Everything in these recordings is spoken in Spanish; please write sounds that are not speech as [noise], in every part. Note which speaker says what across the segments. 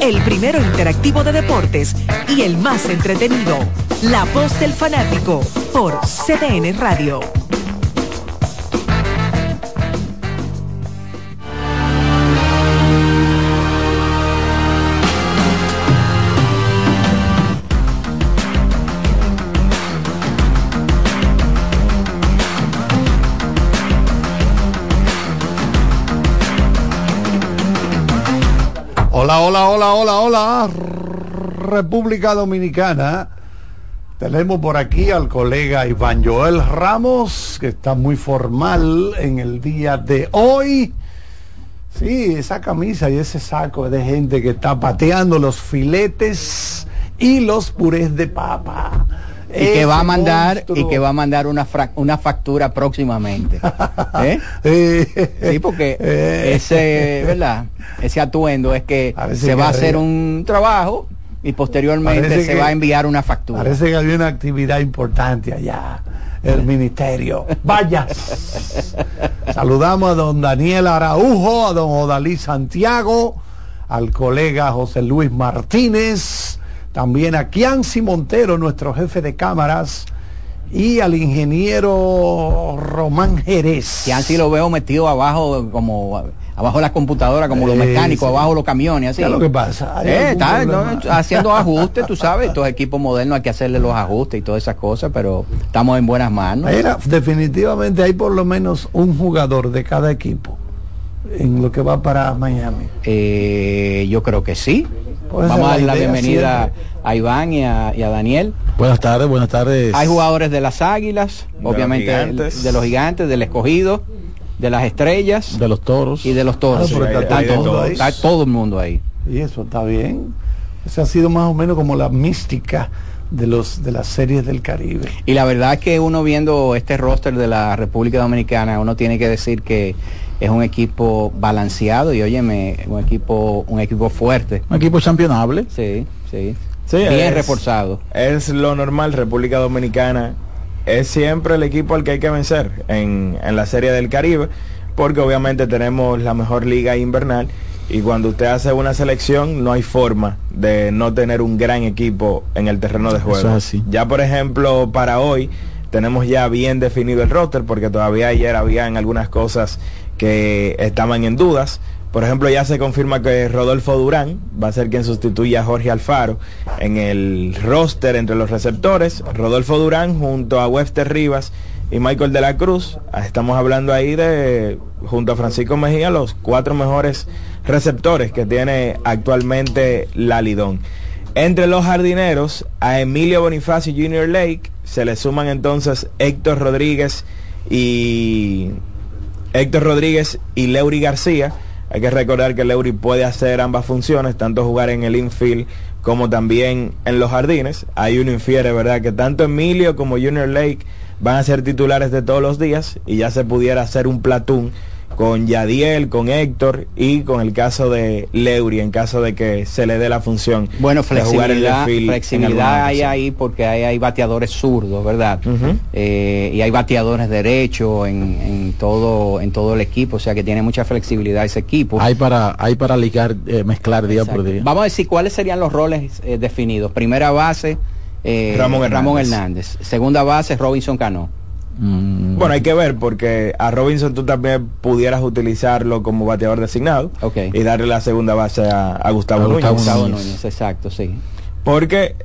Speaker 1: El primero interactivo de deportes y el más entretenido. La voz del fanático por CDN Radio.
Speaker 2: Hola, hola, hola, hola, hola. República Dominicana. Tenemos por aquí al colega Iván Joel Ramos, que está muy formal en el día de hoy. Sí, esa camisa y ese saco de gente que está pateando los filetes y los purés de papa.
Speaker 3: Y que va a mandar y que va a mandar una una factura próximamente. [laughs] ¿Eh? sí. Porque ese verdad ese atuendo es que se va a hacer un trabajo y posteriormente se va a enviar una factura.
Speaker 2: parece que había una actividad importante allá el ministerio. Vaya. Saludamos a don Daniel Araujo a don Odalí Santiago al colega José Luis Martínez también a Kianci Montero, nuestro jefe de cámaras, y al ingeniero Román Jerez.
Speaker 3: Kianci lo veo metido abajo como abajo de la computadora como los mecánicos, abajo los camiones, así.
Speaker 2: ¿Qué es lo que pasa?
Speaker 3: Eh, está haciendo ajustes, tú sabes, estos equipos modernos hay que hacerle los ajustes y todas esas cosas, pero estamos en buenas manos.
Speaker 2: Era, definitivamente hay por lo menos un jugador de cada equipo en lo que va para Miami.
Speaker 3: Eh, yo creo que sí. Vamos a dar la bienvenida a Iván y a, Daniel.
Speaker 4: Buenas tardes, buenas tardes.
Speaker 3: Hay jugadores de las Águilas, obviamente de los gigantes, del escogido, de las estrellas,
Speaker 4: de los toros
Speaker 3: y de los toros. está, todo, el mundo ahí.
Speaker 2: Y eso está bien. Esa ha sido más o menos como la mística de los de las series del Caribe.
Speaker 3: Y la verdad es que uno viendo este roster de la República Dominicana, uno tiene que decir que es un equipo balanceado y óyeme, un equipo, un equipo fuerte.
Speaker 4: Un equipo championable.
Speaker 3: Sí, sí. Bien reforzado.
Speaker 5: Es lo normal, República Dominicana es siempre el equipo al que hay que vencer en, en la Serie del Caribe, porque obviamente tenemos la mejor liga invernal y cuando usted hace una selección no hay forma de no tener un gran equipo en el terreno de juego.
Speaker 4: así.
Speaker 5: Ya por ejemplo para hoy tenemos ya bien definido el roster porque todavía ayer habían algunas cosas que estaban en dudas. Por ejemplo, ya se confirma que Rodolfo Durán va a ser quien sustituya a Jorge Alfaro en el roster entre los receptores. Rodolfo Durán junto a Webster Rivas y Michael de la Cruz. Estamos hablando ahí de, junto a Francisco Mejía, los cuatro mejores receptores que tiene actualmente la Lidón. Entre los jardineros, a Emilio Bonifacio Junior Lake se le suman entonces Héctor Rodríguez y Héctor Rodríguez y Leury García. Hay que recordar que Leury puede hacer ambas funciones, tanto jugar en el infield como también en los jardines. Hay uno infiere, ¿verdad? Que tanto Emilio como Junior Lake van a ser titulares de todos los días y ya se pudiera hacer un platón con Yadiel, con Héctor y con el caso de Leury en caso de que se le dé la función.
Speaker 3: Bueno, flexibilidad, flexibilidad hay ahí porque hay, hay bateadores zurdos, ¿verdad? Eh, y hay bateadores derechos en, todo en todo el equipo, o sea que tiene mucha flexibilidad ese equipo.
Speaker 4: Hay para hay para ligar, eh, mezclar día por día.
Speaker 3: Vamos a decir cuáles serían los roles eh, definidos. Primera base Ramón, Ramón Hernández. Segunda base Robinson Cano.
Speaker 5: Mm. Bueno, hay que ver porque a Robinson tú también pudieras utilizarlo como bateador designado y darle la segunda base a, Gustavo,
Speaker 3: Núñez. Exacto, sí.
Speaker 5: Porque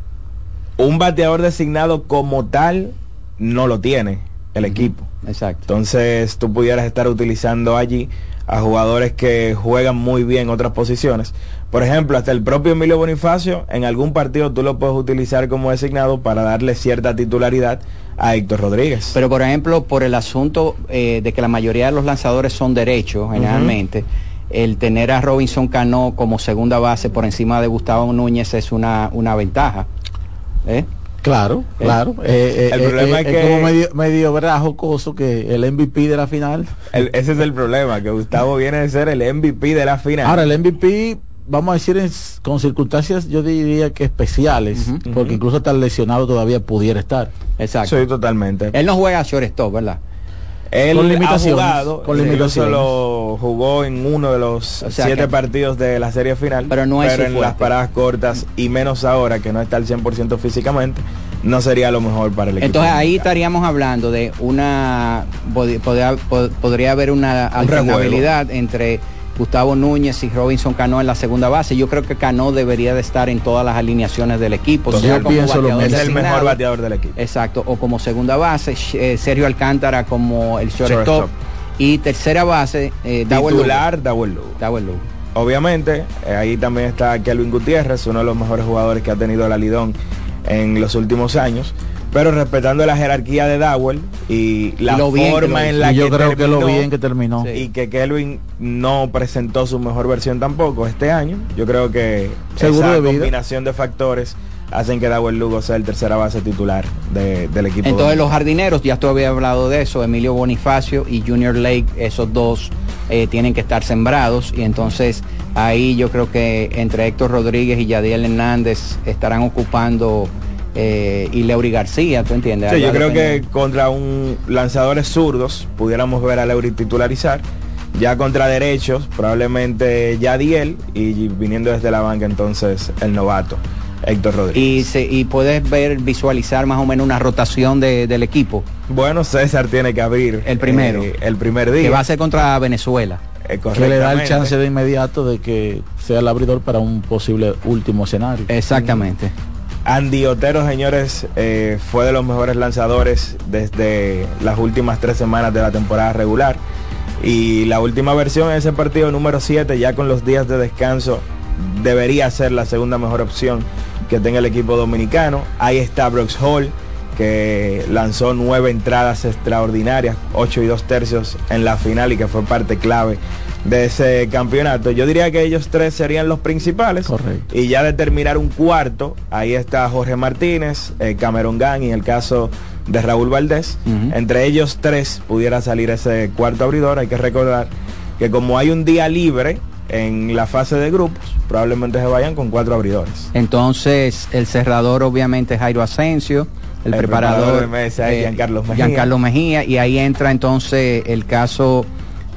Speaker 5: un bateador designado como tal no lo tiene el equipo.
Speaker 3: Exacto.
Speaker 5: Entonces tú pudieras estar utilizando allí a jugadores que juegan muy bien otras posiciones. Por ejemplo, hasta el propio Emilio Bonifacio, en algún partido tú lo puedes utilizar como designado para darle cierta titularidad a Héctor Rodríguez.
Speaker 3: Pero por ejemplo, por el asunto eh, de que la mayoría de los lanzadores son derechos, generalmente, el tener a Robinson Cano como segunda base por encima de Gustavo Núñez es una, una ventaja.
Speaker 4: ¿Eh? Claro, eh, claro. Eh, el problema es que como medio, medio ¿verdad? jocoso que el MVP de la final.
Speaker 5: ese es el problema, que Gustavo viene de ser el MVP de la final.
Speaker 4: Ahora, el MVP, vamos a decir, con circunstancias, yo diría que especiales, porque incluso estar lesionado todavía pudiera estar.
Speaker 3: Exacto.
Speaker 5: Sí, totalmente.
Speaker 3: Él no juega a shortstop, ¿verdad?
Speaker 5: Él con limitaciones, ha jugado, con limitaciones. lo jugó en uno de los siete partidos de la serie final,
Speaker 3: pero, no es
Speaker 5: en las paradas cortas y menos ahora que no está al 100% físicamente, no sería lo mejor para el equipo.
Speaker 3: Entonces ahí estaríamos hablando de una, podría, podría haber una alternabilidad entre Gustavo Núñez y Robinson Cano en la segunda base. Yo creo que Cano debería de estar en todas las alineaciones del equipo.
Speaker 5: yo pienso lo Es el mejor bateador del equipo.
Speaker 3: Exacto, o como segunda base, eh, Sergio Alcántara como el shortstop. Y tercera base,
Speaker 5: eh, Titular, Dawel Obviamente, eh, ahí también está Kelvin Gutiérrez, uno de los mejores jugadores que ha tenido la Lidón en los últimos años pero respetando la jerarquía de Dowell y la forma en la
Speaker 4: que yo creo que lo bien que terminó.
Speaker 5: y que Kelvin no presentó su mejor versión tampoco este año. Yo creo que esa combinación de factores hacen que Dowell Lugo sea el tercera base titular del equipo
Speaker 3: entonces los jardineros ya tú había hablado de eso Emilio Bonifacio y Junior Lake esos dos eh, tienen que estar sembrados. Y entonces ahí yo creo que entre Héctor Rodríguez y Yadiel Hernández estarán ocupando eh, y Leury García, ¿tú entiendes?
Speaker 5: Sí, yo creo que contra un lanzadores zurdos pudiéramos ver a Leury titularizar. Ya contra derechos, probablemente Yadiel y viniendo desde la banca entonces el novato. Héctor Rodríguez.
Speaker 3: Y, y puedes ver, visualizar más o menos una rotación del equipo.
Speaker 5: Bueno, César tiene que abrir
Speaker 3: el primero.
Speaker 5: Eh, el primer día.
Speaker 3: Que va a ser contra Venezuela.
Speaker 4: Eh, que le da el chance de inmediato de que sea el abridor para un posible último escenario.
Speaker 3: Exactamente.
Speaker 5: Andy Otero, señores, eh, fue de los mejores lanzadores desde las últimas tres semanas de la temporada regular. Y la última versión en ese partido número 7, ya con los días de descanso, debería ser la segunda mejor opción que tenga el equipo dominicano. Ahí está Brooks Hall, que lanzó nueve entradas extraordinarias, 8 y 2 tercios en la final y que fue parte clave de ese campeonato. Yo diría que ellos tres serían los principales.
Speaker 4: Correcto.
Speaker 5: Y ya determinar un cuarto, ahí está Jorge Martínez, eh, Cameron Gang y el caso de Raúl Valdés. Entre ellos tres pudiera salir ese cuarto abridor. Hay que recordar que como hay un día libre en la fase de grupos, probablemente se vayan con cuatro abridores.
Speaker 3: Entonces, el cerrador obviamente Jairo Asensio. El, preparador, de
Speaker 5: mesa eh, Giancarlo Mejía.
Speaker 3: Giancarlo Mejía. Y ahí entra entonces el caso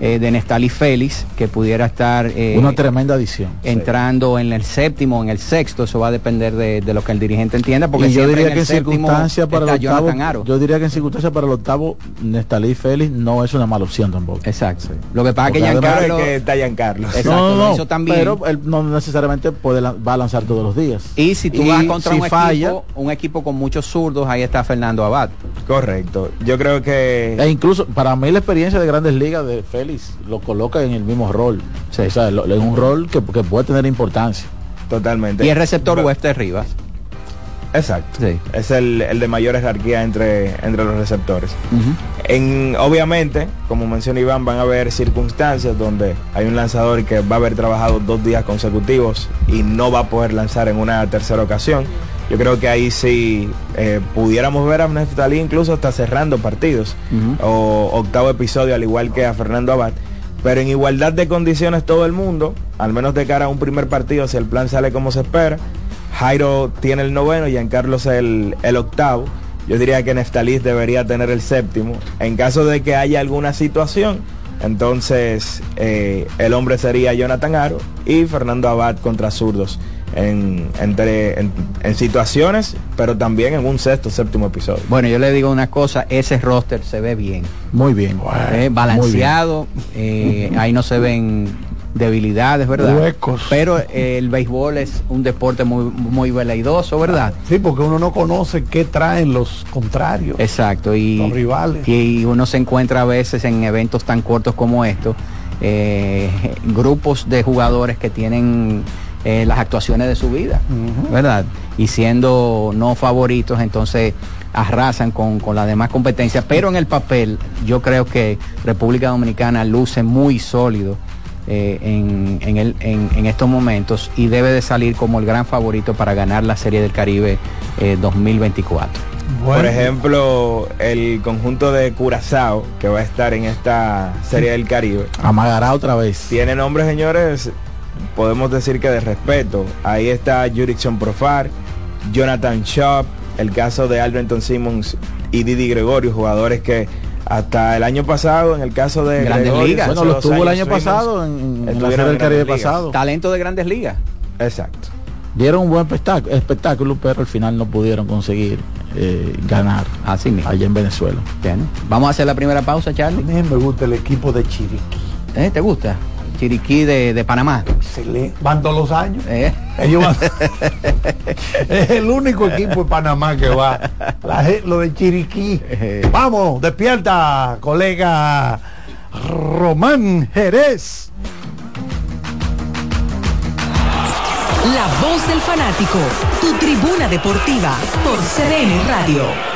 Speaker 3: eh, de Nestali Félix, que pudiera estar...
Speaker 4: Eh, Una tremenda adición.
Speaker 3: Entrando en el séptimo, en el sexto, eso va a depender de, lo que el dirigente entienda, porque
Speaker 4: yo diría que en circunstancia para el octavo, yo diría que en circunstancia para el octavo, Nestalí Félix no es una mala opción tampoco.
Speaker 3: Exacto. Lo que pasa es que Giancarlo...
Speaker 5: que está Giancarlo.
Speaker 4: Exacto, no, no, también. pero él no necesariamente puede va a lanzar todos los días.
Speaker 3: Y si tú vas contra un, equipo, un equipo con muchos zurdos, ahí está Fernando Abad.
Speaker 5: Correcto. Yo creo que...
Speaker 4: E incluso, para mí la experiencia de grandes ligas de Félix lo coloca en el mismo rol. O sea, es un rol que, puede tener importancia.
Speaker 5: Totalmente.
Speaker 3: Y el receptor Wester Rivas.
Speaker 5: Exacto. Es el, de mayor jerarquía entre, entre los receptores. en, obviamente, como menciona Iván, van a haber circunstancias donde hay un lanzador que va a haber trabajado dos días consecutivos y no va a poder lanzar en una tercera ocasión. Yo creo que ahí sí eh, pudiéramos ver a Neftalí incluso hasta cerrando partidos o octavo episodio, al igual que a Fernando Abad. Pero en igualdad de condiciones todo el mundo, al menos de cara a un primer partido, si el plan sale como se espera. Jairo tiene el noveno y Carlos el, el octavo. Yo diría que Neftalí debería tener el séptimo. En caso de que haya alguna situación, entonces eh, el hombre sería Jonathan Aro y Fernando Abad contra zurdos en, entre, en, situaciones, pero también en un sexto, séptimo episodio.
Speaker 3: Bueno, yo le digo una cosa, ese roster se ve bien.
Speaker 4: Muy bien.
Speaker 3: Eh, balanceado, eh, ahí no se ven debilidades, ¿verdad?
Speaker 4: Huecos.
Speaker 3: Pero eh, el béisbol es un deporte muy, muy veleidoso, ¿verdad?
Speaker 4: Sí, porque uno no conoce qué traen los contrarios.
Speaker 3: Exacto, y,
Speaker 4: los rivales.
Speaker 3: Y uno se encuentra a veces en eventos tan cortos como estos, grupos de jugadores que tienen eh, las actuaciones de su vida, ¿verdad? Y siendo no favoritos, entonces arrasan con, con la demás competencia, pero en el papel yo creo que República Dominicana luce muy sólido eh, en, en, estos momentos y debe de salir como el gran favorito para ganar la Serie del Caribe 2024. Eh,
Speaker 5: Por ejemplo, el conjunto de Curazao, que va a estar en esta Serie del Caribe.
Speaker 4: Amagará otra vez.
Speaker 5: Tiene nombres, señores, podemos decir que de respeto. Ahí está Jurickson Profar, Jonathan Shop, el caso de Alberton Simmons y Didi Gregorio, jugadores que hasta el año pasado, en el caso de
Speaker 3: Grandes Ligas.
Speaker 4: Bueno, lo tuvo el año pasado en, en la del Caribe pasado.
Speaker 3: Talento de Grandes Ligas.
Speaker 5: Exacto.
Speaker 4: Dieron un buen espectáculo, pero al final no pudieron conseguir eh, ganar
Speaker 3: Así mismo.
Speaker 4: allá en Venezuela.
Speaker 3: Vamos a hacer la primera pausa, Charlie.
Speaker 2: A mí me gusta el equipo de Chiriquí.
Speaker 3: ¿Eh? ¿Te gusta? Chiriquí de, de Panamá.
Speaker 2: Se le van todos los años. ¿Eh? Ellos [laughs] es el único equipo de Panamá que va. lo de Chiriquí. Eh. Vamos, despierta, colega Román Jerez.
Speaker 1: La voz del fanático, tu tribuna deportiva por CDN Radio.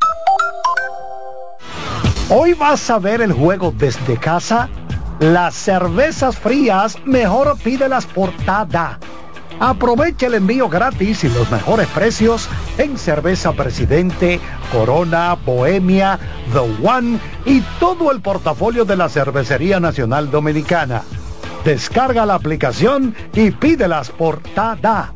Speaker 2: Hoy vas a ver el juego desde casa. Las cervezas frías, mejor pídelas por TADA. Aprovecha el envío gratis y los mejores precios en Cerveza Presidente, Corona, Bohemia, The One y todo el portafolio de la Cervecería Nacional Dominicana. Descarga la aplicación y pídelas por TADA.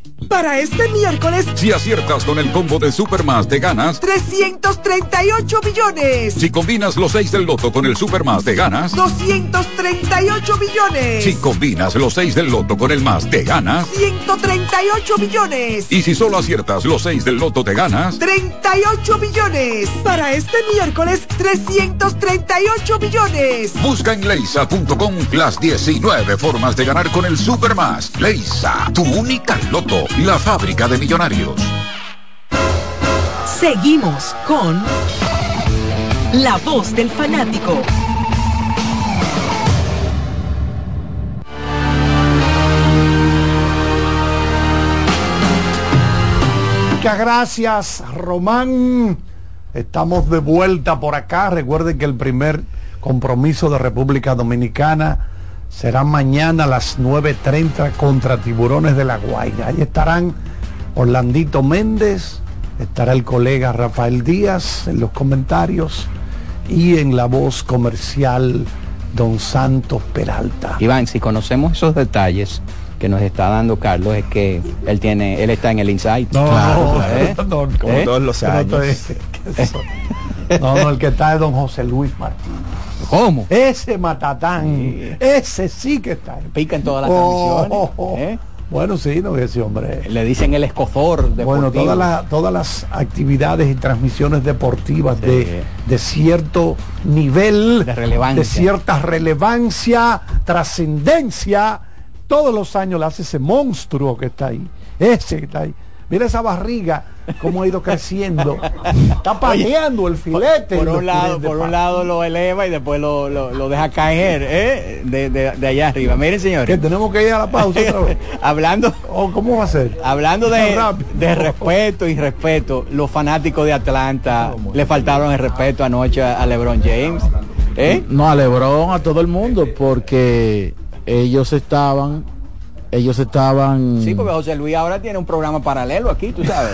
Speaker 6: para este miércoles.
Speaker 7: Si aciertas con el combo de Supermas, de ganas
Speaker 6: 338 millones.
Speaker 7: Si combinas los 6 del loto con el Supermas, de ganas
Speaker 6: 238 millones.
Speaker 7: Si combinas los 6 del loto con el más, de ganas
Speaker 6: 138 millones.
Speaker 7: Y si solo aciertas los 6 del loto, te ganas
Speaker 6: 38 millones. Para este miércoles, 338 millones.
Speaker 7: Busca en leisa.com las 19 formas de ganar con el Supermas. Leisa, tu única loto la fábrica de millonarios.
Speaker 1: Seguimos con La voz del fanático.
Speaker 2: Muchas gracias, Román. Estamos de vuelta por acá. Recuerden que el primer compromiso de República Dominicana será mañana a las 9.30 contra Tiburones de la Guaira. Ahí estarán Orlandito Méndez, estará el colega Rafael Díaz en los comentarios y en la voz comercial Don Santos Peralta.
Speaker 3: Iván, si conocemos esos detalles que nos está dando Carlos es que él tiene, él está en el insight.
Speaker 2: No,
Speaker 8: no, ¿eh? como ¿Eh? todos los años.
Speaker 2: No, no, el que está es don José Luis Martín.
Speaker 3: ¿Cómo?
Speaker 2: Ese matatán, ese sí que está.
Speaker 3: Pica en todas las oh, oh, oh. ¿eh?
Speaker 2: Bueno, sí, no, ese hombre.
Speaker 3: Le dicen el escozor
Speaker 2: deportivo. Bueno, todas todas las actividades y transmisiones deportivas de, cierto nivel,
Speaker 3: de, relevancia.
Speaker 2: de cierta relevancia, trascendencia, todos los años le hace ese monstruo que está ahí. Ese que está ahí. Mira esa barriga, cómo ha ido creciendo. [laughs] Está pateando el filete.
Speaker 3: Por, un lado, por un lado lo eleva y después lo, deja caer ¿eh? de, allá arriba. Miren, señores.
Speaker 2: Que tenemos que ir a la pausa otra vez. [laughs]
Speaker 3: hablando.
Speaker 2: ¿O ¿Cómo va a ser?
Speaker 3: Hablando de, de respeto y respeto, los fanáticos de Atlanta le faltaron el respeto anoche a LeBron James.
Speaker 4: ¿eh? No, a LeBron, a todo el mundo, porque ellos estaban ellos estaban...
Speaker 3: Sí, porque José Luis ahora tiene un programa paralelo aquí, tú sabes.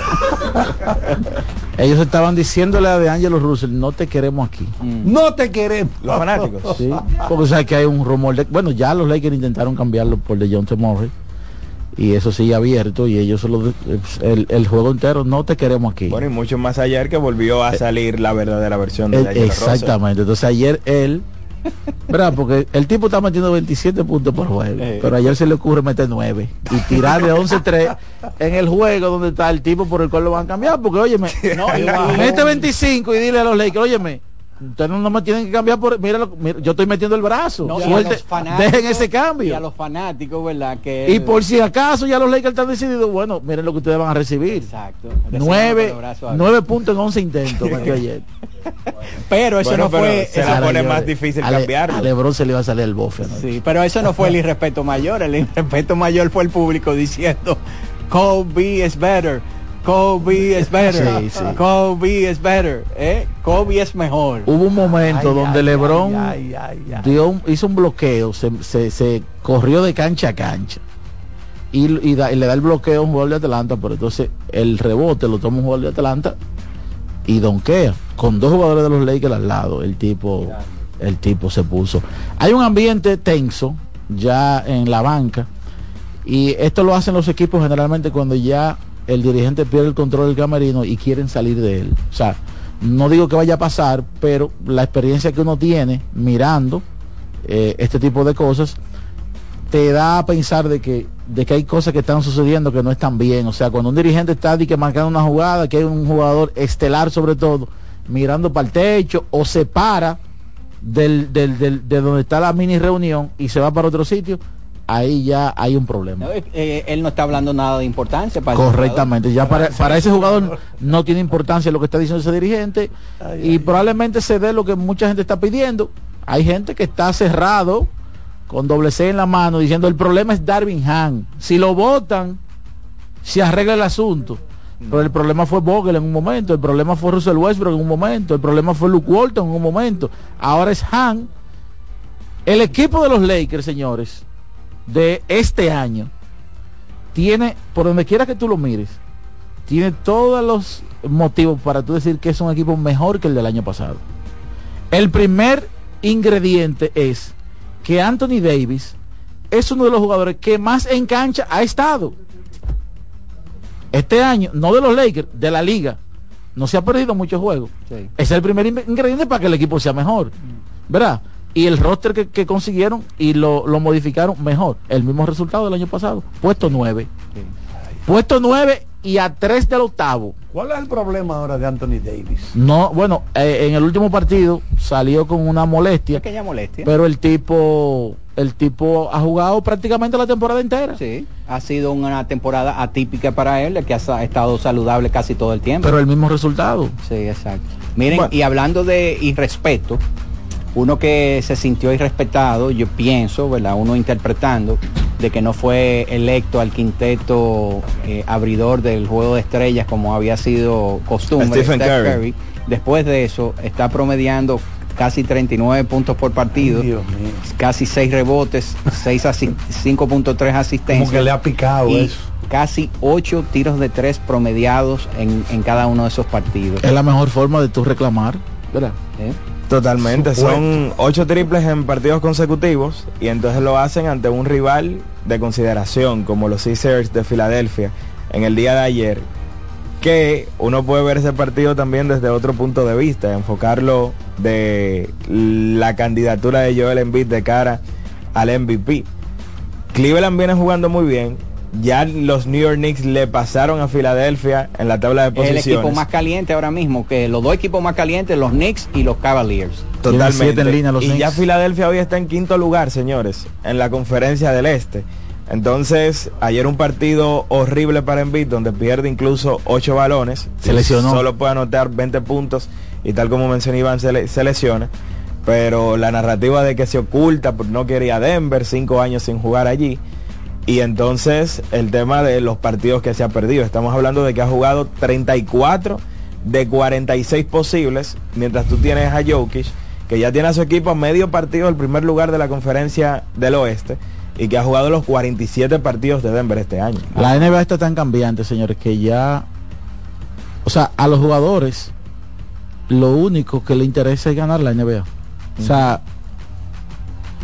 Speaker 3: [laughs]
Speaker 4: ellos estaban diciéndole a De Angelo Russell, no te queremos aquí.
Speaker 2: Mm. No te queremos.
Speaker 3: Los fanáticos.
Speaker 4: Sí, porque sabes que hay un rumor de... Bueno, ya los Lakers intentaron cambiarlo por de John T. Morris. Y eso sigue abierto y ellos solo el, el, juego entero no te queremos aquí.
Speaker 8: Bueno, y mucho más ayer que volvió a eh, salir la verdadera versión de
Speaker 4: el, Exactamente. Entonces ayer él ¿Verdad? Porque el tipo está metiendo 27 puntos por juego. Eh. Pero ayer se le ocurre meter 9 y tirar de 11-3 en el juego donde está el tipo por el cual lo van a cambiar. Porque, óyeme, [laughs] no, mete 25 y dile a los Lakers, óyeme, Ustedes no, me tienen que cambiar por. Mira, yo estoy metiendo el brazo. dejen ese cambio.
Speaker 3: Y a los fanáticos, ¿verdad? Que
Speaker 4: y por si acaso ya los Lakers están decididos, bueno, miren lo que ustedes van a recibir.
Speaker 3: Exacto.
Speaker 4: Nueve, nueve puntos en once intentos [laughs] ayer.
Speaker 3: Pero eso no fue.
Speaker 8: Se pone más difícil cambiarlo.
Speaker 4: A Lebron se le iba a salir el bofe.
Speaker 3: Sí, pero eso no fue el irrespeto mayor. El irrespeto mayor fue el público diciendo, Kobe is better Kobe es better. Kobe es better. ¿eh? Kobe es mejor.
Speaker 4: Hubo un momento donde LeBron hizo un bloqueo, se, corrió de cancha a cancha. Y, le da el bloqueo a un jugador de Atlanta, pero entonces el rebote lo toma un jugador de Atlanta y donkea con dos jugadores de los Lakers al lado. El tipo, el tipo se puso. Hay un ambiente tenso ya en la banca y esto lo hacen los equipos generalmente cuando ya el dirigente pierde el control del camerino y quieren salir de él. O sea, no digo que vaya a pasar, pero la experiencia que uno tiene mirando eh, este tipo de cosas te da a pensar de que, de que hay cosas que están sucediendo que no están bien. O sea, cuando un dirigente está que marcando una jugada, que hay un jugador estelar sobre todo, mirando para el techo o se para del, del, del, de donde está la mini reunión y se va para otro sitio, ahí ya hay un problema.
Speaker 3: Eh, él no está hablando nada de importancia
Speaker 4: para Correctamente, ya para, para, ese jugador no tiene importancia lo que está diciendo ese dirigente y probablemente se dé lo que mucha gente está pidiendo. Hay gente que está cerrado con doble C en la mano diciendo el problema es Darwin Han. Si lo votan, se arregla el asunto. Pero el problema fue Vogel en un momento, el problema fue Russell Westbrook en un momento, el problema fue Luke Walton en un momento. Ahora es Han. El equipo de los Lakers, señores, de este año tiene, por donde quiera que tú lo mires, tiene todos los motivos para tú decir que es un equipo mejor que el del año pasado. El primer ingrediente es que Anthony Davis es uno de los jugadores que más en cancha ha estado. Este año, no de los Lakers, de la liga, no se ha perdido muchos juegos. Es el primer ingrediente para que el equipo sea mejor. ¿Verdad? Y el roster que, consiguieron y lo, modificaron mejor. El mismo resultado del año pasado. Puesto 9. Puesto 9 y a 3 del octavo.
Speaker 2: ¿Cuál es el problema ahora de Anthony Davis?
Speaker 4: No, bueno, eh, en el último partido salió con una molestia.
Speaker 3: Pequeña molestia.
Speaker 4: Pero el tipo el tipo ha jugado prácticamente la temporada entera.
Speaker 3: Sí, ha sido una temporada atípica para él, que ha estado saludable casi todo el tiempo.
Speaker 4: Pero el mismo resultado.
Speaker 3: Sí, exacto. Miren, y hablando de irrespeto, uno que se sintió irrespetado, yo pienso, ¿verdad? Uno interpretando de que no fue electo al quinteto eh, abridor del juego de estrellas como había sido costumbre.
Speaker 5: Stephen Curry.
Speaker 3: Después de eso, está promediando casi 39 puntos por partido, casi 6 rebotes, 5.3 asistencias.
Speaker 2: Como que le ha picado
Speaker 3: y Casi 8 tiros de 3 promediados en, cada uno de esos partidos.
Speaker 4: Es la mejor forma de tú reclamar, ¿verdad?
Speaker 5: ¿Eh? Totalmente, son 8 triples en partidos consecutivos y entonces lo hacen ante un rival de consideración como los Caesars de Filadelfia en el día de ayer, que uno puede ver ese partido también desde otro punto de vista, enfocarlo de la candidatura de Joel Embiid de cara al MVP. Cleveland viene jugando muy bien. Ya los New York Knicks le pasaron a Filadelfia en la tabla de posiciones.
Speaker 3: El equipo más caliente ahora mismo, que los dos equipos más calientes, los Knicks y los Cavaliers.
Speaker 5: Totalmente. y ya Filadelfia hoy está en quinto lugar, señores, en la conferencia del Este. Entonces, ayer un partido horrible para Embiid, donde pierde incluso ocho balones.
Speaker 4: Se lesionó.
Speaker 5: Solo puede anotar 20 puntos y tal como mencioné Iván, se, lesiona. Pero la narrativa de que se oculta, no quería Denver, cinco años sin jugar allí. Y entonces el tema de los partidos que se ha perdido. Estamos hablando de que ha jugado 34 de 46 posibles, mientras tú tienes a Jokic, que ya tiene a su equipo a medio partido del primer lugar de la conferencia del oeste y que ha jugado los 47 partidos de Denver este año.
Speaker 4: La NBA está tan cambiante, señores, que ya, o sea, a los jugadores lo único que le interesa es ganar la NBA. O sea,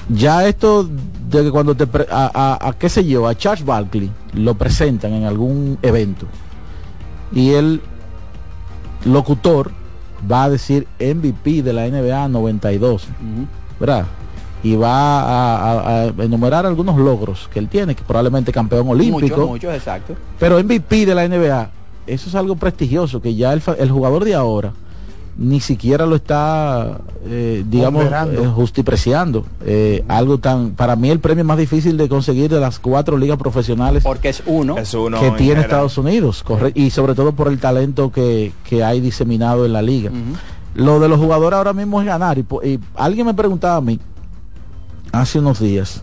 Speaker 4: ya esto de que cuando te a, a, qué sé yo, a Charles Barkley lo presentan en algún evento y el locutor va a decir MVP de la NBA 92, ¿verdad? y va a, enumerar algunos logros que él tiene, que probablemente campeón olímpico.
Speaker 3: Muchos, muchos, exacto.
Speaker 4: Pero MVP de la NBA, eso es algo prestigioso, que ya el, jugador de ahora ni siquiera lo está, eh, digamos, eh, justipreciando. Eh, algo tan, para mí el premio más difícil de conseguir de las cuatro ligas profesionales.
Speaker 3: Porque es uno,
Speaker 4: que tiene Estados Unidos, y sobre todo por el talento que, hay diseminado en la liga. Lo de los jugadores ahora mismo es ganar. y alguien me preguntaba a mí, hace unos días,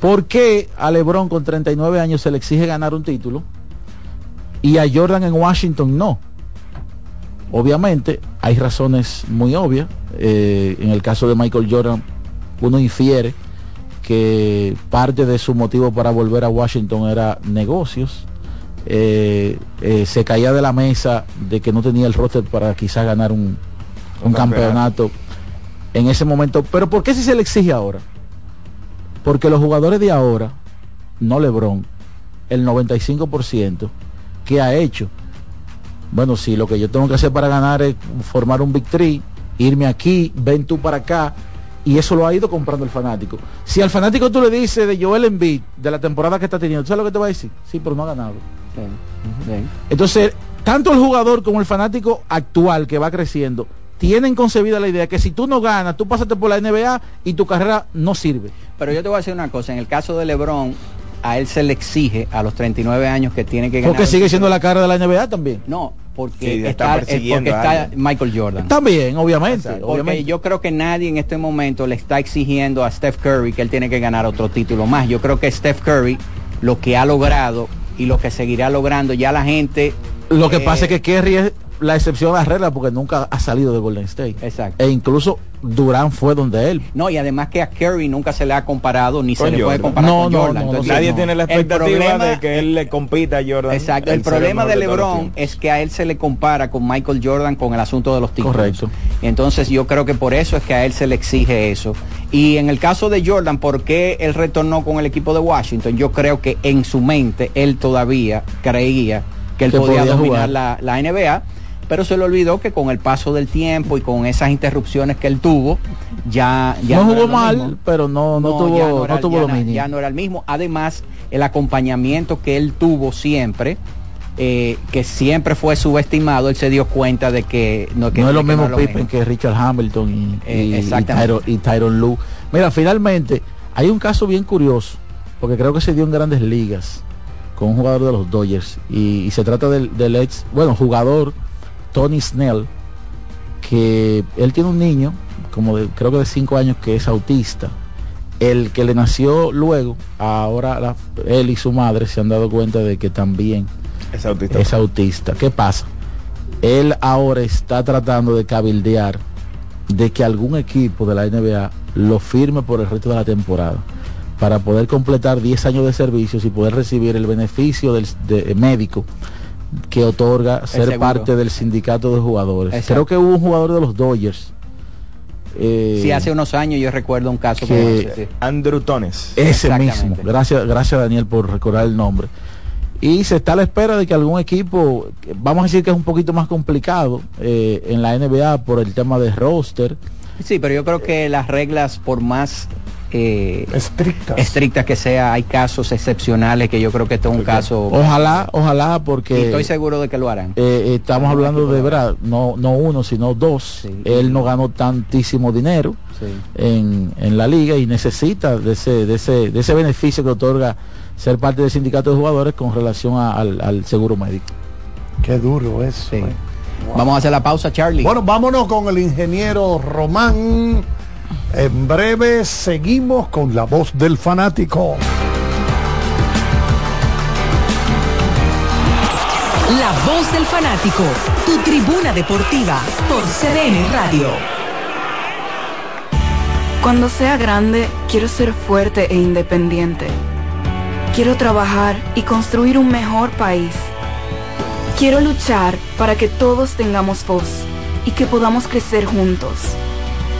Speaker 4: ¿por qué a Lebron con 39 años se le exige ganar un título y a Jordan en Washington no? Obviamente hay razones muy obvias. Eh, en el caso de Michael Jordan, uno infiere que parte de su motivo para volver a Washington era negocios. Eh, eh, se caía de la mesa de que no tenía el roster para quizás ganar un, un campeonato en ese momento. Pero ¿por qué si se le exige ahora? Porque los jugadores de ahora, no Lebron, el 95% que ha hecho. Bueno, si lo que yo tengo que hacer para ganar es formar un victory, irme aquí, ven tú para acá, y eso lo ha ido comprando el fanático. Si al fanático tú le dices de Joel Embiid, de la temporada que está teniendo, ¿tú sabes lo que te va a decir? Sí, pero no ha ganado. Entonces, tanto el jugador como el fanático actual que va creciendo, tienen concebida la idea que si tú no ganas, tú pasaste por la NBA y tu carrera no sirve.
Speaker 3: Pero yo te voy a decir una cosa, en el caso de LeBron, a él se le exige a los 39 años que tiene que
Speaker 4: ganar. Porque sigue siendo la cara de la NBA también.
Speaker 3: No, porque, está, está Michael Jordan.
Speaker 4: También, obviamente,
Speaker 3: porque yo creo que nadie en este momento le está exigiendo a Steph Curry que él tiene que ganar otro título más. Yo creo que Steph Curry, lo que ha logrado y lo que seguirá logrando, ya la gente...
Speaker 4: Lo que pasa es que Kerry es la excepción a la regla porque nunca ha salido de Golden State.
Speaker 3: Exacto.
Speaker 4: E incluso Durán fue donde él.
Speaker 3: No, y además que a Curry nunca se le ha comparado ni se le puede comparar con Jordan.
Speaker 5: nadie tiene la expectativa de que él le compita a Jordan.
Speaker 3: Exacto. El, problema de LeBron es que a él se le compara con Michael Jordan con el asunto de los títulos.
Speaker 4: Correcto.
Speaker 3: Entonces yo creo que por eso es que a él se le exige eso. Y en el caso de Jordan, ¿por qué él retornó con el equipo de Washington? Yo creo que en su mente él todavía creía que él podía, dominar la, la NBA pero se le olvidó que con el paso del tiempo y con esas interrupciones que él tuvo, ya, ya
Speaker 4: no, jugó mal, pero no, no, tuvo, no, tuvo
Speaker 3: Ya no era el mismo. Además, el acompañamiento que él tuvo siempre, eh, que siempre fue subestimado, él se dio cuenta de que
Speaker 4: no,
Speaker 3: que,
Speaker 4: es lo mismo Pippen que Richard Hamilton y, eh, y, Tyron, Lue. Mira, finalmente, hay un caso bien curioso, porque creo que se dio en grandes ligas con un jugador de los Dodgers, y, se trata del, del ex, bueno, jugador Tony Snell, que él tiene un niño, como de, creo que de 5 años, que es autista. El que le nació luego, ahora él y su madre se han dado cuenta de que también
Speaker 5: es autista.
Speaker 4: es autista. ¿Qué pasa? Él ahora está tratando de cabildear de que algún equipo de la NBA lo firme por el resto de la temporada para poder completar 10 años de servicios y poder recibir el beneficio del médico que otorga ser parte del sindicato de jugadores. Creo que hubo un jugador de los Dodgers.
Speaker 3: Eh, sí, hace unos años yo recuerdo un caso que,
Speaker 5: Andrew Tones.
Speaker 4: Ese mismo. Gracias, gracias Daniel por recordar el nombre. Y se está a la espera de que algún equipo, vamos a decir que es un poquito más complicado eh, en la NBA por el tema de roster.
Speaker 3: Sí, pero yo creo que las reglas, por más eh, estrictas. que sea, hay casos excepcionales que yo creo que este es un caso.
Speaker 4: Ojalá, ojalá, porque.
Speaker 3: estoy seguro de que lo harán.
Speaker 4: Eh, estamos hablando de verdad, no, no uno, sino dos. Él no ganó tantísimo dinero en, en, la liga y necesita de ese, de ese, de ese beneficio que otorga ser parte del sindicato de jugadores con relación al, al, seguro médico.
Speaker 2: Qué duro eso. Eh.
Speaker 3: Vamos a hacer la pausa, Charlie.
Speaker 2: Bueno, vámonos con el ingeniero Román en breve seguimos con la voz del fanático.
Speaker 1: La voz del fanático, tu tribuna deportiva por CDN Radio.
Speaker 9: Cuando sea grande, quiero ser fuerte e independiente. Quiero trabajar y construir un mejor país. Quiero luchar para que todos tengamos voz y que podamos crecer juntos.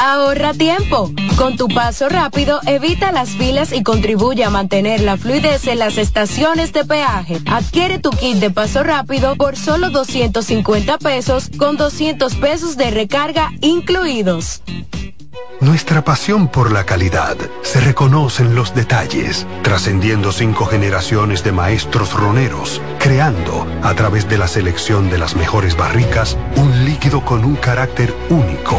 Speaker 10: Ahorra tiempo. Con tu paso rápido, evita las filas y contribuye a mantener la fluidez en las estaciones de peaje. Adquiere tu kit de paso rápido por solo 250 pesos con 200 pesos de recarga incluidos.
Speaker 11: Nuestra pasión por la calidad se reconoce en los detalles, trascendiendo cinco generaciones de maestros roneros, creando, a través de la selección de las mejores barricas, un líquido con un carácter único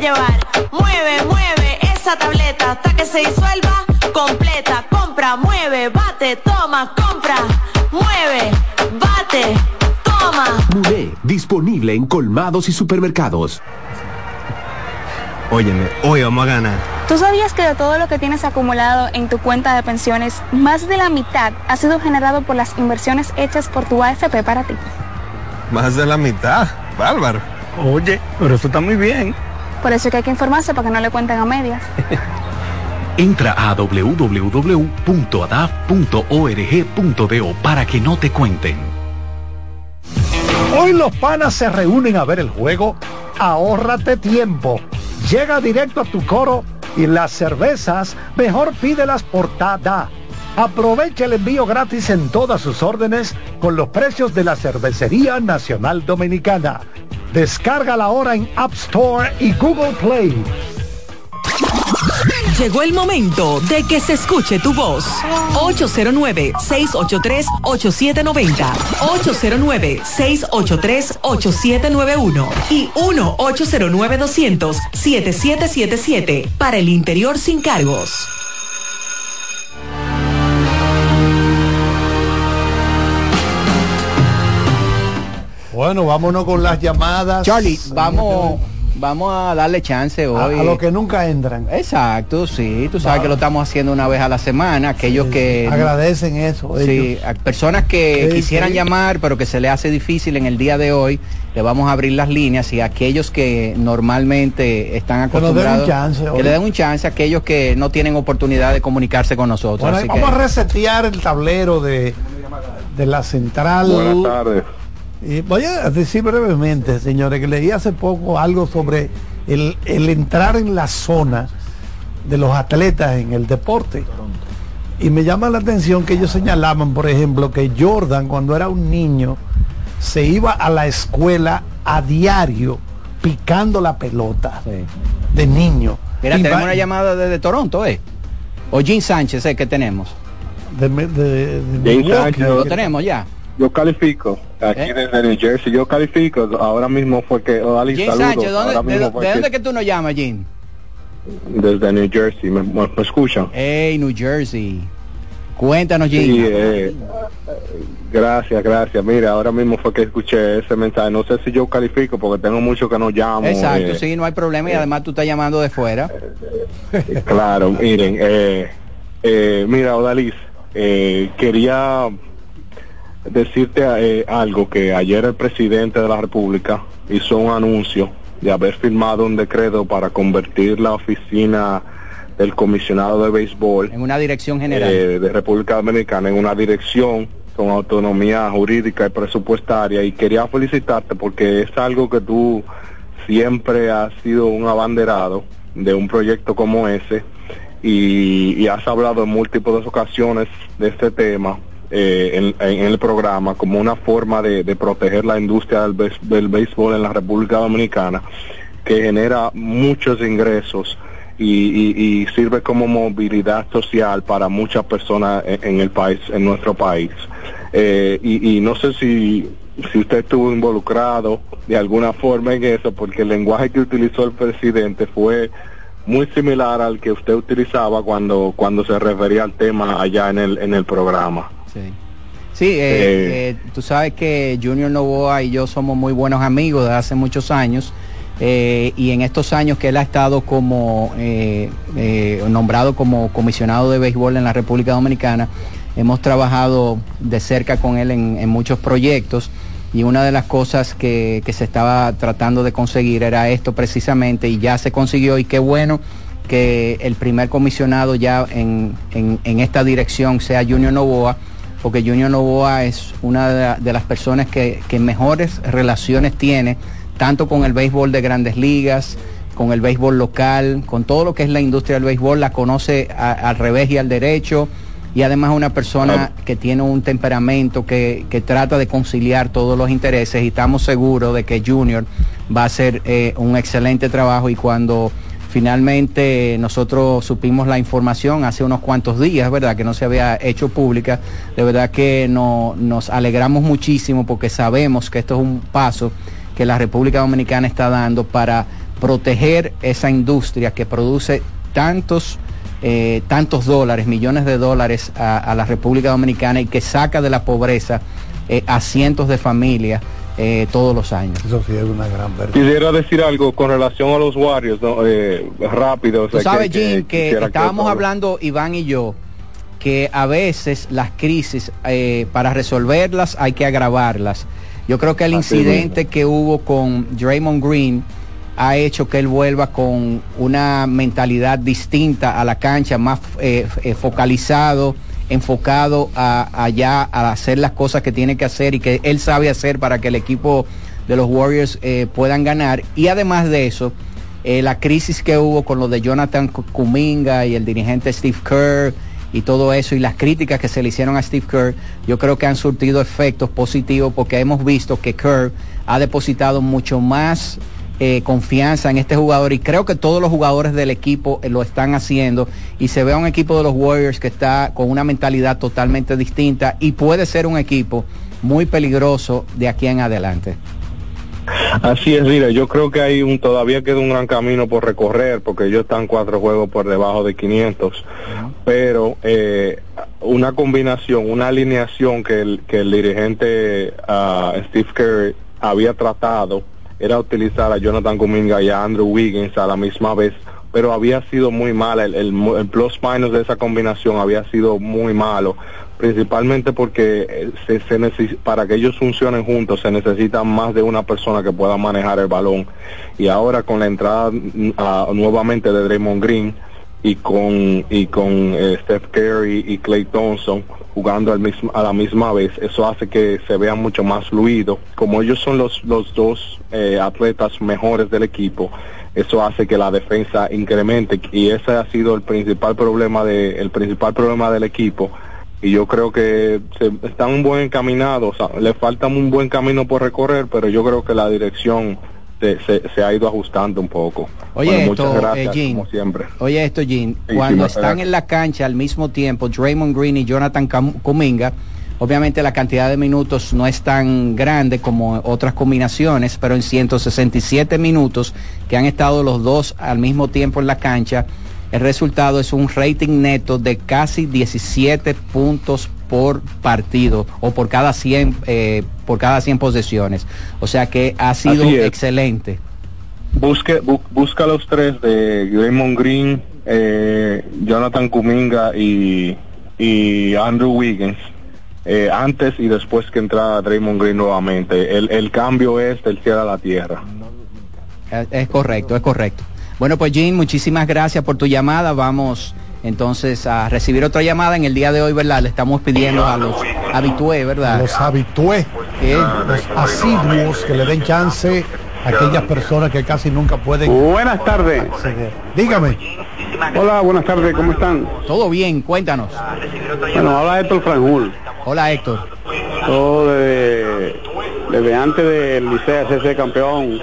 Speaker 12: llevar. Mueve, mueve esa tableta hasta que se disuelva completa. Compra, mueve, bate, toma, compra, mueve, bate, toma.
Speaker 13: Muné, disponible en colmados y supermercados.
Speaker 14: Óyeme, hoy vamos a ganar.
Speaker 15: ¿Tú sabías que de todo lo que tienes acumulado en tu cuenta de pensiones, más de la mitad ha sido generado por las inversiones hechas por tu AFP para ti?
Speaker 14: Más de la mitad, bárbaro.
Speaker 16: Oye, pero eso está muy bien.
Speaker 15: Por eso es que hay que informarse para que no le cuenten a medias. [laughs]
Speaker 13: Entra a www.adaf.org.do para que no te cuenten.
Speaker 17: Hoy los panas se reúnen a ver el juego. Ahórrate tiempo. Llega directo a tu coro y las cervezas mejor pídelas por Tada. Aprovecha el envío gratis en todas sus órdenes con los precios de la Cervecería Nacional Dominicana. Descarga la hora en App Store y Google Play.
Speaker 1: Llegó el momento de que se escuche tu voz. 809-683-8790. 809-683-8791. Y 1-809-200-7777. Para el interior sin cargos.
Speaker 2: Bueno, vámonos con las llamadas.
Speaker 3: Charlie, vamos vamos a darle chance hoy.
Speaker 2: A, los que nunca entran.
Speaker 3: Exacto, sí. Tú sabes que lo estamos haciendo una vez a la semana. Aquellos que.
Speaker 2: Agradecen eso.
Speaker 3: Sí, a personas que quisieran llamar, pero que se le hace difícil en el día de hoy, le vamos a abrir las líneas y aquellos que normalmente están acostumbrados. Que, chance, que le den un chance a aquellos que no tienen oportunidad de comunicarse con nosotros.
Speaker 2: vamos a resetear el tablero de, de la central.
Speaker 18: Buenas tardes.
Speaker 2: Y voy a decir brevemente, señores, que leí hace poco algo sobre el, entrar en la zona de los atletas en el deporte. Y me llama la atención que ellos señalaban, por ejemplo, que Jordan cuando era un niño se iba a la escuela a diario picando la pelota de niño.
Speaker 3: Mira, tenemos una llamada desde Toronto, ¿eh? O Jim Sánchez, ¿eh? que tenemos.
Speaker 18: De,
Speaker 3: de, Lo tenemos ya.
Speaker 18: Yo califico. Aquí ¿Eh? desde New Jersey. Yo califico. Ahora mismo fue que...
Speaker 3: Jim Sánchez, ¿dónde, ¿de, dónde que tú nos llamas, Jim?
Speaker 18: Desde New Jersey. ¿Me, me, escuchan?
Speaker 3: Hey, New Jersey. Cuéntanos, Jim.
Speaker 18: Sí, eh, gracias, gracias. Mira, ahora mismo fue que escuché ese mensaje. No sé si yo califico porque tengo mucho que no llamo.
Speaker 3: Exacto, eh, sí, no hay problema y además tú estás llamando de fuera.
Speaker 18: claro, miren, eh, eh, mira, Odalis, eh, quería decirte eh, algo que ayer el presidente de la República hizo un anuncio de haber firmado un decreto para convertir la oficina del comisionado de béisbol
Speaker 3: en una dirección general.
Speaker 18: eh, de República Dominicana en una dirección con autonomía jurídica y presupuestaria. Y quería felicitarte porque es algo que tú siempre has sido un abanderado de un proyecto como ese. Y, y has hablado en múltiples ocasiones de este tema eh, en, el programa como una forma de, proteger la industria del, béisbol en la República Dominicana, que genera muchos ingresos y, sirve como movilidad social para muchas personas en, el país, en nuestro país. Eh, y, no sé si, si usted estuvo involucrado de alguna forma en eso, porque el lenguaje que utilizó el presidente fue muy similar al que usted utilizaba cuando cuando se refería al tema allá en el en el programa.
Speaker 3: Sí. Eh, eh, tú sabes que Junior Novoa y yo somos muy buenos amigos de hace muchos años. Eh, y en estos años que él ha estado como nombrado como comisionado de béisbol en la República Dominicana, hemos trabajado de cerca con él en, muchos proyectos y una de las cosas que, se estaba tratando de conseguir era esto precisamente y ya se consiguió y qué bueno que el primer comisionado ya en, en esta dirección sea Junior Novoa porque Junior Novoa es una de, las personas que, mejores relaciones tiene tanto con el béisbol de grandes ligas, con el béisbol local, con todo lo que es la industria del béisbol, la conoce al revés y al derecho y además una persona que tiene un temperamento que, trata de conciliar todos los intereses y estamos seguros de que Junior va a hacer eh, un excelente trabajo y cuando finalmente nosotros supimos la información hace unos cuantos días, ¿verdad? Que no se había hecho pública, de verdad que no, nos alegramos muchísimo porque sabemos que esto es un paso que la República Dominicana está dando para proteger esa industria que produce tantos eh, tantos dólares, millones de dólares a, la República Dominicana y que saca de la pobreza eh, a cientos de familias eh, todos los años.
Speaker 18: Eso sí es una gran verdad. Quisiera decir algo con relación a los Warriors, rápido.
Speaker 3: Tú sabes, Jim, que, estábamos hablando, Iván y yo, que a veces las crisis, para resolverlas hay que agravarlas. Yo creo que el incidente que hubo con Draymond Green, ha hecho que él vuelva con una mentalidad distinta a la cancha, más eh, eh, focalizado, enfocado a, allá a hacer las cosas que tiene que hacer y que él sabe hacer para que el equipo de los Warriors eh, puedan ganar. Y además de eso, la crisis que hubo con lo de Jonathan Kuminga y el dirigente Steve Kerr y todo eso y las críticas que se le hicieron a Steve Kerr, yo creo que han surtido efectos positivos porque hemos visto que Kerr ha depositado mucho más eh, confianza en este jugador y creo que todos los jugadores del equipo eh, lo están haciendo y se ve a un equipo de los Warriors que está con una mentalidad totalmente distinta y puede ser un equipo muy peligroso de aquí en adelante.
Speaker 18: Así es, mira, yo creo que hay un todavía queda un gran camino por recorrer porque ellos están cuatro juegos por debajo de 500, pero eh, una combinación, una alineación que el, que el dirigente uh, Steve Kerr había tratado era utilizar a Jonathan Kuminga y a Andrew Wiggins a la misma vez, pero había sido muy mala, el, el, plus minus de esa combinación había sido muy malo, principalmente porque eh, se, se para que ellos funcionen juntos se necesita más de una persona que pueda manejar el balón. Y ahora con la entrada mm, nuevamente de Draymond Green, y con y con eh, Steph Curry y Clay Thompson jugando al mismo, a la misma vez eso hace que se vea mucho más fluido. Como ellos son los los dos eh, atletas mejores del equipo eso hace que la defensa incremente. Y ese ha sido el principal problema de el principal problema del equipo. Y yo creo que se, están un buen encaminados le falta un buen camino por recorrer pero yo creo que la dirección se, ha ido ajustando un poco.
Speaker 3: Oye, esto, eh, como siempre. Oye, esto, Jim, cuando están en la cancha al mismo tiempo, Draymond Green y Jonathan Kuminga, obviamente la cantidad de minutos no es tan grande como otras combinaciones, pero en 167 minutos que han estado los dos al mismo tiempo en la cancha, el resultado es un rating neto de casi 17 puntos por partido o por cada 100 eh, por cada 100 posesiones. O sea que ha sido excelente.
Speaker 18: Busque, busca los tres de Raymond Green, eh, Jonathan Kuminga y, y Andrew Wiggins. Eh, antes y después que entra Draymond Green nuevamente. El, el cambio es del cielo a la tierra.
Speaker 3: Es correcto, es correcto. Bueno, pues Jim, muchísimas gracias por tu llamada. Vamos entonces a recibir otra llamada en el día de hoy, ¿verdad? Le estamos pidiendo a los habitués, ¿verdad?
Speaker 2: Los habitués, los asiduos que le den chance a aquellas personas que casi nunca pueden.
Speaker 18: Buenas tardes.
Speaker 2: Dígame.
Speaker 18: Hola, buenas tardes, ¿cómo están?
Speaker 3: Todo bien, cuéntanos.
Speaker 18: Bueno, habla Héctor Franjul.
Speaker 3: Hola Héctor.
Speaker 18: Todo desde, antes del Liceo CC campeón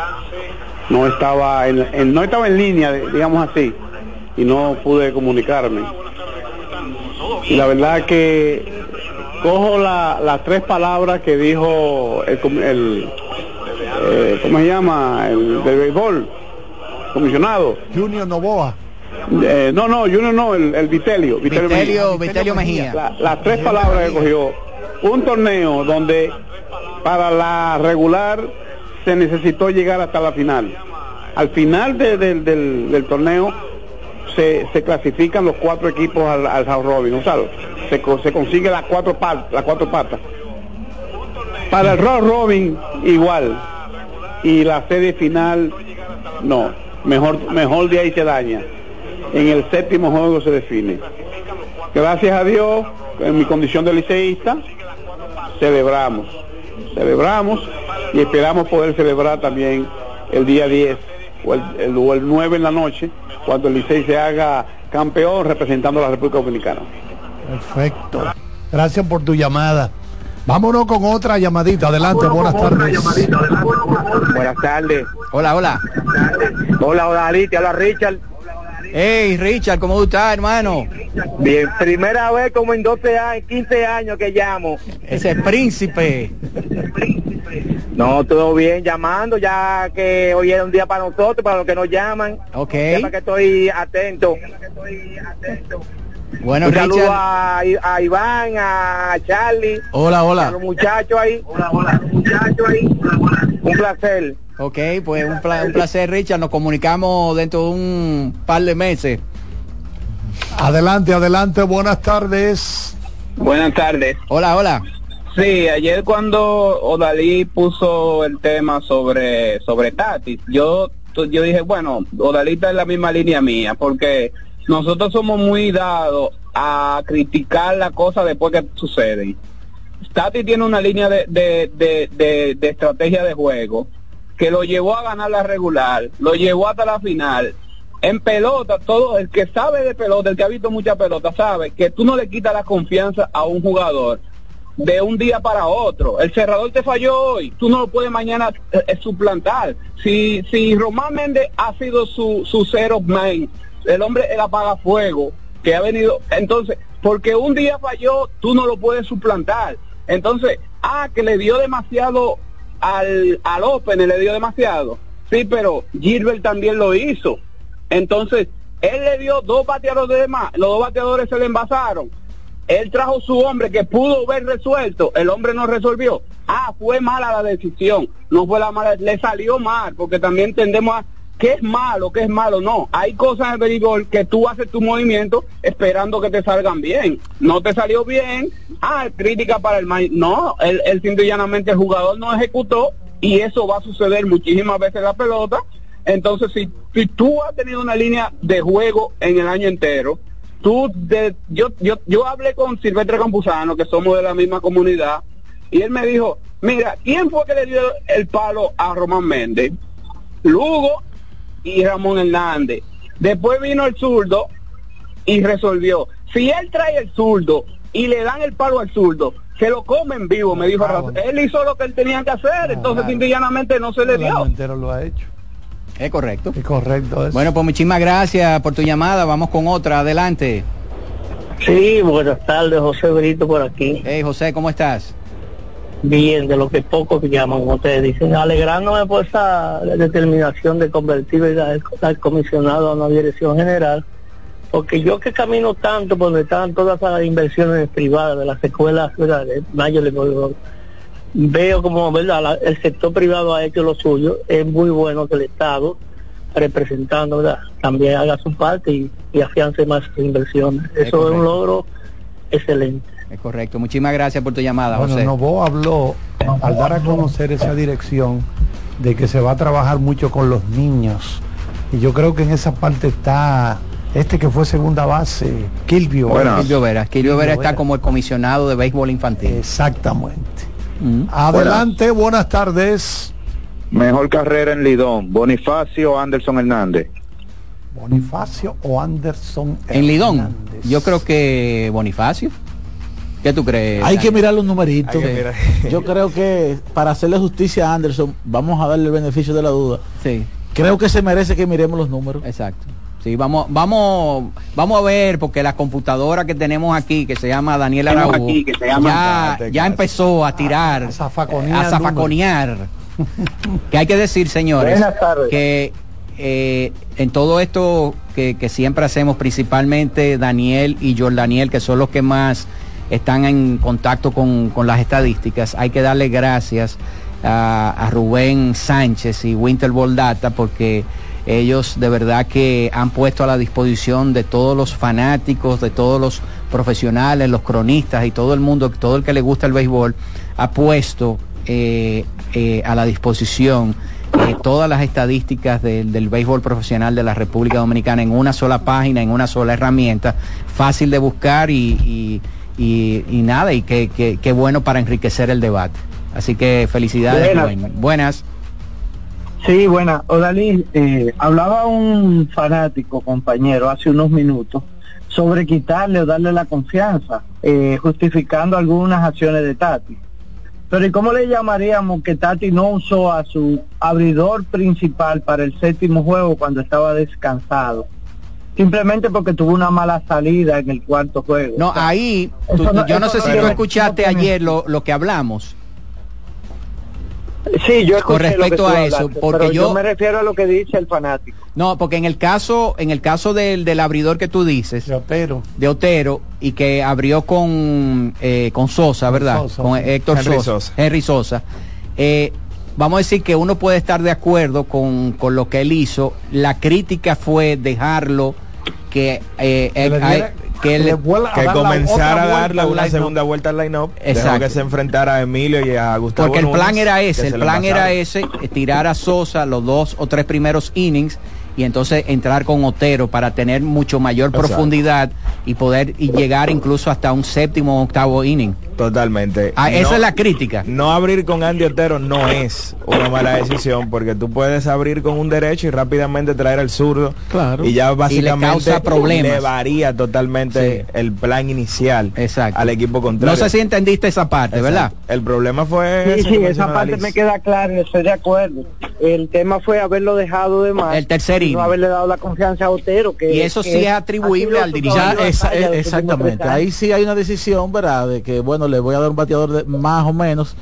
Speaker 18: no estaba en, no estaba en línea, digamos así, y no pude comunicarme. Y la verdad que cojo las tres palabras que dijo el, eh, ¿cómo se llama? El del béisbol, comisionado.
Speaker 2: Junior Novoa.
Speaker 18: Eh, no, no, Junior no, el, el Vitelio.
Speaker 3: Vitelio, Vitelio, Mejía.
Speaker 18: las tres palabras que cogió. Un torneo donde para la regular se necesitó llegar hasta la final. Al final del, torneo se, clasifican los cuatro equipos al, al Robin, ¿no sabes? Se, se consigue las cuatro, las cuatro patas. Para el Round Robin igual. Y la serie final, no. Mejor, mejor de ahí se daña. En el séptimo juego se define. Gracias a Dios, en mi condición de liceísta, celebramos. Celebramos y esperamos poder celebrar también
Speaker 19: el día 10 o el, o el 9 en la noche, cuando el Licey se haga campeón representando a la República Dominicana.
Speaker 2: Perfecto. Gracias por tu llamada. Vámonos con otra llamadita. Adelante, buenas tardes.
Speaker 20: Buenas tardes.
Speaker 3: Hola, hola.
Speaker 20: Hola, hola, Ali, te habla Richard.
Speaker 3: Hey, Richard, ¿cómo estás, hermano?
Speaker 20: Bien, primera vez como en 12 años, 15 años que llamo.
Speaker 3: Ese príncipe.
Speaker 20: No, todo bien, llamando, ya que hoy es un día para nosotros, para los que nos llaman.
Speaker 3: Ok.
Speaker 20: Para que estoy atento.
Speaker 3: Bueno,
Speaker 20: un saludo a, a Iván, a Charlie.
Speaker 4: Hola, hola.
Speaker 20: A los muchachos ahí. Hola, hola. Muchachos ahí. Un placer.
Speaker 3: Ok, pues un, pla- un placer, Richard. Nos comunicamos dentro de un par de meses.
Speaker 2: Adelante, adelante, buenas tardes.
Speaker 21: Buenas tardes.
Speaker 3: Hola, hola.
Speaker 21: Sí, ayer cuando Odalí puso el tema sobre sobre Tatis, yo yo dije, bueno, Odalí está en la misma línea mía, porque nosotros somos muy dados a criticar las cosas después que suceden. Tatis tiene una línea de, de, de, de, de estrategia de juego que lo llevó a ganar la regular, lo llevó hasta la final. En pelota, todo el que sabe de pelota, el que ha visto mucha pelota, sabe que tú no le quitas la confianza a un jugador de un día para otro. El cerrador te falló hoy, tú no lo puedes mañana eh, eh, suplantar. Si, si Román Méndez ha sido su, su cero man, el hombre el apagafuego que ha venido, entonces, porque un día falló, tú no lo puedes suplantar. Entonces, ah, que le dio demasiado al, al Open, le dio demasiado. Sí, pero Gilbert también lo hizo. Entonces, él le dio dos bateadores de más, los dos bateadores se le envasaron. Él trajo su hombre que pudo haber resuelto, el hombre no resolvió. Ah, fue mala la decisión, no fue la mala, le salió mal, porque también tendemos a qué es malo, qué es malo, no. Hay cosas en el béisbol que tú haces tu movimiento esperando que te salgan bien. No te salió bien, ah, crítica para el maíz. No, y llanamente el jugador no ejecutó y eso va a suceder muchísimas veces la pelota. Entonces, si, si tú has tenido una línea de juego en el año entero, tú de, yo, yo, yo hablé con Silvestre Campuzano, que somos de la misma comunidad, y él me dijo, mira, ¿quién fue que le dio el palo a Román Méndez? Lugo y Ramón Hernández. Después vino el zurdo y resolvió. Si él trae el zurdo y le dan el palo al zurdo, se lo comen vivo, me dijo.
Speaker 2: Ah,
Speaker 21: Él hizo lo que él tenía que hacer, entonces simple y llanamente no se le
Speaker 2: El
Speaker 21: dio.
Speaker 2: entero lo ha hecho.
Speaker 3: Es correcto.
Speaker 2: Es correcto. eso.
Speaker 3: Bueno, pues muchísimas gracias por tu llamada. Vamos con otra. Adelante.
Speaker 22: Sí, buenas tardes, José Brito por aquí.
Speaker 3: Hey, José, ¿cómo estás?
Speaker 22: Bien, de lo que pocos llaman, como ustedes dicen, alegrándome por esa determinación de convertir al, comisionado a una dirección general, porque yo que camino tanto por donde están todas las inversiones privadas de las escuelas ¿verdad? de Baseball, veo como verdad La- el sector privado ha hecho lo suyo, es muy bueno que el Estado representando ¿verdad? también haga su parte y, y afiance más sus inversiones. Eso es un logro excelente.
Speaker 3: Es correcto. Muchísimas gracias por tu llamada,
Speaker 2: Bueno,
Speaker 3: José.
Speaker 2: Novo habló al dar a conocer esa dirección de que se va a trabajar mucho con los niños. Y yo creo que en esa parte está este que fue segunda base, Kilvio.
Speaker 3: Kilvio Vera. Kilvio Vera está como el comisionado de béisbol infantil.
Speaker 2: Exactamente.
Speaker 3: Mm.
Speaker 2: Adelante, buenas tardes.
Speaker 23: Mejor carrera en Lidón, Bonifacio o Anderson Hernández.
Speaker 2: Bonifacio o Anderson.
Speaker 3: En Lidón, yo creo que Bonifacio. ¿Qué tú crees?
Speaker 4: Hay que mirar los numeritos.
Speaker 3: Mirar. [laughs]
Speaker 4: Yo creo que para hacerle justicia a Anderson, vamos a darle el beneficio de la duda.
Speaker 3: Sí.
Speaker 4: Creo que se merece que miremos los números.
Speaker 3: Exacto. Sí, vamos, vamos, vamos a ver, porque la computadora que tenemos aquí, que se llama Daniel Araújo,
Speaker 21: aquí, que se llama-
Speaker 3: ya, ya empezó a tirar, a
Speaker 2: zafaconear
Speaker 3: zafaconear. [laughs] que hay que decir, señores, que eh, en todo esto que, que siempre hacemos, principalmente Daniel y Jordaniel, que son los que más están en contacto con, con las estadísticas, hay que darle gracias a, Rubén Sánchez y Winter Data porque ellos de verdad que han puesto a la disposición de todos los fanáticos, de todos los profesionales, los cronistas y todo el mundo, todo el que le gusta el béisbol, ha puesto eh, eh, a la disposición eh, todas las estadísticas del- béisbol profesional de la República Dominicana en una sola página, en una sola herramienta, fácil de buscar y- y- y nada, y qué que, qué bueno para enriquecer el debate. Así que felicidades.
Speaker 21: Buenas.
Speaker 3: Buenas.
Speaker 22: Sí, buena. Odalí, eh, hablaba un fanático, compañero, hace unos minutos, sobre quitarle o darle la confianza, eh, justificando algunas acciones de Tati. Pero ¿y cómo le llamaríamos que Tati no usó a su abridor principal para el séptimo juego cuando estaba descansado? Simplemente porque tuvo una mala salida en el cuarto juego.
Speaker 3: No, ahí, yo no sé si tú escuchaste ayer lo, lo que hablamos
Speaker 22: Sí, yo
Speaker 3: con respecto a eso, porque yo,
Speaker 22: me refiero a lo que dice el fanático.
Speaker 3: No, porque en el caso, en el caso del, del abridor que tú dices,
Speaker 2: de Otero,
Speaker 3: de Otero y que abrió con eh, con Sosa, ¿verdad? con Héctor Sosa, Henry Sosa. Eh, vamos a decir que uno puede estar de acuerdo con, con lo que él hizo. La crítica fue dejarlo que eh,
Speaker 5: que, le, que comenzara a darle una segunda vuelta al line-up, que se enfrentara a Emilio y a Gustavo
Speaker 3: Porque el plan era ese, el plan era ese, tirar a Sosa los dos o tres primeros innings y entonces entrar con Otero para tener mucho mayor profundidad y poder y llegar incluso hasta un séptimo o octavo inning.
Speaker 5: Totalmente.
Speaker 3: Ah, esa es la crítica.
Speaker 5: No abrir con Andy Otero no es una mala decisión porque tú puedes abrir con un derecho y rápidamente traer al zurdo.
Speaker 3: Claro.
Speaker 5: Y ya básicamente
Speaker 3: le, problemas.
Speaker 5: varía totalmente el plan inicial al equipo contrario.
Speaker 3: No sé si entendiste esa parte, ¿verdad?
Speaker 5: El problema fue...
Speaker 22: Sí, sí, esa parte me queda clara, estoy de acuerdo. El tema fue haberlo dejado de más.
Speaker 3: El tercer
Speaker 22: No haberle dado la confianza a Otero. Que,
Speaker 3: y eso sí es atribuible al dirigente.
Speaker 4: exactamente. Ahí sí hay una decisión, ¿verdad? De que, bueno, le voy a dar un bateador de, más o menos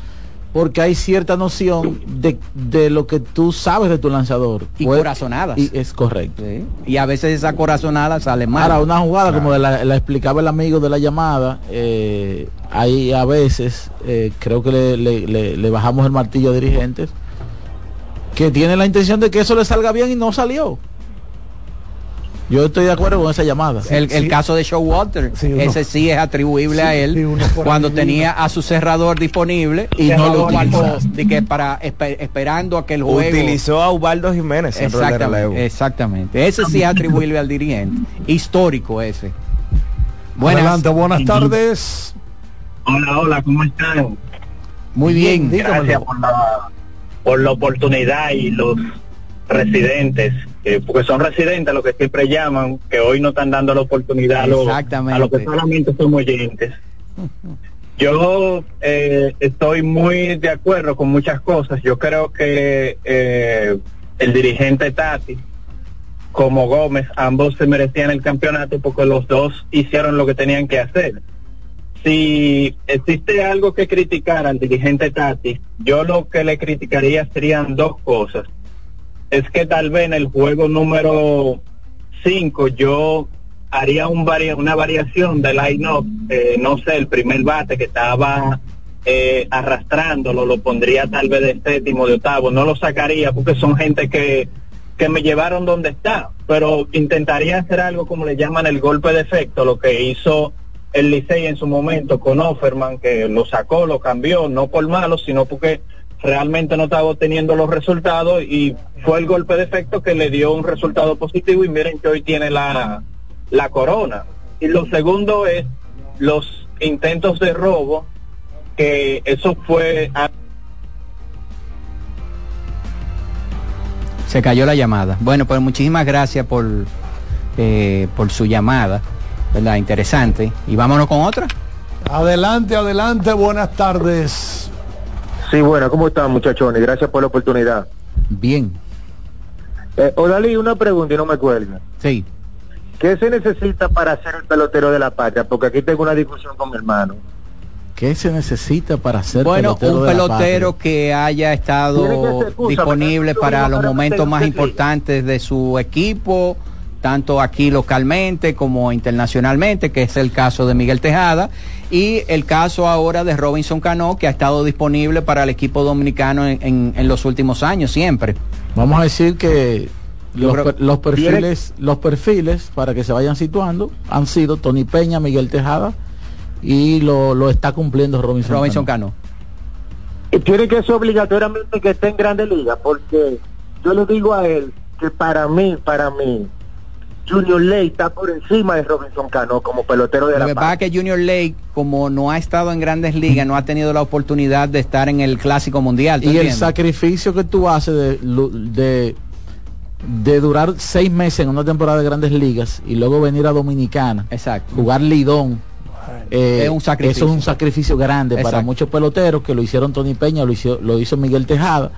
Speaker 4: porque hay cierta noción de, de, lo que tú sabes de tu lanzador.
Speaker 3: Y corazonadas.
Speaker 4: Y es correcto.
Speaker 3: Y a veces esa corazonada sale mal.
Speaker 4: Ahora, una jugada, como la, explicaba el amigo de la llamada, eh, hay a veces, eh, creo que le, le, le, bajamos el martillo a dirigentes, que tienen la intención de que eso le salga bien y no salió. Yo estoy de acuerdo con esa llamada.
Speaker 3: El, caso de Showalter, ese sí es atribuible a él cuando tenía a su cerrador disponible y no lo utilizó. De que para esperando a que el juego
Speaker 5: utilizó a Ubaldo Jiménez.
Speaker 3: Exactamente, exactamente. Ese sí es atribuible al dirigente. Histórico ese.
Speaker 2: Buenas. Adelante, buenas tardes.
Speaker 22: Hola, hola, ¿cómo están?
Speaker 3: Muy bien.
Speaker 22: Gracias por la, por la oportunidad y los residentes, porque son residentes lo que siempre llaman, que hoy no están dando la oportunidad a los, a que solamente son oyentes. [laughs] Yo eh, estoy muy de acuerdo con muchas cosas. Yo creo que eh, el dirigente Tati, como Gómez, ambos se merecían el campeonato porque los dos hicieron lo que tenían que hacer. Si existe algo que criticar al dirigente Tati, yo lo que le criticaría serían dos cosas es que tal vez en el juego número 5 yo haría un una variación del line-up, eh, no sé, el primer bate que estaba eh, arrastrándolo, lo pondría tal vez de séptimo, de octavo, no lo sacaría porque son gente que, que me llevaron donde está, pero intentaría hacer algo como le llaman el golpe de efecto, lo que hizo el Licey en su momento con Offerman, que lo sacó, lo cambió, no por malo, sino porque realmente no estaba obteniendo los resultados y fue el golpe de efecto que le dio un resultado positivo y miren que hoy tiene la, la corona. Y lo segundo es los intentos de robo, que eso fue...
Speaker 3: Se cayó la llamada. Bueno, pues muchísimas gracias por, eh, por su llamada, ¿verdad? Interesante. Y vámonos con otra.
Speaker 2: Adelante, adelante, buenas tardes.
Speaker 18: Sí, bueno, ¿cómo están muchachones? Gracias por la oportunidad.
Speaker 3: Bien.
Speaker 18: Eh, Odalí, una pregunta y no me cuelga.
Speaker 3: Sí.
Speaker 18: ¿Qué se necesita para ser el pelotero de la patria? Porque aquí tengo una discusión con mi hermano.
Speaker 4: ¿Qué se necesita para ser
Speaker 3: bueno,
Speaker 4: pelotero
Speaker 3: un pelotero que haya estado disponible para los momentos más importantes de su equipo, tanto aquí localmente como internacionalmente, que es el caso de Miguel Tejada, y el caso ahora de Robinson Cano, que ha estado disponible para el equipo dominicano en, los últimos años, siempre.
Speaker 4: Vamos a decir que los, perfiles, los perfiles, para que se vayan situando, han sido Tony Peña, Miguel Tejada, y lo, está cumpliendo Robinson,
Speaker 3: Robinson Cano.
Speaker 18: Tiene que ser obligatoriamente que esté en Grande Liga, porque yo le digo a él que para mí, para mí,
Speaker 24: Junior Lake está por encima de Robinson Cano como pelotero de la
Speaker 3: Lo que pasa es que Junior Lake, como no ha estado en grandes ligas, no ha tenido la oportunidad de estar en el Clásico Mundial.
Speaker 4: Y el sacrificio que tú haces de, de, de, durar seis meses en una temporada de grandes ligas y luego venir a Dominicana,
Speaker 3: Exacto.
Speaker 4: jugar Lidón.
Speaker 3: Eh, es un sacrificio.
Speaker 4: Eso es un sacrificio grande para muchos peloteros que lo hicieron Tony Peña, lo hizo, lo hizo Miguel Tejada.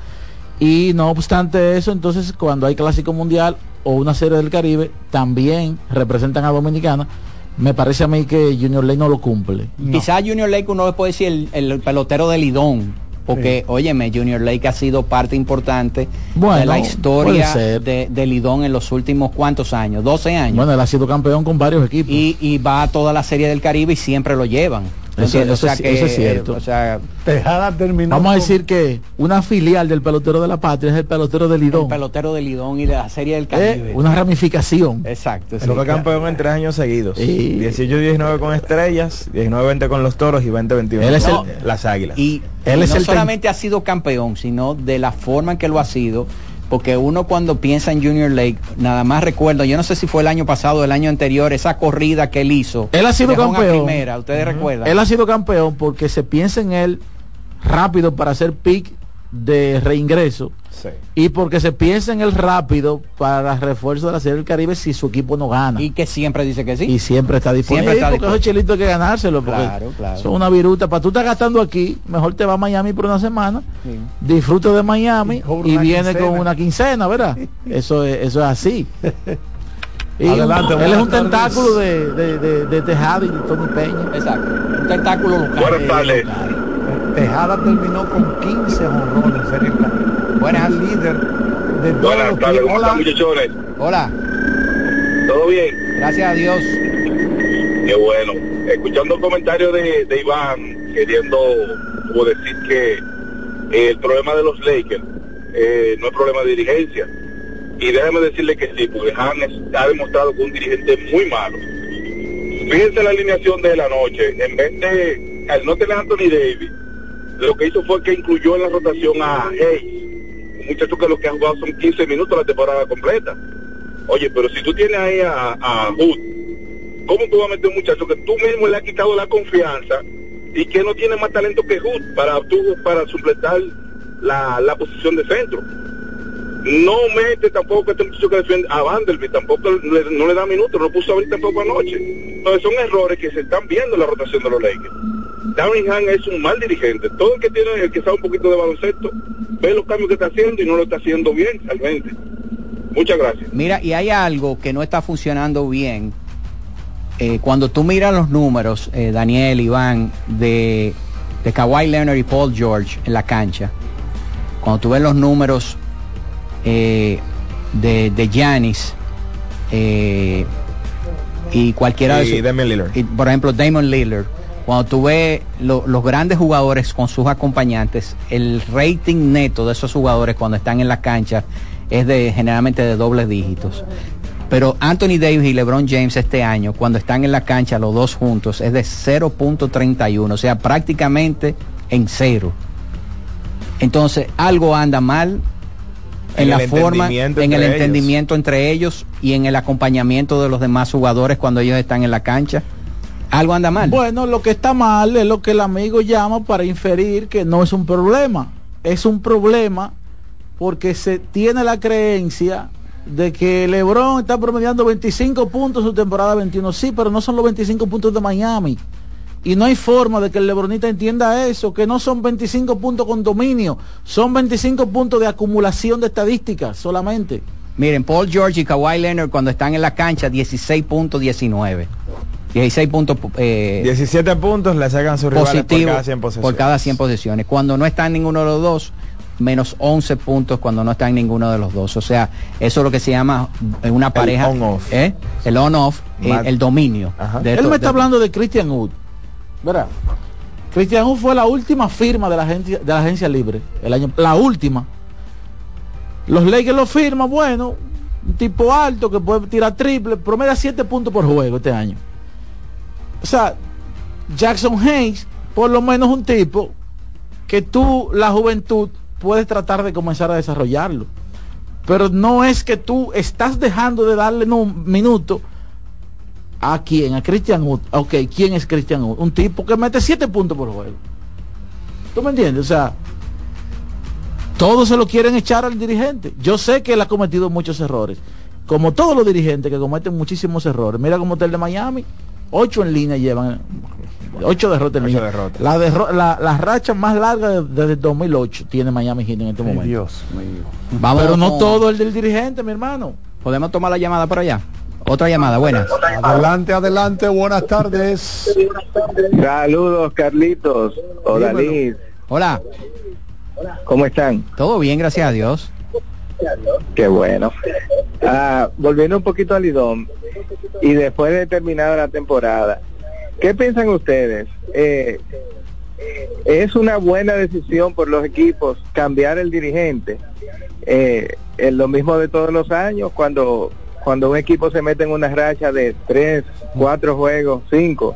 Speaker 4: Y no obstante eso, entonces cuando hay Clásico Mundial o una serie del Caribe, también representan a Dominicana. Me parece a mí que Junior Lake no lo cumple.
Speaker 3: Quizás Junior Lake uno le puede decir el, pelotero de Lidón, porque, óyeme, Junior Lake ha sido parte importante de la historia de, Lidón en los últimos cuantos años, 12 años.
Speaker 4: Bueno, él ha sido campeón con varios equipos.
Speaker 3: Y, y va a toda la serie del Caribe y siempre lo llevan.
Speaker 4: Eso, es cierto.
Speaker 3: o sea,
Speaker 2: Tejada terminó.
Speaker 4: Vamos a decir que una filial del pelotero de la patria es el pelotero de Lidón.
Speaker 3: El pelotero de Lidón y de la serie del Caribe.
Speaker 4: una ramificación.
Speaker 3: Exacto.
Speaker 5: fue campeón en tres años seguidos. 18-19 con estrellas, 19-20 con los toros y 20-21 con las águilas.
Speaker 3: Y, él no solamente ha sido campeón, sino de la forma en que lo ha sido porque uno cuando piensa en Junior Lake, nada más recuerdo, yo no sé si fue el año pasado o el año anterior, esa corrida que él hizo.
Speaker 4: Él ha sido campeón.
Speaker 3: Primera, ustedes recuerdan.
Speaker 4: Él ha sido campeón porque se piensa en él rápido para hacer pick de reingreso y porque se piensa en el rápido para refuerzo de la Serie del Caribe si su equipo no gana.
Speaker 3: Y que siempre dice que sí.
Speaker 4: Y siempre está disponible. Siempre está porque esos hay que ganárselo. claro, claro. Son una viruta. Para tú estás gastando aquí, mejor te va a Miami por una semana. Disfruta de Miami y, viene con una quincena, ¿verdad? [laughs] eso, es, eso es así. [laughs] Y Adelante, él es un tentáculo de, de, de, de, Tejada y de Tony Peña.
Speaker 3: Exacto. Un tentáculo local.
Speaker 24: Buenas tardes.
Speaker 2: Tejada terminó con 15 honrones Serie
Speaker 3: Buenas.
Speaker 2: líder de
Speaker 24: todos Buenas tardes,
Speaker 3: Hola.
Speaker 24: muchachones?
Speaker 3: Hola.
Speaker 24: ¿Todo bien?
Speaker 3: Gracias a Dios.
Speaker 24: Qué bueno. Escuchando el comentario de, de Iván, queriendo como decir que eh, el problema de los Lakers eh, no es problema de dirigencia. Y déjame decirle que sí, porque Han ha demostrado que es un dirigente muy malo. Fíjense la alineación de la noche. En vez de, al no tener Anthony Davis, lo que hizo fue que incluyó en la rotación a Hayes muchacho que lo que ha jugado son 15 minutos la temporada completa. Oye, pero si tú tienes ahí a, a Hood, ¿cómo tú vas a meter un muchacho que tú mismo le has quitado la confianza y que no tiene más talento que Hood para, para supletar la, la posición de centro? No mete tampoco este muchacho que defiende a Vanderbilt, tampoco no le da minutos, no puso a abrir tampoco anoche. Entonces son errores que se están viendo en la rotación de los Lakers. Han es un mal dirigente. Todo el que tiene, el que sabe un poquito de baloncesto, ve los cambios que está haciendo y no lo está haciendo bien realmente. Muchas gracias.
Speaker 3: Mira, y hay algo que no está funcionando bien. Eh, cuando tú miras los números, eh, Daniel, Iván, de, de Kawhi Leonard y Paul George en la cancha, cuando tú ves los números eh, de, de Giannis y cualquiera
Speaker 5: de
Speaker 3: y, por ejemplo, Damon Lillard, cuando tú ves los grandes jugadores con sus acompañantes, el rating neto de esos jugadores cuando están en la cancha es de generalmente de dobles dígitos. Pero Anthony Davis y LeBron James este año, cuando están en la cancha los dos juntos, es de 0.31, o sea, prácticamente en cero. Entonces, algo anda mal en, la forma, en el entendimiento entre ellos y en el acompañamiento de los demás jugadores cuando ellos están en la cancha algo anda mal.
Speaker 4: Bueno, lo que está mal es lo que el amigo llama para inferir que no es un problema. Es un problema porque se tiene la creencia de que Lebron está promediando 25 puntos en su temporada 21. Sí, pero no son los 25 puntos de Miami. Y no hay forma de que el Lebronita entienda eso, que no son 25 puntos con dominio, son 25 puntos de acumulación de estadísticas solamente.
Speaker 3: Miren, Paul George y Kawhi Leonard cuando están en la cancha 16.19. 16 puntos.
Speaker 5: 17 eh, puntos le sacan su rivales por cada 100 posesiones.
Speaker 3: Por cada 100 posesiones. Cuando no está en ninguno de los dos, menos 11 puntos cuando no está en ninguno de los dos. O sea, eso es lo que se llama una pareja.
Speaker 5: El on-off.
Speaker 3: ¿eh? El on-off, eh, el dominio.
Speaker 4: Él me está hablando de Christian Wood. ¿Verdad? Christian Wood fue la última firma de la agencia, de la agencia libre. El año, la última. Los Lakers lo firman, bueno, un tipo alto que puede tirar triple, promedia 7 puntos por juego este año o sea, Jackson Hayes, por lo menos un tipo que tú, la juventud, puedes tratar de comenzar a desarrollarlo. Pero no es que tú estás dejando de darle un minuto a quién, a Christian Wood. Ok, ¿quién es Christian Wood? Un tipo que mete siete puntos por juego. ¿Tú me entiendes? O sea, todos se lo quieren echar al dirigente. Yo sé que él ha cometido muchos errores. Como todos los dirigentes que cometen muchísimos errores. Mira cómo está el de Miami. Ocho en línea llevan. Ocho derrotas en línea. La, la, racha más larga desde el 2008 tiene Miami Heat en este momento.
Speaker 2: Dios
Speaker 4: Vamos, Pero no todo el del dirigente, mi hermano.
Speaker 3: Podemos tomar la llamada por allá. Otra llamada, buenas.
Speaker 2: Adelante, adelante, buenas tardes.
Speaker 23: Saludos, Carlitos. Hola, Liz.
Speaker 3: Hola.
Speaker 23: ¿Cómo están?
Speaker 3: Todo bien, gracias a Dios.
Speaker 23: Qué bueno. Ah, volviendo un poquito al Lidón y después de terminada la temporada, ¿qué piensan ustedes? Eh, ¿Es una buena decisión por los equipos cambiar el dirigente? Eh, lo mismo de todos los años, cuando, cuando un equipo se mete en una racha de tres, cuatro juegos, cinco,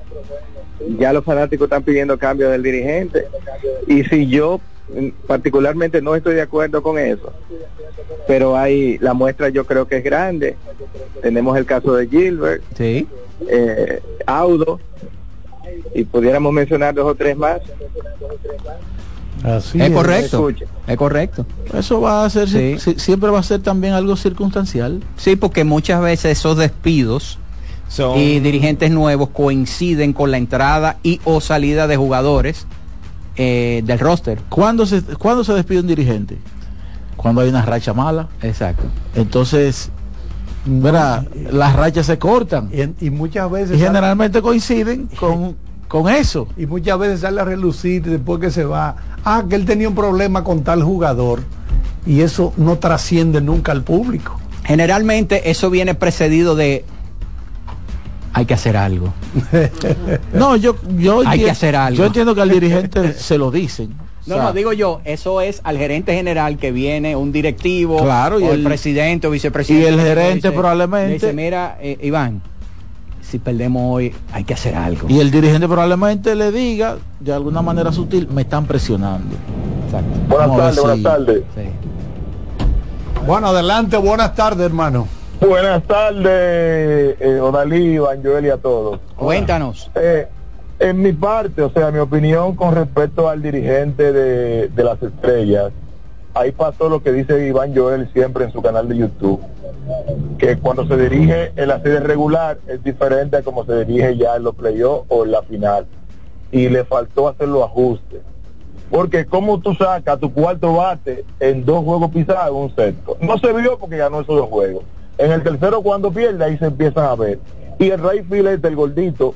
Speaker 23: ya los fanáticos están pidiendo cambio del dirigente. Y si yo particularmente no estoy de acuerdo con eso, pero hay la muestra yo creo que es grande. Tenemos el caso de Gilbert,
Speaker 3: sí.
Speaker 23: Eh, Audo, y pudiéramos mencionar dos o tres más.
Speaker 3: Así es, correcto. Es correcto.
Speaker 4: Eso va a ser, siempre va a ser también algo circunstancial.
Speaker 3: Sí, porque muchas veces esos despidos Son... y dirigentes nuevos coinciden con la entrada y o salida de jugadores eh, del roster.
Speaker 4: ¿Cuándo se, ¿Cuándo se despide un dirigente? Cuando hay una racha mala.
Speaker 3: Exacto.
Speaker 4: Entonces, las rachas se cortan.
Speaker 2: Y, muchas veces...
Speaker 4: Y generalmente coinciden [laughs] con, con eso.
Speaker 2: Y muchas veces sale a relucir después que se va. Ah, que él tenía un problema con tal jugador. Y eso no trasciende nunca al público.
Speaker 3: Generalmente eso viene precedido de hay que hacer algo. [laughs]
Speaker 4: no, yo, yo
Speaker 3: hay que hacer algo.
Speaker 4: Yo entiendo que al dirigente se lo dicen.
Speaker 3: No, no, digo yo, eso es al gerente general que viene, un directivo,
Speaker 4: claro,
Speaker 3: y el, presidente o vicepresidente.
Speaker 4: Y el gerente probablemente.
Speaker 3: Dice, mira, eh, Iván, si perdemos hoy, hay que hacer algo.
Speaker 4: Y el dirigente probablemente le diga, de alguna manera sutil, me están presionando.
Speaker 23: Exacto. Buenas tardes, buenas tardes.
Speaker 2: Bueno, adelante, buenas tardes, hermano.
Speaker 23: Buenas tardes, eh, Odalí, Iván Joel y a todos.
Speaker 3: Cuéntanos.
Speaker 23: Eh, en mi parte, o sea, mi opinión con respecto al dirigente de, de las estrellas, ahí pasó lo que dice Iván Joel siempre en su canal de YouTube, que cuando se dirige en la serie regular es diferente a como se dirige ya en los playoffs o en la final. Y le faltó hacer los ajustes. Porque como tú sacas tu cuarto bate en dos juegos pisados, un sexto. No se vio porque ganó esos dos juegos. En el tercero cuando pierde ahí se empiezan a ver. Y el Rey Filet, el gordito,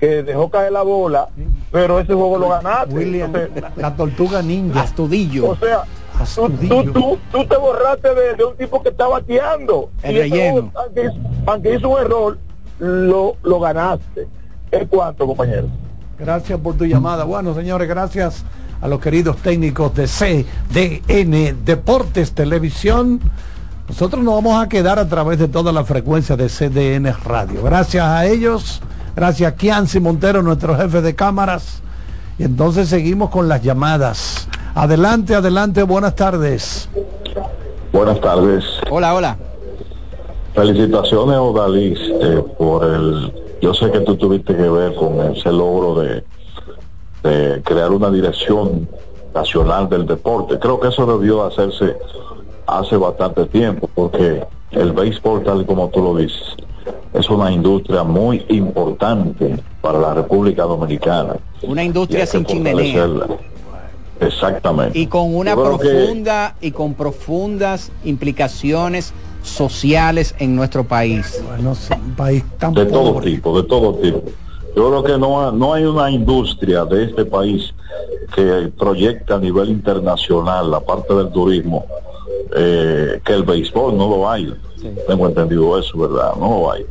Speaker 23: que dejó caer la bola, pero ese juego lo ganaste.
Speaker 2: William, la, tortuga ninja.
Speaker 3: Astudillo.
Speaker 23: O sea, tú, tú, tú, te borraste de, un tipo que está bateando.
Speaker 3: El relleno.
Speaker 23: aunque, hizo un error, lo, lo ganaste. ¿Es cuánto, compañero?
Speaker 2: Gracias por tu llamada. Bueno, señores, gracias a los queridos técnicos de CDN Deportes Televisión. Nosotros nos vamos a quedar a través de toda la frecuencia de CDN Radio. Gracias a ellos, gracias a Kianci Montero, nuestro jefe de cámaras. Y entonces seguimos con las llamadas. Adelante, adelante, buenas tardes.
Speaker 25: Buenas tardes.
Speaker 3: Hola, hola.
Speaker 25: Felicitaciones, Odalis, eh, por el... Yo sé que tú tuviste que ver con ese logro de, de crear una dirección nacional del deporte. Creo que eso debió hacerse hace bastante tiempo, porque el béisbol, tal como tú lo dices, es una industria muy importante para la República Dominicana.
Speaker 3: Una industria sin chimenea.
Speaker 25: Exactamente.
Speaker 3: Y con una profunda y con profundas implicaciones sociales en nuestro país.
Speaker 2: Bueno, un país tan
Speaker 25: de todo tipo, de todo tipo. Yo creo que no, no hay una industria de este país que proyecta a nivel internacional la parte del turismo eh, que el béisbol no lo hay. Tengo entendido eso, ¿verdad? No lo hay.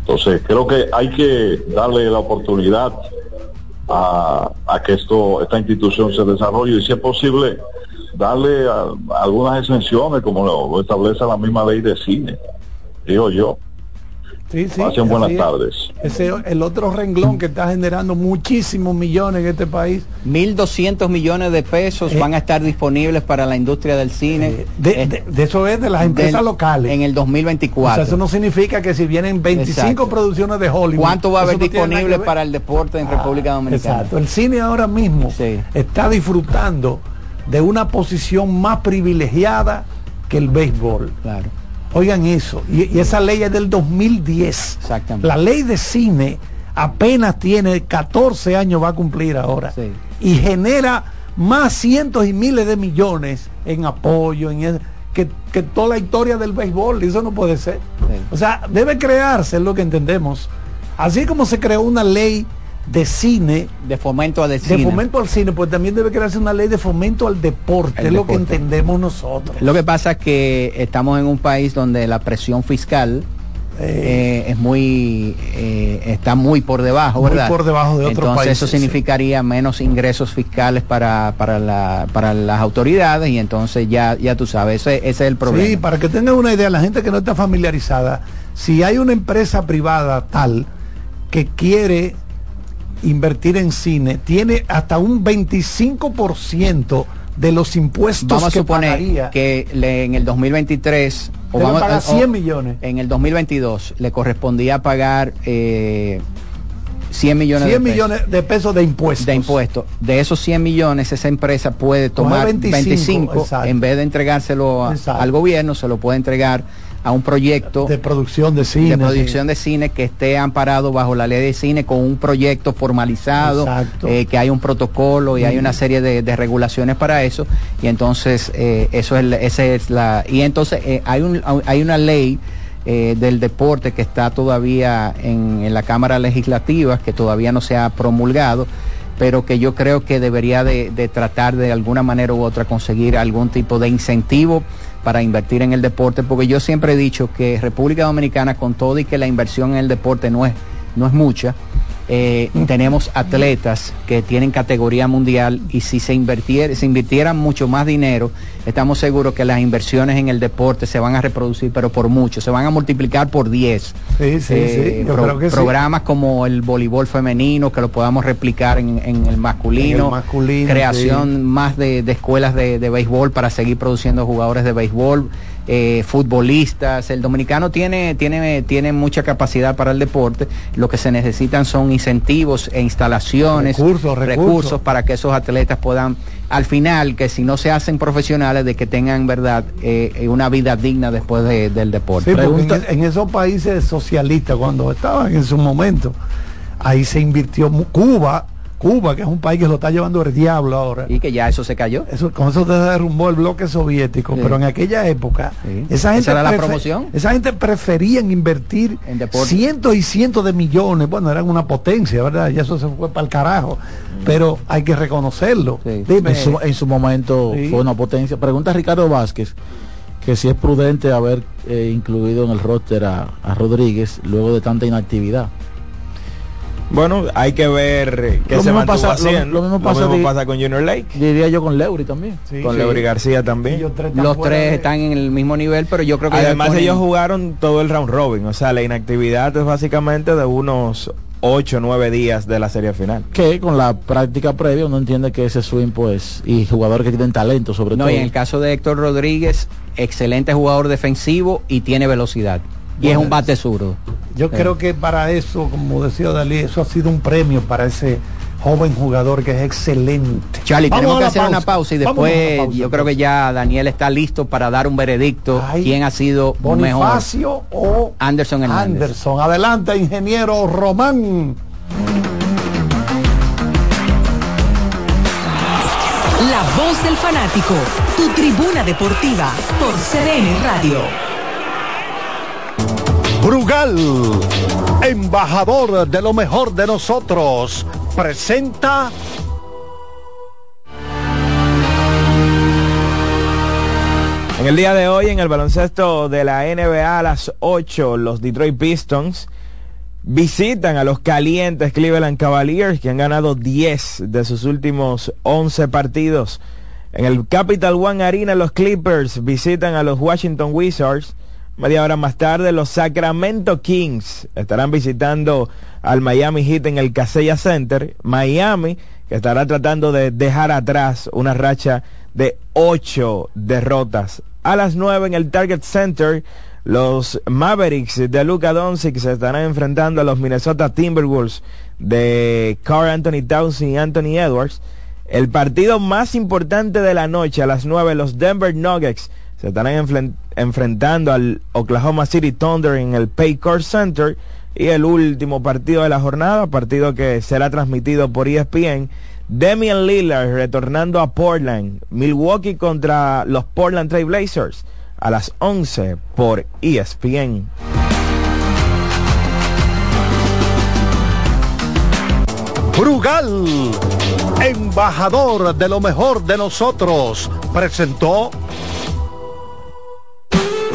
Speaker 25: Entonces, creo que hay que darle la oportunidad a, que esto esta institución se desarrolle y si es posible darle algunas exenciones como lo, establece la misma ley de cine, digo yo.
Speaker 2: Sí, sí,
Speaker 11: buenas tardes.
Speaker 2: Ese, el otro renglón que está generando muchísimos millones en este país.
Speaker 3: 1.200 millones de pesos eh, van a estar disponibles para la industria del cine. Eh,
Speaker 2: de, eso es de las empresas locales.
Speaker 3: En el 2024.
Speaker 2: eso no significa que si vienen 25 producciones de Hollywood.
Speaker 3: ¿Cuánto va a haber disponible para el deporte en República ah, Dominicana?
Speaker 2: Exacto. El cine ahora mismo está disfrutando de una posición más privilegiada que el béisbol.
Speaker 3: Claro.
Speaker 2: Oigan eso. Y, esa ley es del 2010.
Speaker 3: Exactamente.
Speaker 2: La ley de cine apenas tiene 14 años, va a cumplir ahora. Y genera más cientos y miles de millones en apoyo, en que, que, toda la historia del béisbol. Eso no puede ser. O sea, debe crearse, es lo que entendemos. Así como se creó una ley de cine.
Speaker 3: De fomento al
Speaker 2: cine. De fomento al cine, pues también debe crearse una ley de fomento al deporte, es lo que entendemos nosotros.
Speaker 3: Lo que pasa es que estamos en un país donde la presión fiscal eh, es muy eh, está muy por debajo, muy
Speaker 2: por debajo de otros
Speaker 3: entonces eso significaría menos ingresos fiscales para, para, la, para las autoridades y entonces ya ya tú sabes, ese, ese es el problema. Sí,
Speaker 2: para que tengan una idea, la gente que no está familiarizada, si hay una empresa privada tal que quiere invertir en cine tiene hasta un 25% de los impuestos
Speaker 3: vamos que a suponer que en el 2023
Speaker 2: o vamos, pagar 100 millones
Speaker 3: en el 2022 le correspondía pagar eh, 100 millones,
Speaker 2: 100 de, millones pesos. de pesos de impuestos.
Speaker 3: De impuestos. De esos 100 millones, esa empresa puede tomar 25, en vez de entregárselo al gobierno, se lo puede entregar a un proyecto
Speaker 2: de producción de cine.
Speaker 3: de producción de cine que esté amparado bajo la ley de cine con un proyecto formalizado eh, que hay un protocolo y hay una serie de, regulaciones para eso. Y entonces eh, eso es ese es la y entonces eh, hay un hay una ley del deporte que está todavía en, la Cámara Legislativa, que todavía no se ha promulgado, pero que yo creo que debería de, de, tratar de alguna manera u otra conseguir algún tipo de incentivo para invertir en el deporte, porque yo siempre he dicho que República Dominicana, con todo y que la inversión en el deporte no es, no es mucha, eh, tenemos atletas que tienen categoría mundial y si se invirtiera, se invirtieran mucho más dinero, estamos seguros que las inversiones en el deporte se van a reproducir, pero por mucho, se van a multiplicar por 10.
Speaker 2: Sí, sí,
Speaker 3: eh, programas como el voleibol femenino, que lo podamos replicar en, el, masculino, creación más de, escuelas de, de béisbol para seguir produciendo jugadores de béisbol. Eh, futbolistas. El dominicano tiene, tiene, tiene mucha capacidad para el deporte. Lo que se necesitan son incentivos e instalaciones,
Speaker 2: recursos, recursos.
Speaker 3: para que esos atletas puedan, al final, que si no se hacen profesionales, de que tengan verdad eh, una vida digna después del deporte.
Speaker 2: en, esos países socialistas, cuando estaban en su momento, ahí se invirtió Cuba Cuba, que es un país que lo está llevando el diablo ahora.
Speaker 3: Y que ya eso se cayó.
Speaker 2: Eso, con eso se derrumbó el bloque soviético, pero en aquella época, esa gente
Speaker 3: era la promoción.
Speaker 2: Esa gente preferían invertir cientos y cientos de millones. Bueno, eran una potencia, ¿verdad? Y eso se fue para el carajo. Pero hay que reconocerlo.
Speaker 4: Dime. En su, momento fue una potencia. Pregunta a Ricardo Vázquez que si es prudente haber eh, incluido en el roster a Rodríguez luego de tanta inactividad.
Speaker 5: Bueno, hay que ver qué se va pasa, haciendo. Lo, mismo pasa, con Junior Lake.
Speaker 4: Diría yo con Leury también.
Speaker 5: con Leury García también.
Speaker 3: Los tres están en el mismo nivel, pero yo creo que...
Speaker 5: Además ellos jugaron todo el round robin, o sea, la inactividad es básicamente de unos 8 o 9 días de la serie final.
Speaker 4: Que con la práctica previa uno entiende que ese swing pues y jugadores que tienen talento sobre todo.
Speaker 3: No, y en el caso de Héctor Rodríguez, excelente jugador defensivo y tiene velocidad y es un bate zurdo.
Speaker 2: Yo creo que para eso, como decía Dalí, eso ha sido un premio para ese joven jugador que es excelente.
Speaker 3: Charlie, tenemos que hacer una pausa y después yo creo que ya Daniel está listo para dar un veredicto quién ha sido
Speaker 2: Bonifacio o
Speaker 3: Anderson Hernández.
Speaker 2: Anderson. Adelante, ingeniero Román.
Speaker 1: La voz del fanático, tu tribuna deportiva por CDN Radio.
Speaker 2: Brugal, embajador de lo mejor de nosotros, presenta...
Speaker 5: En el día de hoy, en el baloncesto de la NBA a las 8, los Detroit Pistons visitan a los calientes Cleveland Cavaliers, que han ganado 10 de sus últimos 11 partidos. En el Capital One Arena, los Clippers visitan a los Washington Wizards Media hora más tarde, los Sacramento Kings estarán visitando al Miami Heat en el Casella Center. Miami, que estará tratando de dejar atrás una racha de ocho derrotas. A las nueve en el Target Center, los Mavericks de Luka Doncic se estarán enfrentando a los Minnesota Timberwolves de Carl Anthony Towns y Anthony Edwards. El partido más importante de la noche a las nueve, los Denver Nuggets se estarán enfrentando al Oklahoma City Thunder en el Paycor Center y el último partido de la jornada, partido que será transmitido por ESPN. Damian Lillard retornando a Portland, Milwaukee contra los Portland Trail Blazers a las 11 por ESPN.
Speaker 2: Brugal, embajador de lo mejor de nosotros, presentó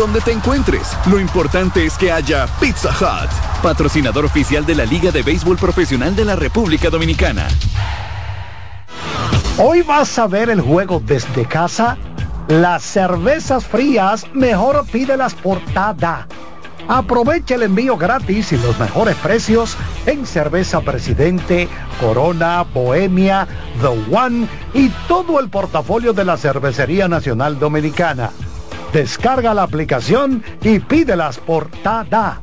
Speaker 26: Donde te encuentres, lo importante es que haya Pizza Hut, patrocinador oficial de la Liga de Béisbol Profesional de la República Dominicana.
Speaker 2: Hoy vas a ver el juego desde casa. Las cervezas frías, mejor pídelas por TADA. Aprovecha el envío gratis y los mejores precios en cerveza Presidente, Corona, Bohemia, The One y todo el portafolio de la Cervecería Nacional Dominicana. Descarga la aplicación y pídelas por TADA.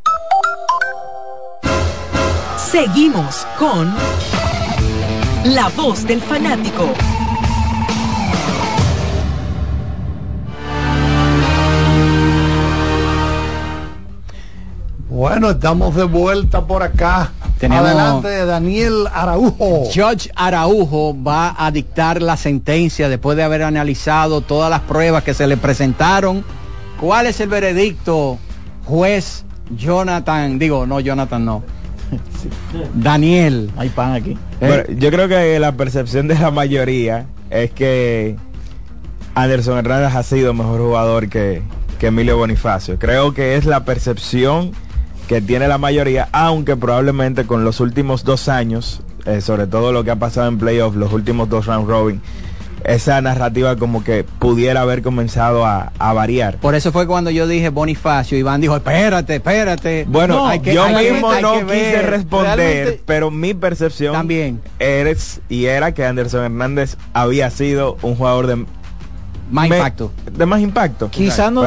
Speaker 1: Seguimos con La voz del fanático.
Speaker 2: Bueno, estamos de vuelta por acá.
Speaker 3: Tenemos
Speaker 2: Adelante, Daniel Araujo.
Speaker 3: Judge Araujo va a dictar la sentencia después de haber analizado todas las pruebas que se le presentaron. ¿Cuál es el veredicto, juez Jonathan? Digo, no, Jonathan, no. Daniel.
Speaker 4: Hay pan aquí.
Speaker 5: ¿Eh? yo creo que la percepción de la mayoría es que Anderson Hernández ha sido mejor jugador que, que Emilio Bonifacio. Creo que es la percepción que tiene la mayoría, aunque probablemente con los últimos dos años, eh, sobre todo lo que ha pasado en playoffs, los últimos dos round robin, esa narrativa como que pudiera haber comenzado a, variar.
Speaker 3: Por eso fue cuando yo dije Bonifacio, Iván dijo, espérate, espérate.
Speaker 5: Bueno, hay que, yo mismo no quise responder, pero mi percepción también eres y era que Anderson Hernández había sido un jugador de
Speaker 3: más impacto.
Speaker 5: De más impacto.
Speaker 4: Quizás no,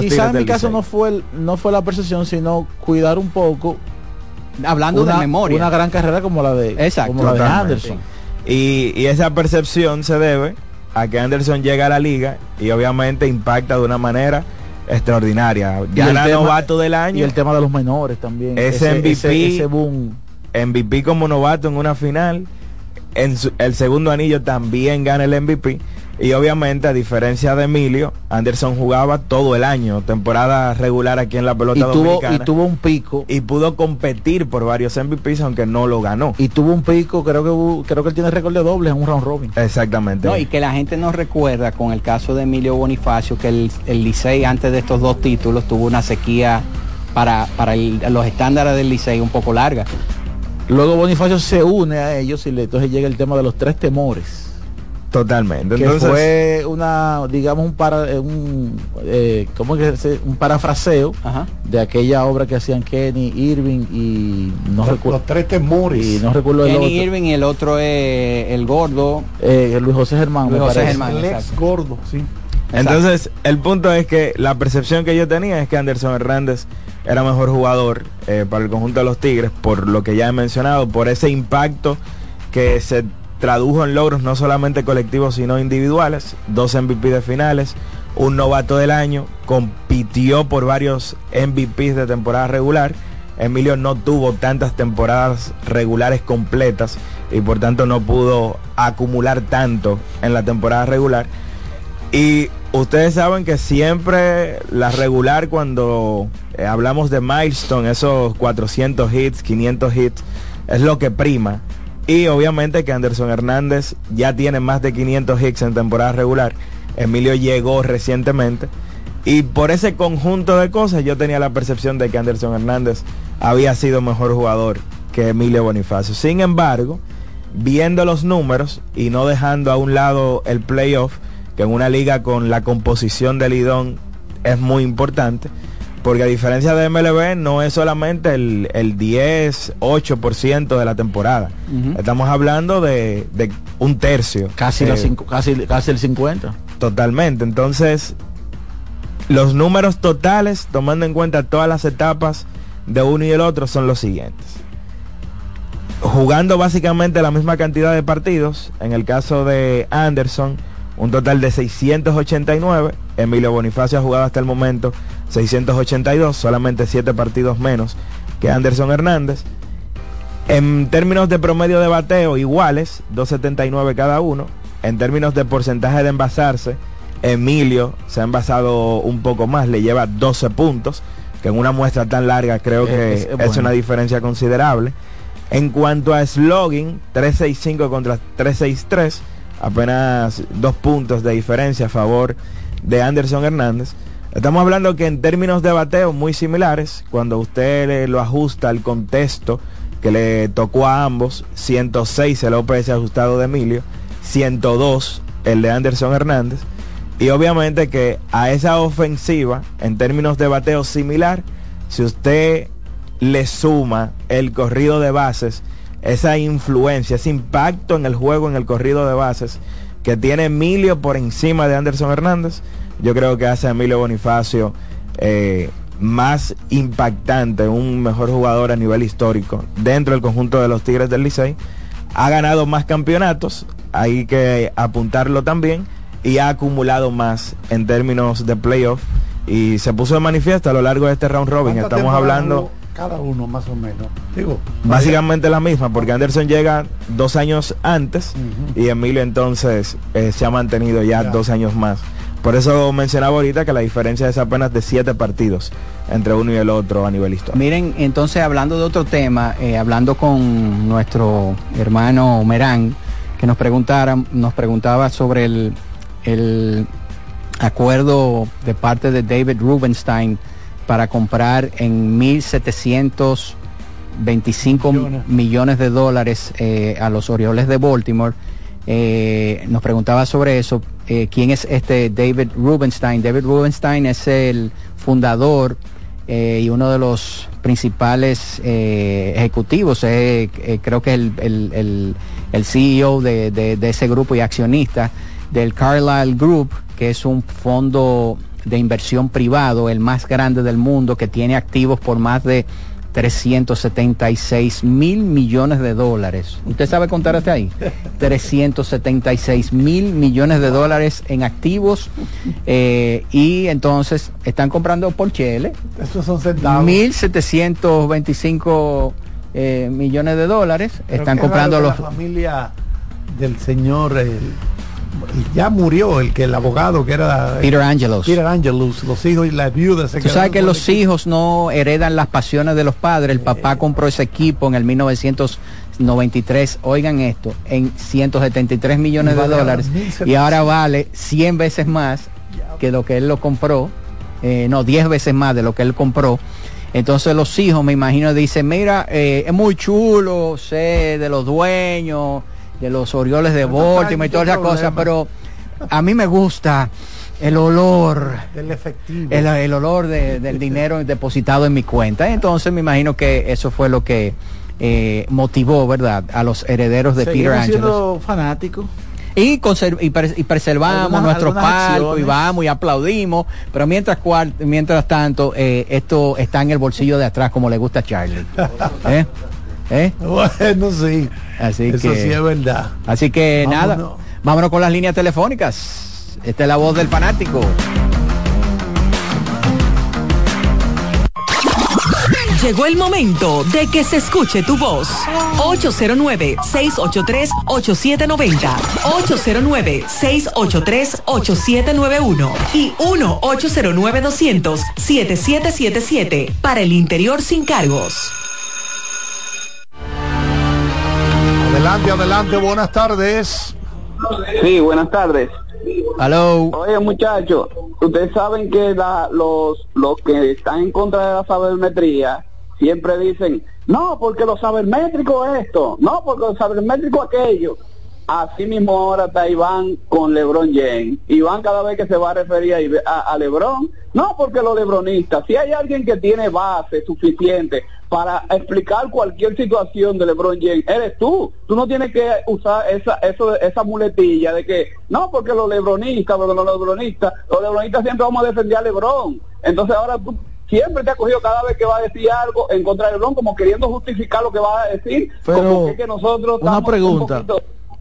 Speaker 4: quizá en mi caso no fue no fue la percepción, sino cuidar un poco
Speaker 3: hablando de memoria.
Speaker 4: Una gran carrera como la de, como la de Anderson.
Speaker 5: Y, y, esa percepción se debe a que Anderson llega a la liga y obviamente impacta de una manera extraordinaria.
Speaker 4: Ya novato del año. Y el tema de los menores también.
Speaker 5: Ese, MVP, ese, boom. MVP como novato en una final. En el segundo anillo también gana el MVP. Y obviamente, a diferencia de Emilio, Anderson jugaba todo el año, temporada regular aquí en la pelota
Speaker 4: y tuvo,
Speaker 5: dominicana.
Speaker 4: Y tuvo un pico.
Speaker 5: Y pudo competir por varios MVPs, aunque no lo ganó.
Speaker 4: Y tuvo un pico, creo que creo que él tiene récord de dobles en un round robin.
Speaker 5: Exactamente.
Speaker 3: y que la gente no recuerda con el caso de Emilio Bonifacio, que el, el Licey antes de estos dos títulos tuvo una sequía para, para los estándares del Licey un poco larga.
Speaker 4: Luego Bonifacio se une a ellos y le, entonces llega el tema de los tres temores
Speaker 5: Totalmente.
Speaker 4: Que fue una, digamos, un para, eh, un, eh, ¿cómo que se, un parafraseo de aquella obra que hacían Kenny Irving y no recuerdo.
Speaker 2: Los tres temores.
Speaker 4: Y no recuerdo
Speaker 3: Kenny el otro. Irving y el otro es el gordo.
Speaker 4: Eh, Luis José Germán.
Speaker 3: Luis José Germán.
Speaker 2: El ex gordo, sí.
Speaker 5: Entonces, el punto es que la percepción que yo tenía es que Anderson Hernández era mejor jugador eh, para el conjunto de los Tigres, por lo que ya he mencionado, por ese impacto que se tradujo en logros no solamente colectivos sino individuales, dos MVP de finales, un novato del año, compitió por varios MVPs de temporada regular. Emilio no tuvo tantas temporadas regulares completas y por tanto no pudo acumular tanto en la temporada regular. Y ustedes saben que siempre la regular cuando eh, hablamos de milestone, esos 400 hits, 500 hits, es lo que prima. Y obviamente que Anderson Hernández ya tiene más de 500 hits en temporada regular. Emilio llegó recientemente. Y por ese conjunto de cosas yo tenía la percepción de que Anderson Hernández había sido mejor jugador que Emilio Bonifacio. Sin embargo, viendo los números y no dejando a un lado el playoff, que en una liga con la composición del Lidón es muy importante, porque a diferencia de MLB no es solamente el, el 10, 8% de la temporada. Estamos hablando de, un tercio.
Speaker 4: Casi, la eh, cinco, casi, casi el 50.
Speaker 5: Totalmente. Entonces, los números totales, tomando en cuenta todas las etapas de uno y el otro, son los siguientes. Jugando básicamente la misma cantidad de partidos, en el caso de Anderson, un total de 689. Emilio Bonifacio ha jugado hasta el momento 682, solamente 7 partidos menos que Anderson Hernández. En términos de promedio de bateo, iguales, 279 cada uno. En términos de porcentaje de envasarse, Emilio se ha envasado un poco más, le lleva 12 puntos, que en una muestra tan larga creo que es, una diferencia considerable. En cuanto a slogging, 365 contra 363 apenas dos puntos de diferencia a favor de Anderson Hernández. Estamos hablando que en términos de bateo muy similares, cuando usted lo ajusta al contexto que le tocó a ambos, 106 el OPS ajustado de Emilio, 102 el de Anderson Hernández, y obviamente que a esa ofensiva, en términos de bateo similar, si usted le suma el corrido de bases, esa influencia, ese impacto en el juego, en el corrido de bases que tiene Emilio por encima de Anderson Hernández, yo creo que hace a Emilio Bonifacio eh, más impactante, un mejor jugador a nivel histórico dentro del conjunto de los Tigres del Licey. Ha ganado más campeonatos, hay que apuntarlo también, y ha acumulado más en términos de playoff y se puso de manifiesto a lo largo de este round robin. Estamos hablando
Speaker 2: cada uno más o menos. Digo,
Speaker 5: básicamente la misma, porque Anderson llega dos años antes y Emilio entonces eh, se ha mantenido ya, dos años más. Por eso mencionaba ahorita que la diferencia es apenas de siete partidos entre uno y el otro a nivel histórico.
Speaker 3: Miren, entonces hablando de otro tema, eh, hablando con nuestro hermano Merán, que nos preguntara, nos preguntaba sobre el, el acuerdo de parte de David Rubenstein para comprar en 1.725 millones. de dólares eh, a los Orioles de Baltimore. Eh, nos preguntaba sobre eso. Eh, ¿Quién es este David Rubenstein? David Rubenstein es el fundador y uno de los principales ejecutivos. creo que es el, CEO de, de ese grupo y accionista del Carlyle Group, que es un fondo de inversión privado, el más grande del mundo, que tiene activos por más de 376 mil millones de dólares. ¿Usted sabe contar hasta ahí? [laughs] 376 mil millones de dólares en activos eh, y entonces están comprando por Chile.
Speaker 2: Esos son centavos.
Speaker 3: 1.725 eh, millones de dólares. están comprando los...
Speaker 2: La familia del señor ya murió el que el abogado que era
Speaker 3: Peter Angelus.
Speaker 2: Peter Angelus, los hijos y las viudas
Speaker 3: se Tú sabes que los hijos no heredan las pasiones de los padres. El papá compró ese equipo en el 1993, oigan esto, en 173 millones de dólares. Y ahora vale 100 veces más que lo que él lo compró, eh, no, 10 veces más de lo que él compró. Entonces los hijos, me imagino, dicen, mira, eh, es muy chulo, sé de los dueños, de los Orioles de Baltimore y todas esas cosas, pero a mí me gusta el olor.
Speaker 2: Del efectivo.
Speaker 3: El, olor del dinero [laughs] depositado en mi cuenta. Entonces me imagino que eso fue lo que eh, motivó verdad a los herederos de Peter Angeles
Speaker 4: fanático
Speaker 3: y, y, preservamos nuestro palco y vamos y aplaudimos, pero mientras cual, mientras tanto eh, esto está en el bolsillo de atrás como le gusta a Charlie. [laughs] ¿Eh?
Speaker 2: ¿Eh? Bueno, sí.
Speaker 3: Así
Speaker 2: Eso
Speaker 3: que,
Speaker 2: sí es verdad.
Speaker 3: Así que nada, vámonos con las líneas telefónicas. Esta es la voz del fanático.
Speaker 1: Llegó el momento de que se escuche tu voz. 809-683-8790. 809-683-8791. Y 1-809-200-7777. Para el interior sin cargos.
Speaker 2: Adelante, adelante, buenas tardes.
Speaker 21: Sí, buenas tardes.
Speaker 3: Hello.
Speaker 21: Oye, muchachos, ustedes saben que los, los que están en contra de la sabermetría siempre dicen, no, porque los sabermétricos esto, no, porque los sabermétricos aquello. Así mismo ahora está Iván con LeBron James. Iván cada vez que se va a referir a, a, LeBron, no porque los lebronistas, si hay alguien que tiene base suficiente para explicar cualquier situación de LeBron James, eres tú. Tú no tienes que usar esa, eso, esa muletilla de que, no porque los lebronistas, porque los lebronistas, los lebronistas siempre vamos a defender a LeBron. Entonces ahora tú siempre te ha cogido cada vez que va a decir algo en contra de LeBron como queriendo justificar lo que va a decir, como que, nosotros
Speaker 4: una pregunta.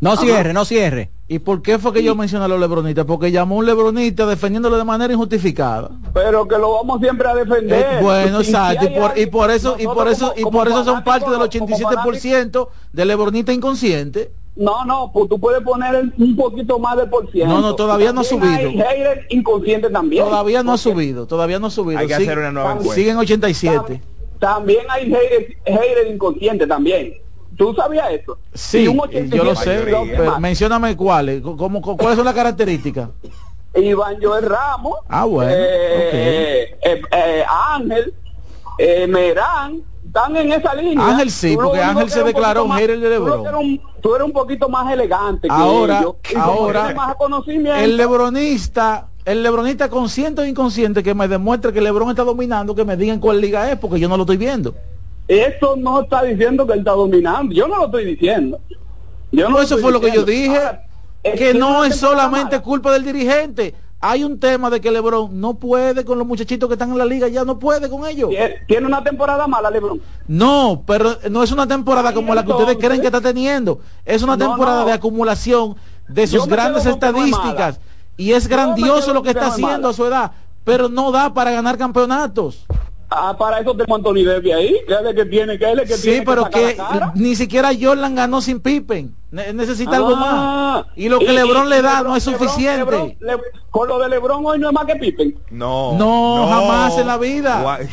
Speaker 3: No cierre, no cierre.
Speaker 4: ¿Y por qué fue que yo mencioné a los lebronistas? Porque llamó un lebronista defendiéndolo de manera injustificada.
Speaker 21: Pero que lo vamos siempre a defender.
Speaker 4: Eh, bueno, exacto. y, por, eso, y por eso, y por eso son parte del 87% de lebronista inconsciente.
Speaker 21: No, no, pues tú puedes poner un poquito más de por ciento.
Speaker 4: No, no, todavía no ha subido.
Speaker 21: Hay inconsciente también.
Speaker 4: Todavía no ha subido, todavía no ha subido.
Speaker 5: Hay que hacer una nueva encuesta.
Speaker 4: Siguen 87.
Speaker 21: También, hay haters, inconscientes también. ¿Tú sabías eso?
Speaker 4: Sí, yo lo sé, pero mencióname cuáles, ¿cómo, ¿cuáles son las características?
Speaker 21: Iván Joel Ramos,
Speaker 4: ah, bueno,
Speaker 21: eh, eh, eh, Ángel, Merán, están en esa línea.
Speaker 4: Ángel sí, porque Ángel se declaró un hater de Lebron.
Speaker 21: Tú eres, un, poquito más elegante
Speaker 4: ahora,
Speaker 21: que
Speaker 4: Ahora, el lebronista el lebronista consciente o inconsciente que me demuestre que Lebron está dominando, que me digan cuál liga es, porque yo no lo estoy viendo.
Speaker 21: Eso no está diciendo que él está dominando. Yo no lo estoy diciendo.
Speaker 4: Yo no, eso fue lo que yo dije. que no es solamente culpa del dirigente. Hay un tema de que Lebron no puede con los muchachitos que están en la liga, ya no puede con ellos.
Speaker 21: ¿Tiene una temporada mala, Lebron?
Speaker 4: No, pero no es una temporada como la que ustedes creen que está teniendo. Es una temporada de acumulación de sus grandes estadísticas. Y es grandioso lo que está haciendo a su edad, pero no da para ganar campeonatos.
Speaker 21: Ah, para eso tengo Anthony Davis ahí, que es el que tiene, que es el que
Speaker 4: sí,
Speaker 21: tiene
Speaker 4: pero
Speaker 21: que,
Speaker 4: que ni siquiera Jordan ganó sin Pippen. Ne- necesita algo más.
Speaker 21: Ah,
Speaker 4: Y lo que
Speaker 21: y-
Speaker 4: LeBron
Speaker 21: y
Speaker 4: le da
Speaker 21: Lebron-
Speaker 4: no es suficiente.
Speaker 21: Lebron- Le- con lo de LeBron hoy no es más que Pippen.
Speaker 5: No.
Speaker 4: No, jamás en la vida.
Speaker 5: Guay.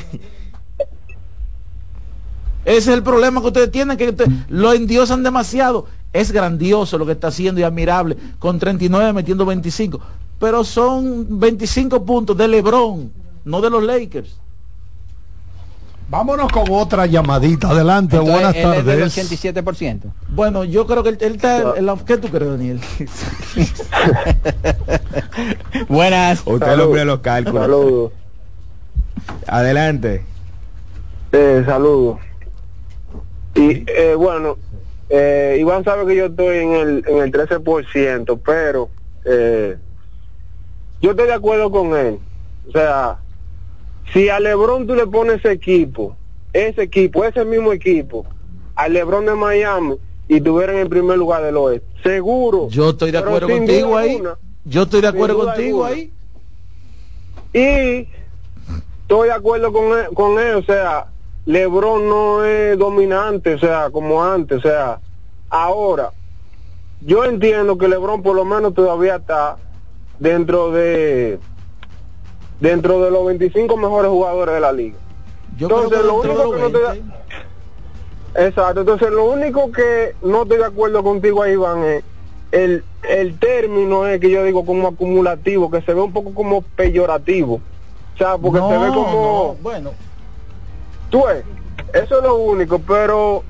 Speaker 4: Ese es el problema que ustedes tienen, que usted- lo endiosan demasiado. Es grandioso lo que está haciendo y admirable, con 39 metiendo 25. Pero son 25 puntos de LeBron, no de los Lakers.
Speaker 2: Vámonos con otra llamadita. Adelante,
Speaker 3: Entonces,
Speaker 2: buenas
Speaker 3: él es del
Speaker 2: tardes.
Speaker 3: 87%.
Speaker 4: Bueno, yo creo que él, él está... ¿Qué tú crees, Daniel? [laughs]
Speaker 3: Buenas.
Speaker 5: Usted de los cálculos.
Speaker 27: Saludos.
Speaker 5: Adelante.
Speaker 27: Eh, saludos. Y eh, bueno, eh, Iván sabe que yo estoy en el, en el 13%, pero eh, yo estoy de acuerdo con él. O sea, si a Lebron tú le pones ese equipo, ese equipo, ese mismo equipo, al Lebron de Miami y tuvieran en primer lugar del oeste, seguro.
Speaker 4: Yo estoy de acuerdo contigo ahí.
Speaker 27: alguna,
Speaker 4: Yo estoy de acuerdo contigo
Speaker 27: alguna.
Speaker 4: ahí.
Speaker 27: Y estoy de acuerdo con él, con él, o sea, LeBron no es dominante, o sea, como antes, o sea, ahora, yo entiendo que LeBron por lo menos todavía está dentro de dentro de los 25 mejores jugadores de la liga.
Speaker 4: Yo
Speaker 27: Entonces,
Speaker 4: creo
Speaker 27: lo
Speaker 4: que
Speaker 27: único
Speaker 4: dentro
Speaker 27: que no te da... Exacto, entonces lo único que no estoy de acuerdo contigo ahí, Iván, es el, el término es que yo digo como acumulativo, que se ve un poco como peyorativo. O sea, porque se ve como...
Speaker 4: no, bueno,
Speaker 27: Tú ves, eso es lo único, pero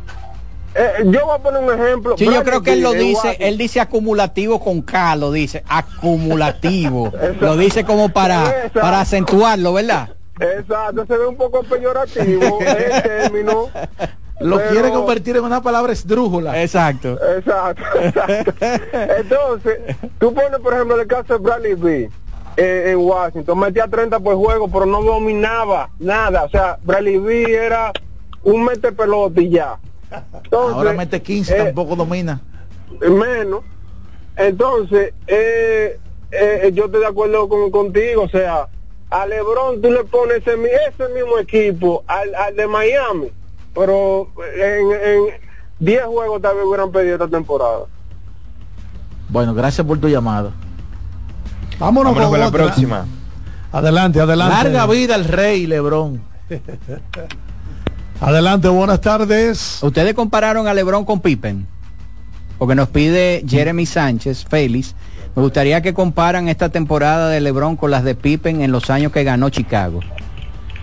Speaker 27: eh, yo voy a poner un ejemplo.
Speaker 3: Sí, yo creo que él lo dice, él dice acumulativo con K, lo dice, acumulativo. [laughs] lo dice como para,
Speaker 27: Exacto.
Speaker 3: para acentuarlo, ¿verdad?
Speaker 27: Exacto, se ve un poco peyorativo [laughs] el término.
Speaker 4: lo
Speaker 27: pero-
Speaker 4: quiere convertir en una palabra esdrújula.
Speaker 3: Exacto.
Speaker 27: Exacto, exacto. Entonces, tú pones, por ejemplo, el caso de Bradley Beal eh, en Washington, metía 30 por juego, pero no dominaba nada. O sea, Bradley Beal era un mete pelota y ya. Entonces,
Speaker 4: Ahora mete 15,
Speaker 27: eh,
Speaker 4: tampoco domina.
Speaker 27: menos. Entonces, eh, eh, yo estoy de acuerdo con, contigo, o sea, a LeBron tú le pones ese, ese mismo equipo al, al de Miami, pero en, en 10 juegos tal vez hubieran pedido esta temporada.
Speaker 4: Bueno, gracias por tu llamada.
Speaker 2: Vámonos,
Speaker 5: Vámonos
Speaker 2: con,
Speaker 5: con la
Speaker 2: otra.
Speaker 5: próxima.
Speaker 2: Adelante, adelante.
Speaker 4: Larga vida al rey, Lebrón. [laughs]
Speaker 2: Adelante, buenas tardes.
Speaker 3: Ustedes compararon a LeBron con Pippen. Porque nos pide Jeremy Sánchez, Félix. Me gustaría que comparan esta temporada de LeBron con las de Pippen en los años que ganó Chicago.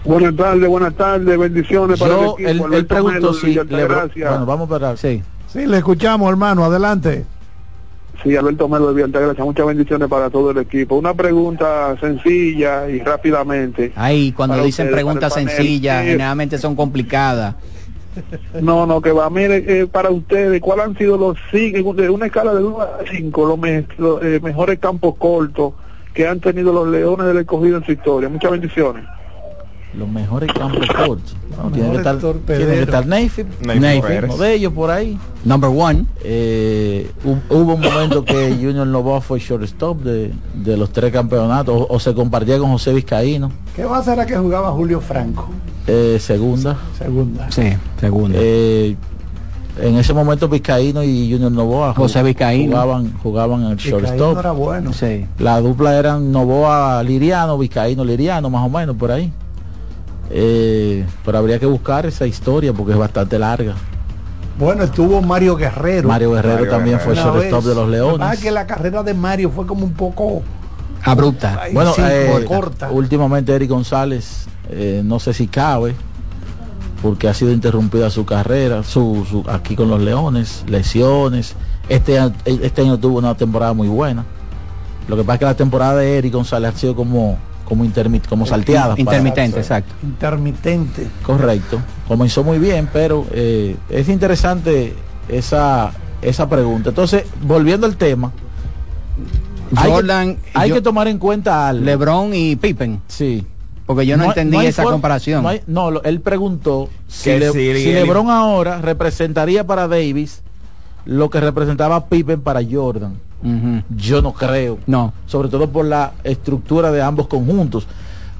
Speaker 27: Buenas tardes, buenas tardes, bendiciones
Speaker 4: Yo, él, él preguntó si Lebron,
Speaker 27: Gracias.
Speaker 4: bueno, vamos a parar.
Speaker 3: Sí.
Speaker 2: Sí, le escuchamos, hermano. Adelante.
Speaker 27: Sí, Alberto Melo de Gracias, muchas bendiciones para todo el equipo. Una pregunta sencilla y rápidamente.
Speaker 3: Ahí, cuando dicen preguntas sencillas, generalmente son complicadas.
Speaker 27: No, no, que va. Mire, eh, para ustedes, ¿cuáles han sido los cinco, de una escala de 1 a 5, los, me- los, eh, mejores campos cortos que han tenido los Leones del Escogido en su historia? Muchas bendiciones.
Speaker 4: Los mejores campos cortos. No, tiene, que estar, tiene que estar Neyfield, uno de ellos por ahí.
Speaker 3: Number one.
Speaker 4: Eh, hu- hubo un momento que [laughs] Junior Novoa fue shortstop de, de los tres campeonatos, o, o se compartía con José Vizcaíno,
Speaker 2: ¿Qué va a ser a que jugaba Julio Franco?
Speaker 4: eh, segunda.
Speaker 2: Segunda.
Speaker 3: Sí, segundo.
Speaker 4: Eh, en ese momento Vizcaíno y Junior Novoa
Speaker 3: José Vizcaíno.
Speaker 4: jugaban, jugaban en el
Speaker 2: Vizcaíno
Speaker 4: shortstop.
Speaker 2: era bueno.
Speaker 3: sí.
Speaker 4: La dupla eran Novoa Liriano, Vizcaíno Liriano, más o menos por ahí. Eh, pero habría que buscar esa historia porque es bastante larga.
Speaker 2: Bueno, estuvo Mario Guerrero.
Speaker 4: Mario Guerrero
Speaker 5: Mario
Speaker 4: también
Speaker 5: Guerrero.
Speaker 4: fue shortstop de los Leones.
Speaker 2: que la carrera de Mario fue como un poco
Speaker 3: Abrupta.
Speaker 2: Ay,
Speaker 4: Bueno,
Speaker 2: sí,
Speaker 4: eh,
Speaker 2: corta.
Speaker 4: últimamente Eric González, eh, no sé si cabe, porque ha sido interrumpida su carrera, su, su- aquí con los Leones, lesiones. Este, este año tuvo una temporada muy buena. Lo que pasa es que la temporada de Eric González ha sido como, como, intermit, como salteada. para-
Speaker 3: Intermitente, exacto.
Speaker 2: intermitente.
Speaker 4: Correcto. Comenzó muy bien, pero eh, es interesante esa, esa pregunta. Entonces, volviendo al tema, hay que-
Speaker 3: Jordan,
Speaker 4: hay
Speaker 3: yo-
Speaker 4: que tomar en cuenta algo.
Speaker 3: LeBron y Pippen.
Speaker 4: Sí.
Speaker 3: Porque yo no,
Speaker 4: hay-
Speaker 3: entendí esa comparación.
Speaker 4: No, hay- no, lo- él preguntó si, Le-
Speaker 5: si
Speaker 4: LeBron ahora representaría para Davis lo que representaba Pippen para Jordan. Yo no creo.
Speaker 3: No.
Speaker 4: Sobre todo por la estructura de ambos conjuntos.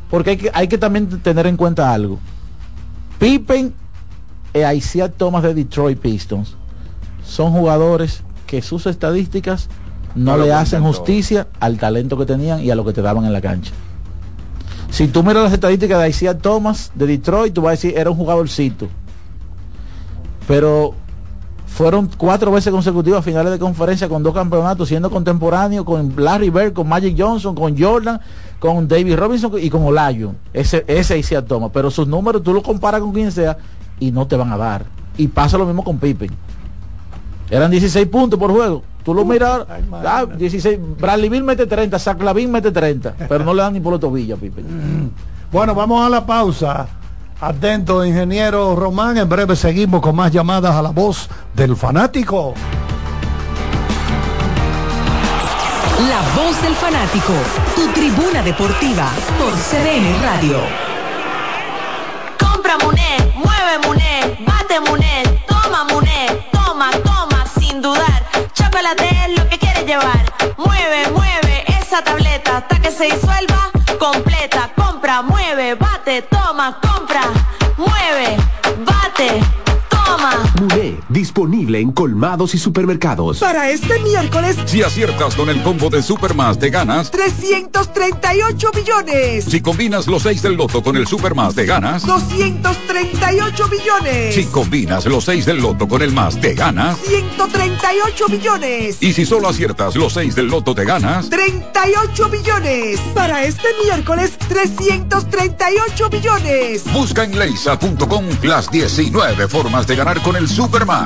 Speaker 4: Porque hay que, hay que también tener en cuenta algo. Pippen e Isaiah Thomas de Detroit Pistons son jugadores que sus estadísticas no, le hacen justicia al talento que tenían y a lo que te daban en la cancha. Si tú miras las estadísticas de Isaiah Thomas de Detroit, tú vas a decir, era un jugadorcito. Pero fueron cuatro veces consecutivas finales de conferencia con dos campeonatos, siendo contemporáneo con Larry Bird, con Magic Johnson, con Jordan, con David Robinson y con Olayo. Ese, ese Isaiah Thomas. Pero sus números tú los comparas con quien sea y no te van a dar. Y pasa lo mismo con Pippen. Eran 16 puntos por juego. Tú lo miras, ah, 16, Bradley Bill mete 30, Zach Lavin mete 30, pero no le dan ni por los tobillos, Pipe. Mm.
Speaker 2: Bueno, vamos a la pausa. Atento, ingeniero Román. En breve seguimos con más llamadas a la voz del fanático.
Speaker 1: La voz del fanático, tu tribuna deportiva por CDN Radio.
Speaker 27: Compra Muné, mueve Muné, bate Muné, toma Muné, toma, toma, sin dudar chocolate es lo que quieres llevar. Mueve, mueve esa tableta hasta que se disuelva completa. Compra, mueve, bate, toma, compra, mueve,
Speaker 28: disponible en colmados y supermercados.
Speaker 6: Para este miércoles,
Speaker 7: si aciertas con el combo de Supermás, te ganas
Speaker 6: 338 millones.
Speaker 7: Si combinas los 6 del loto con el Supermás, te ganas
Speaker 6: 238 millones.
Speaker 7: Si combinas los 6 del loto con el más, te ganas
Speaker 6: 138 millones.
Speaker 7: Y si solo aciertas los 6 del loto, te ganas
Speaker 6: 38 millones. Para este miércoles, 338 millones.
Speaker 7: Busca en leisa.com las 19 formas de ganar con el Super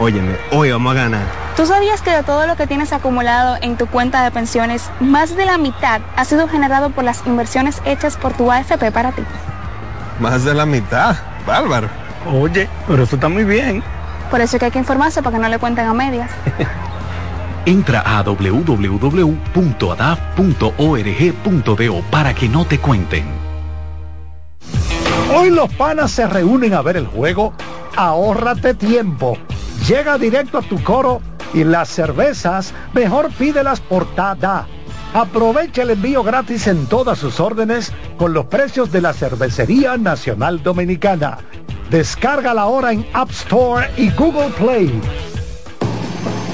Speaker 13: Óyeme, hoy vamos a ganar.
Speaker 15: ¿Tú sabías que de todo lo que tienes acumulado en tu cuenta de pensiones, más de la mitad ha sido generado por las inversiones hechas por tu AFP para ti?
Speaker 13: Más de la mitad, bárbaro.
Speaker 29: Oye, pero eso está muy bien.
Speaker 15: Por eso que hay que informarse para que no le cuenten a medias. [laughs]
Speaker 28: Entra a www.adaf.org.do para que no te cuenten.
Speaker 2: Hoy los panas se reúnen a ver el juego. Ahórrate tiempo Llega directo a tu coro y las cervezas mejor pídelas por TADA. Aprovecha el envío gratis en todas sus órdenes con los precios de la Cervecería Nacional Dominicana. Descarga la hora en App Store y Google Play.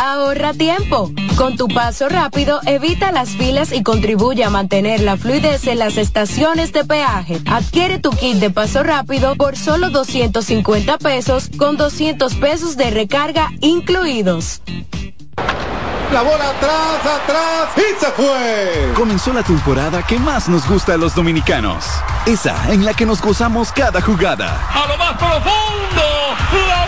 Speaker 10: Ahorra tiempo. Con tu paso rápido, evita las filas y contribuye a mantener la fluidez en las estaciones de peaje. Adquiere tu kit de paso rápido por solo 250 pesos con 200 pesos de recarga incluidos.
Speaker 2: La bola atrás, atrás y se fue.
Speaker 26: Comenzó la temporada que más nos gusta a los dominicanos. Esa en la que nos gozamos cada jugada.
Speaker 30: A lo más profundo, la bola.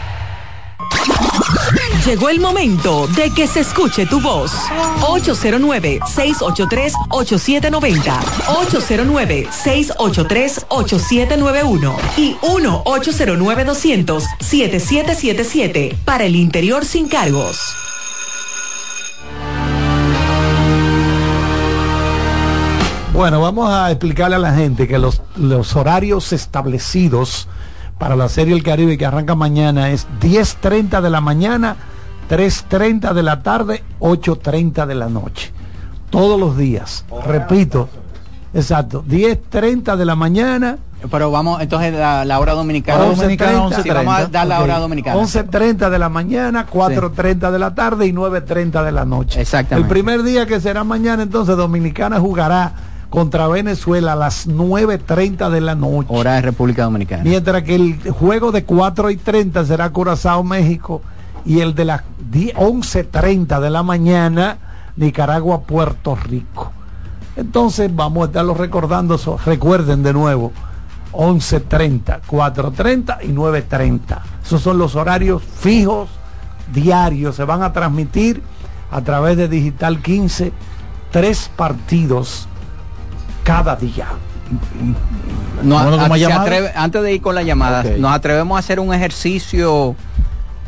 Speaker 1: Llegó el momento de que se escuche tu voz. 809-683-8790. 809-683-8791. Y 1-809-200-7777. Para el interior sin cargos.
Speaker 2: Bueno, vamos a explicarle a la gente que los, los horarios establecidos para la Serie El Caribe que arranca mañana es 10.30 de la mañana, 3.30 de la tarde, 8.30 de la noche. Todos los días. Repito, exacto, 10.30 de la mañana.
Speaker 3: Pero vamos, entonces la, hora dominicana.
Speaker 2: 11.30.
Speaker 3: Sí, vamos a dar la hora dominicana.
Speaker 2: 11.30 de la mañana, 4.30 de la tarde y 9.30 de la noche.
Speaker 3: Exactamente.
Speaker 2: El primer día que será mañana, entonces Dominicana jugará contra Venezuela a las 9.30 de la noche.
Speaker 3: Hora de República Dominicana.
Speaker 2: Mientras que el juego de 4 y 30 será Curazao, México, y el de las 11.30 de la mañana, Nicaragua, Puerto Rico. Entonces vamos a estarlo recordando, recuerden de nuevo, 11.30, 4.30 y 9.30. Esos son los horarios fijos, diarios, se van a transmitir a través de Digital 15, tres partidos cada día.
Speaker 3: No, antes de ir con la llamada, nos atrevemos a hacer un ejercicio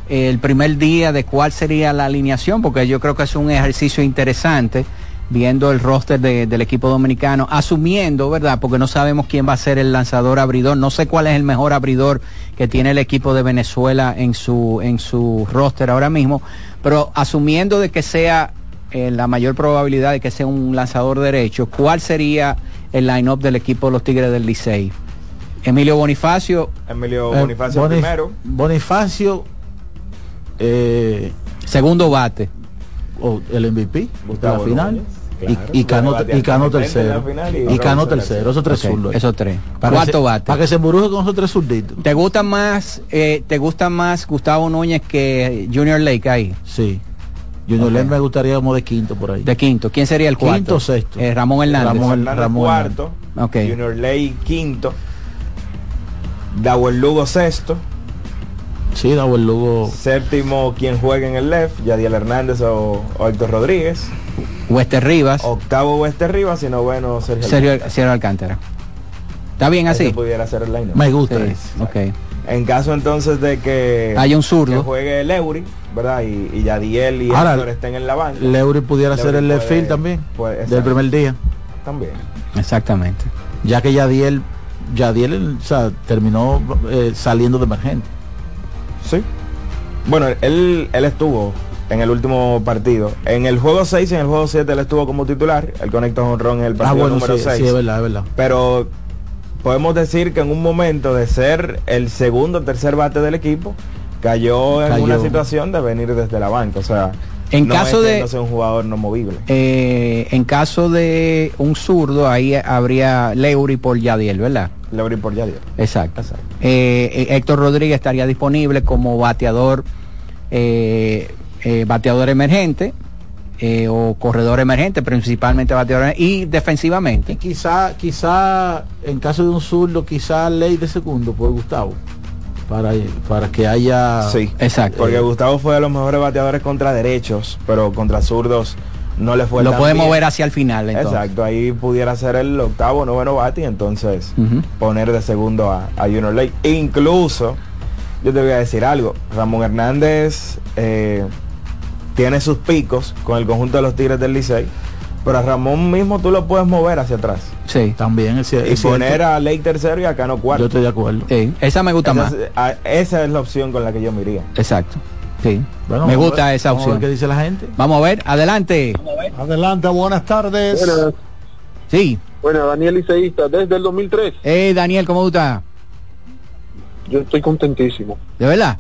Speaker 3: eh, el primer día de cuál sería la alineación, porque yo creo que es un ejercicio interesante viendo el roster del equipo dominicano, asumiendo, ¿verdad? Porque no sabemos quién va a ser el lanzador abridor, no sé cuál es el mejor abridor que tiene el equipo de Venezuela en su, en su roster ahora mismo, pero asumiendo de que sea eh, la mayor probabilidad de que sea un lanzador derecho, ¿cuál sería el line-up del equipo de los Tigres del Licey? Emilio Bonifacio.
Speaker 5: Emilio eh, Bonifacio primero.
Speaker 4: Bonifacio. Eh,
Speaker 3: segundo bate.
Speaker 4: O el MVP. la final. y, Cano, tercero. Y, Cano tercero. Esos tres zurdos.
Speaker 3: Esos tres. ¿Cuánto bate?
Speaker 4: Para que se embruje con esos tres zurditos.
Speaker 3: ¿Te gusta más, te gusta más Gustavo Núñez que Junior Lake ahí?
Speaker 4: Sí. Junior okay. me gustaría como de quinto por ahí.
Speaker 3: De quinto. ¿Quién sería el cuarto?
Speaker 4: Quinto sexto.
Speaker 3: Eh, Ramón Hernández.
Speaker 5: Ramón, Ramón cuarto.
Speaker 3: Okay.
Speaker 5: Junior Ley quinto. Dawel Lugo sexto.
Speaker 4: Sí, Dawel Lugo.
Speaker 5: Séptimo, quien juega en el left, Yadiel Hernández o, o Héctor Rodríguez.
Speaker 3: Wester Rivas.
Speaker 5: Octavo Wester Rivas y noveno
Speaker 3: Sergio, Sergio, Alcántara. Sergio Alcántara. ¿Está bien así?
Speaker 5: Ese pudiera ser el line
Speaker 4: Me gusta. Sí.
Speaker 3: Ok.
Speaker 5: En caso entonces de que
Speaker 3: hay un zurdo
Speaker 5: que juegue Leury, ¿verdad? Y, y Yadiel y
Speaker 4: Ahora,
Speaker 5: Héctor estén en la banca.
Speaker 4: Leury pudiera Leury ser el left field también. Puede, del primer día.
Speaker 5: También.
Speaker 3: Exactamente.
Speaker 4: Ya que Yadiel, Yadiel o sea, terminó eh, saliendo de emergente.
Speaker 5: Sí. Bueno, él, él estuvo en el último partido. En el juego 6 y en el juego 7 él estuvo como titular. Él conectó un ron en el partido
Speaker 4: ah, bueno,
Speaker 5: número
Speaker 4: sí,
Speaker 5: 6.
Speaker 4: Sí, es verdad, es verdad.
Speaker 5: Pero podemos decir que en un momento de ser el segundo o tercer bate del equipo, cayó en una situación de venir desde la banca. O sea,
Speaker 3: En
Speaker 5: no
Speaker 3: caso de-
Speaker 5: un jugador no movible.
Speaker 3: Eh, en caso de un zurdo, ahí habría Leury por Yadiel, ¿verdad?
Speaker 5: Leury por Yadiel.
Speaker 3: Exacto. Eh, eh, Héctor Rodríguez estaría disponible como bateador, eh, eh, bateador emergente eh, o corredor emergente, principalmente bateador emergente, y defensivamente.
Speaker 4: Y quizá, quizá, en caso de un zurdo, quizá ley de segundo por Gustavo. Para, para que haya.
Speaker 5: Sí,
Speaker 3: exacto.
Speaker 5: Porque Gustavo fue de los mejores bateadores contra derechos, pero contra zurdos no le fue
Speaker 3: Lo podemos
Speaker 5: bien.
Speaker 3: ver hacia el final. Entonces.
Speaker 5: Exacto, ahí pudiera ser el octavo, noveno bate y entonces poner de segundo a, a Junior Lake. Incluso, yo te voy a decir algo, Ramón Hernández eh, tiene sus picos con el conjunto de los Tigres del Licey, pero a Ramón mismo tú lo puedes mover hacia atrás.
Speaker 3: Sí.
Speaker 4: También es,
Speaker 5: Y
Speaker 4: es cierto.
Speaker 5: poner a Lake tercero y a Cano cuarto.
Speaker 4: Yo estoy de acuerdo.
Speaker 3: Sí, esa me gusta
Speaker 5: esa,
Speaker 3: más.
Speaker 5: es, a- esa es la opción con la que yo me iría.
Speaker 3: Exacto. Sí.
Speaker 4: Bueno,
Speaker 3: me
Speaker 4: vamos a
Speaker 3: gusta
Speaker 4: ver-
Speaker 3: esa
Speaker 4: vamos a ver
Speaker 3: opción.
Speaker 4: ¿Qué dice la gente?
Speaker 3: Vamos a ver, adelante.
Speaker 2: Adelante, buenas tardes.
Speaker 3: Sí.
Speaker 27: Bueno, Daniel Liceísta, desde el 2003.
Speaker 3: Hey, Daniel, ¿cómo estás?
Speaker 27: Yo estoy contentísimo.
Speaker 3: ¿De verdad?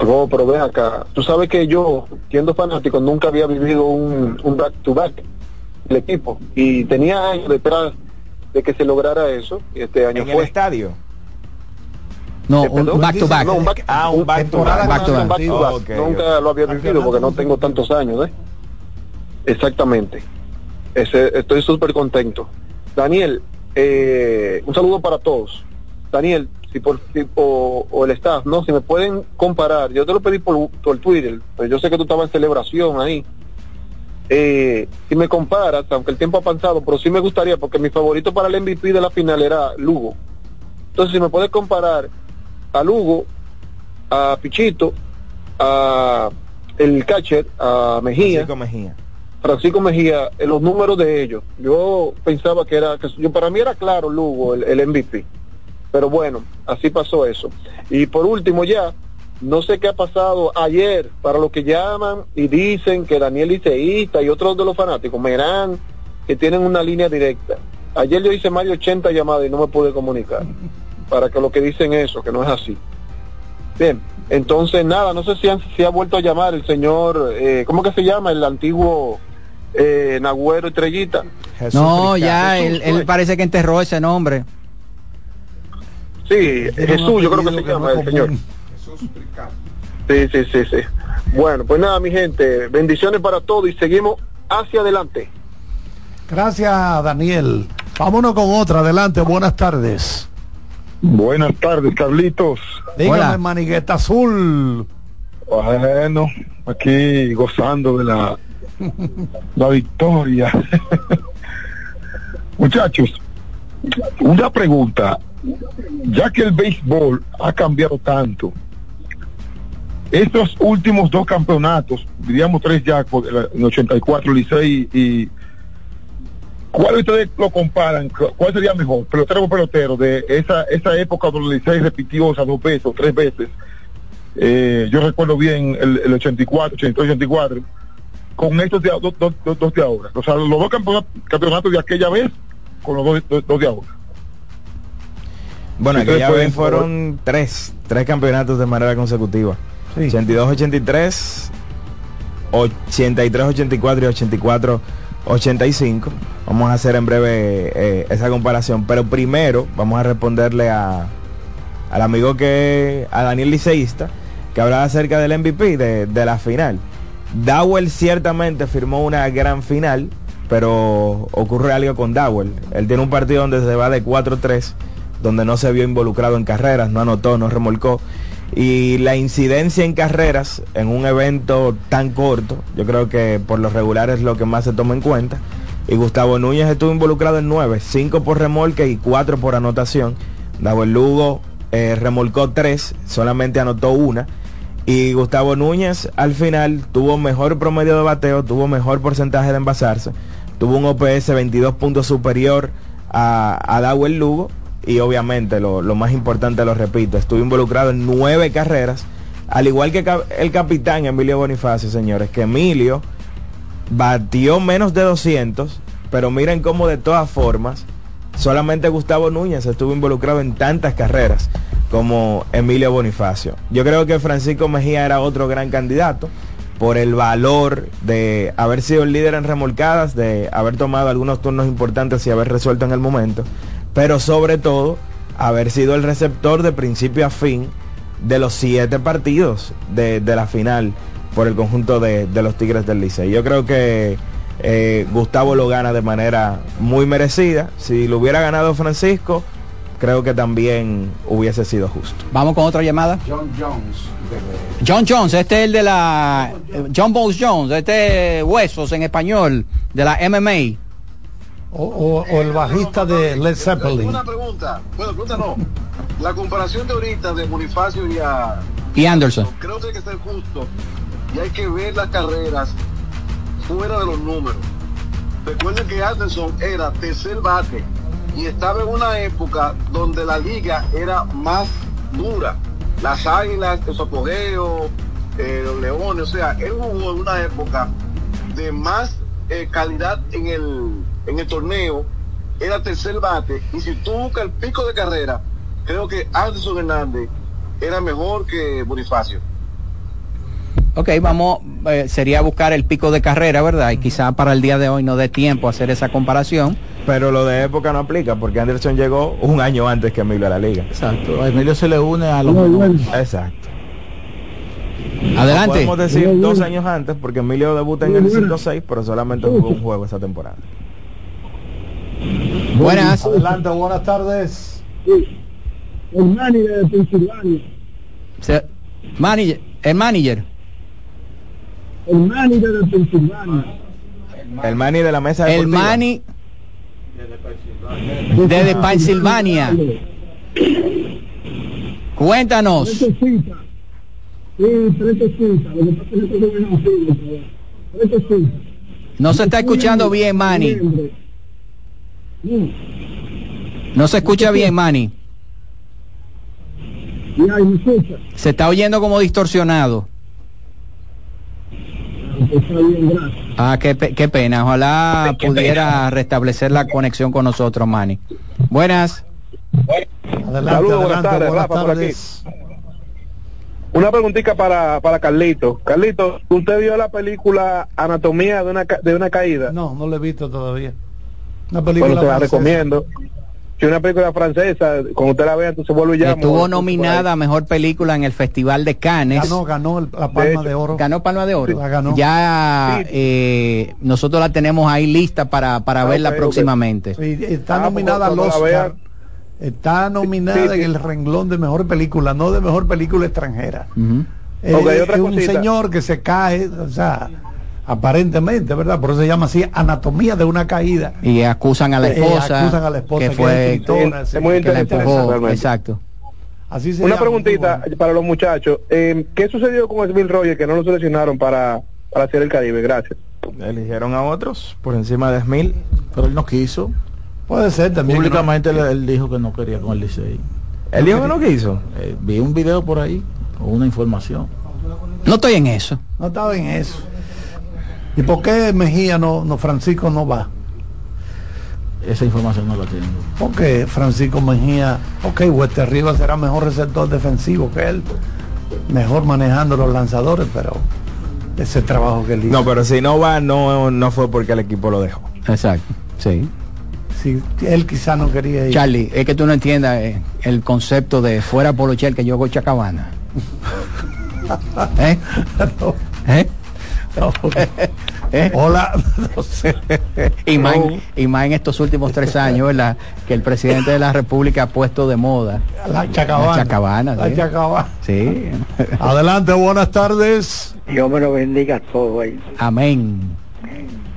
Speaker 27: Oh, pero ve acá. Tú sabes que yo, siendo fanático, nunca había vivido un, un back-to-back el equipo. Y tenía años detrás de que se lograra eso. Y este año
Speaker 5: ¿En
Speaker 27: fue.
Speaker 5: el estadio?
Speaker 3: No, un back to back.
Speaker 27: No, un back,
Speaker 5: Ah, un back to back.
Speaker 27: Back to back.
Speaker 5: Back to back.
Speaker 27: Nunca lo había vivido porque no tengo tantos años, ¿eh? Exactamente. Ese, estoy súper contento. Daniel, eh, un saludo para todos. Daniel, si por, si- o, o el staff, no, si me pueden comparar, yo te lo pedí por, por Twitter, pero yo sé que tú estabas en celebración ahí. Eh, si me comparas, aunque el tiempo ha pasado, pero sí me gustaría, porque mi favorito para el MVP de la final era Lugo. Entonces, si me puedes comparar a Lugo, a Pichito, a el catcher, a Mejía,
Speaker 5: Francisco Mejía.
Speaker 27: Francisco Mejía, en los números de ellos, yo pensaba que era, que yo para mí era claro Lugo, el, el MVP. Pero bueno, así pasó eso. Y por último ya, no sé qué ha pasado ayer para los que llaman y dicen que Daniel Liceísta y otros de los fanáticos, Merán, que tienen una línea directa. Ayer yo hice más de 80 llamadas y no me pude comunicar. Para que lo que dicen eso, que no es así. Bien, entonces nada, no sé si, han- si ha vuelto a llamar el señor, eh, ¿cómo que se llama? El antiguo eh, Nagüero Estrellita.
Speaker 3: No, ya, él, él parece que enterró ese nombre.
Speaker 27: Sí, Jesús, yo creo que se llama el señor. Sí, sí, sí, sí. Bueno, pues nada, mi gente, bendiciones para todos y seguimos hacia adelante.
Speaker 2: Gracias, Daniel. Vámonos con otra. Adelante, buenas tardes.
Speaker 31: Buenas tardes, Carlitos.
Speaker 2: Dígame, manigueta azul.
Speaker 31: Bueno, aquí gozando de la, la victoria. [laughs] Muchachos, una pregunta. Ya que el béisbol ha cambiado tanto, estos últimos dos campeonatos, diríamos tres ya, en 84 Licey y... ¿Cuál ustedes lo comparan? ¿Cu- ¿Cuál sería mejor? Pelotero por pelotero, de esa, esa época donde Licey repitió esas dos veces o tres veces. Eh, yo recuerdo bien el, el 84, 83, 84, con estos de, dos, dos- de ahora. O sea, los dos campeonatos, campeonatos de aquella vez con los dos de ahora.
Speaker 5: Bueno, aquella
Speaker 31: pueden,
Speaker 5: vez fueron tres, tres campeonatos de manera consecutiva. 82-83, 83-84 y 84-85. Vamos a hacer en breve eh, esa comparación. Pero primero vamos a responderle a, al amigo que, a Daniel Liceísta, que hablaba acerca del MVP, de, de la final. Dowell ciertamente firmó una gran final, pero ocurre algo con Dowell. Él tiene un partido donde se va de 4-3, donde no se vio involucrado en carreras, no anotó, no remolcó. Y la incidencia en carreras en un evento tan corto, yo creo que por lo regular es lo que más se toma en cuenta. Y Gustavo Núñez estuvo involucrado en 9, 5 por remolque y 4 por anotación. Dowell Lugo eh, remolcó 3, solamente anotó una. Y Gustavo Núñez al final tuvo mejor promedio de bateo, tuvo mejor porcentaje de envasarse, tuvo un OPS 22 puntos superior a, a Dawel Lugo y obviamente lo, lo más importante, lo repito, estuvo involucrado en nueve carreras, al igual que el capitán Emilio Bonifacio, señores, que Emilio batió menos de 200, pero miren cómo de todas formas, solamente Gustavo Núñez estuvo involucrado en tantas carreras como Emilio Bonifacio. Yo creo que Francisco Mejía era otro gran candidato por el valor de haber sido el líder en remolcadas, de haber tomado algunos turnos importantes y haber resuelto en el momento, pero sobre todo haber sido el receptor de principio a fin de los siete partidos de, de la final por el conjunto de, de los Tigres del Licey. Yo creo que eh, Gustavo lo gana de manera muy merecida. Si lo hubiera ganado Francisco, creo que también hubiese sido justo.
Speaker 3: Vamos con otra llamada.
Speaker 2: John Jones.
Speaker 3: John Jones, este es el de la eh, John Bones Jones, este Huesos en español, de la MMA.
Speaker 2: O, o- o el bajista de Led Zeppelin.
Speaker 32: Una pregunta, bueno, pregunta no. La comparación de ahorita de Bonifacio y a
Speaker 3: Y Anderson.
Speaker 32: creo que hay que ser justo y hay que ver las carreras fuera de los números. Recuerden que Anderson era tercer bate y estaba en una época donde la liga era más dura. Las águilas, su apogeo, eh, los leones, o sea, él jugó en una época de más eh, calidad en el, en el torneo era tercer bate. Y si tú buscas el pico de carrera, creo que Anderson Hernández era mejor que Bonifacio.
Speaker 3: Ok, vamos, eh, sería buscar el pico de carrera, ¿verdad? Y quizá para el día de hoy no dé tiempo a hacer esa comparación.
Speaker 5: Pero lo de época no aplica, porque Anderson llegó un año antes que Emilio a la liga.
Speaker 4: Exacto, Emilio se le une a los...
Speaker 5: Exacto.
Speaker 3: Adelante.
Speaker 5: podemos decir dos años antes, porque Emilio debuta en el 5-6, pero solamente jugó un juego esa temporada.
Speaker 3: Buenas.
Speaker 2: Adelante, buenas tardes.
Speaker 33: El manager de Pensilvania.
Speaker 3: manager, el manager.
Speaker 33: El manager de Pensilvania.
Speaker 5: El mani de la mesa
Speaker 3: El mani desde Pensilvania. Cuéntanos.
Speaker 33: Sí, tres cositas. Lo que pasa es que no Tres cositas.
Speaker 3: No se está escuchando bien, Manny. No se escucha bien, Manny. Se está oyendo como distorsionado. Ah, qué, qué pena. Ojalá [laughs] pudiera restablecer la conexión con nosotros, Manny. Buenas.
Speaker 27: Adelante, Saludos, buenas tardes, Rafa, por aquí. Una preguntita para, para Carlito. Carlito, ¿usted vio la película Anatomía de una, de una caída?
Speaker 2: No, no la he visto todavía.
Speaker 27: Una película bueno, te la recomiendo. Si una película francesa, cuando usted la vea, entonces vuelve ya.
Speaker 3: Estuvo nominada a mejor película en el Festival de Cannes.
Speaker 2: Ganó, ganó la Palma de, Oro.
Speaker 3: Ganó Palma de Oro. Ya eh, nosotros la tenemos ahí lista para, para ah, verla próximamente.
Speaker 2: está ah, nominada al Oscar. Está nominada en el renglón de mejor película, no de mejor película extranjera. es un señor que se cae, o sea aparentemente, ¿verdad? Por eso se llama así anatomía de una caída.
Speaker 3: Y acusan a la eh, esposa,
Speaker 2: acusan a la esposa
Speaker 3: que, fue
Speaker 27: es, muy interesante.
Speaker 3: exacto.
Speaker 27: Así una preguntita para los muchachos. Eh, ¿Qué sucedió con Smith Rogers que no lo seleccionaron para, para hacer el Caribe? Gracias.
Speaker 5: Eligieron a otros por encima de Smith, pero él no quiso.
Speaker 2: Puede ser también.
Speaker 4: Públicamente él, dijo que no quería con el Licey.
Speaker 5: ¿Él dijo que no quiso?
Speaker 4: Eh, vi un video por ahí, o una información.
Speaker 3: No estoy en eso.
Speaker 2: No estaba en eso. ¿Y por qué Mejía no, no Francisco no va?
Speaker 4: Esa información no la tengo.
Speaker 2: Porque Francisco Mejía, ok, Hueste Arriba será mejor receptor defensivo que él, mejor manejando los lanzadores, pero ese trabajo que él hizo.
Speaker 5: No, pero si no va, no, no fue porque el equipo lo dejó.
Speaker 3: Exacto, sí.
Speaker 2: Si él quizá no quería ir.
Speaker 3: Charlie, es que tú no entiendas eh, el concepto de fuera Polochel que yo hago Chacabana. [laughs] ¿Eh? ¿Eh?
Speaker 2: ¿Eh? Hola. [laughs]
Speaker 3: y, más, y más en estos últimos tres [laughs] años, ¿verdad? Que el presidente de la República ha puesto de moda.
Speaker 2: La chacabana.
Speaker 3: La chacabana. ¿sí?
Speaker 2: Adelante, buenas tardes.
Speaker 34: Dios me lo bendiga todo ahí.
Speaker 3: Amén.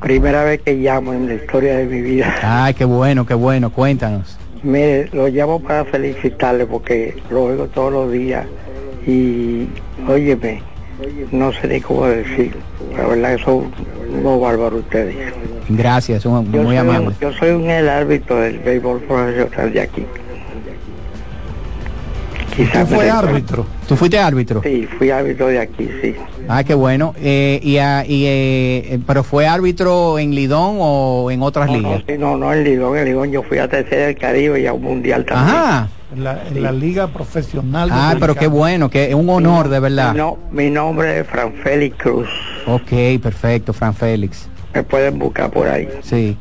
Speaker 34: Primera vez que llamo en la historia de mi vida.
Speaker 3: Ay, qué bueno, qué bueno. Cuéntanos.
Speaker 34: Mire, lo llamo para felicitarle porque lo oigo todos los días y óyeme, no sé ni cómo decir. La verdad que son unos bárbaros ustedes.
Speaker 3: Gracias, son muy amables.
Speaker 34: Yo soy un el árbitro del béisbol profesional de aquí.
Speaker 2: Quizás fue árbitro?
Speaker 3: ¿Tú fuiste árbitro?
Speaker 34: Sí, fui árbitro de aquí, sí.
Speaker 3: Ah, qué bueno. Eh, y, ah, y eh, ¿Pero fue árbitro en Lidón o en otras ligas?
Speaker 34: No, no, no en Lidón. En Lidón yo fui a tercera del Caribe y a un mundial también.
Speaker 3: Ajá.
Speaker 2: En la, en la liga profesional.
Speaker 3: Ah, pero qué bueno, que es un honor de verdad.
Speaker 34: No, mi nombre es Fran Félix Cruz.
Speaker 3: Ok, perfecto, Fran Félix.
Speaker 34: Me pueden buscar por ahí.
Speaker 3: Sí.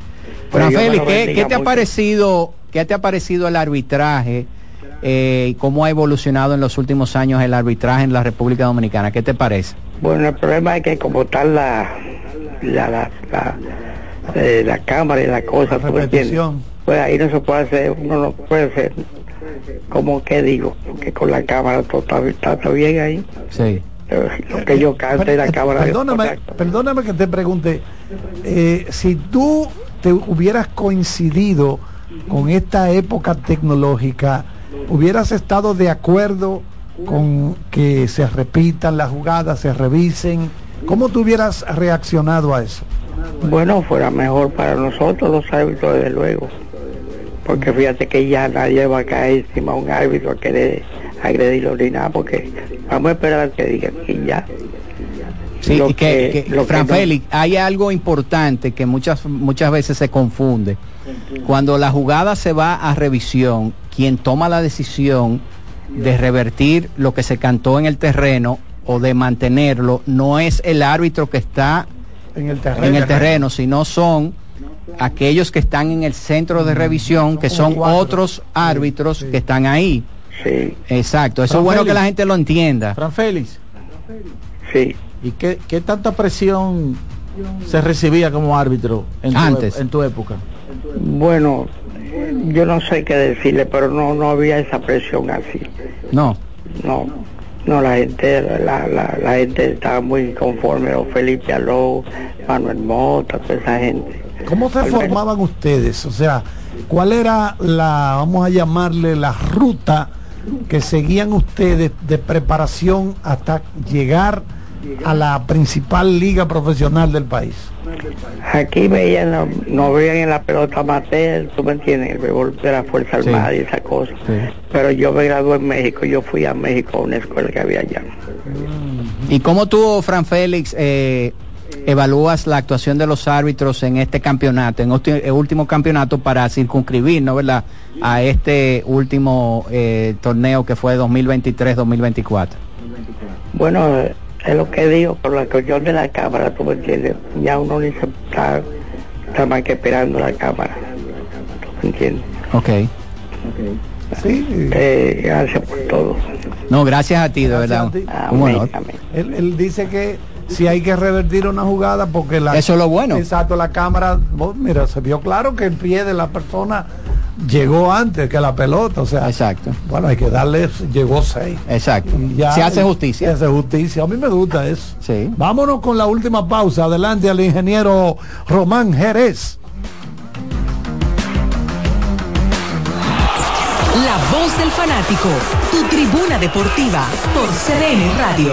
Speaker 3: Fran Félix, ¿qué, te ha parecido, qué te ha parecido el arbitraje? Eh, ¿Cómo ha evolucionado en los últimos años el arbitraje en la República Dominicana? ¿Qué te parece?
Speaker 34: Bueno, el problema es que como tal la la, la, la, eh, la cámara y la cosa, pues ahí no se puede hacer, uno no puede hacer como que digo, porque con la cámara todo está, bien ahí.
Speaker 3: Sí.
Speaker 34: Lo que yo cante la cámara.
Speaker 2: Perdóname, perdóname que te pregunte, eh, si tú te hubieras coincidido con esta época tecnológica, ¿hubieras estado de acuerdo con que se repitan las jugadas, se revisen? ¿Cómo tú hubieras reaccionado a eso?
Speaker 34: Bueno, fuera mejor para nosotros los árbitros, desde luego porque fíjate que ya nadie va a caer encima a un árbitro a querer agredirlo ni nada, porque vamos a esperar que digan que ya.
Speaker 3: Sí, y que, Fran Félix, hay algo importante que muchas, muchas veces se confunde. cuando la jugada se va a revisión, quien toma la decisión de revertir lo que se cantó en el terreno o de mantenerlo no es el árbitro que está en el terreno, en el terreno sino son aquellos que están en el centro de revisión, que son otros árbitros que están ahí.
Speaker 34: Sí.
Speaker 3: Exacto, eso es bueno que la gente lo entienda.
Speaker 4: Fran Félix.
Speaker 34: Sí.
Speaker 4: ¿Y qué, qué tanta presión se recibía como árbitro en tu,
Speaker 3: Antes.
Speaker 4: en tu época?
Speaker 34: Bueno, yo no sé qué decirle, pero no no había esa presión así.
Speaker 3: No.
Speaker 34: No, no la gente la, la, la gente estaba muy conforme, o Felipe Aló, Manuel Mota, toda esa gente.
Speaker 2: ¿Cómo se formaban ustedes? O sea, ¿cuál era la, vamos a llamarle, la ruta que seguían ustedes de preparación hasta llegar a la principal liga profesional del país?
Speaker 34: Aquí veían, no, no veían en la pelota amateur, tú me entiendes, el béisbol de la Fuerza Armada y esa cosa. Pero yo me gradué en México, yo fui a México a una escuela que había allá.
Speaker 3: ¿Y cómo tú, Fran Félix, eh, evalúas la actuación de los árbitros en este campeonato, en este el último campeonato para circunscribir, ¿no verdad? A este último eh, torneo que fue 2023-2024.
Speaker 34: Bueno, es lo que digo, por la cuestión de la cámara, tú me entiendes, ya uno ni se está, está más que esperando la cámara. ¿Tú me entiendes?
Speaker 3: Ok.
Speaker 2: Sí.
Speaker 34: Eh, gracias por todo.
Speaker 3: No, gracias a ti, de verdad.
Speaker 2: ti.
Speaker 3: Un
Speaker 34: Amén,
Speaker 3: honor.
Speaker 34: amén.
Speaker 2: Él, él dice que si hay que revertir una jugada porque la
Speaker 3: Eso es lo bueno.
Speaker 2: exacto la cámara vos, mira se vio claro que el pie de la persona llegó antes que la pelota o sea
Speaker 3: Exacto.
Speaker 2: bueno hay que darle llegó seis
Speaker 3: Exacto.
Speaker 2: Ya-
Speaker 3: Se hace justicia.
Speaker 2: se hace justicia a mí me gusta eso
Speaker 3: Sí.
Speaker 2: vámonos con la última pausa adelante al ingeniero Román Jerez
Speaker 1: La voz del fanático, tu tribuna deportiva por CDN Radio.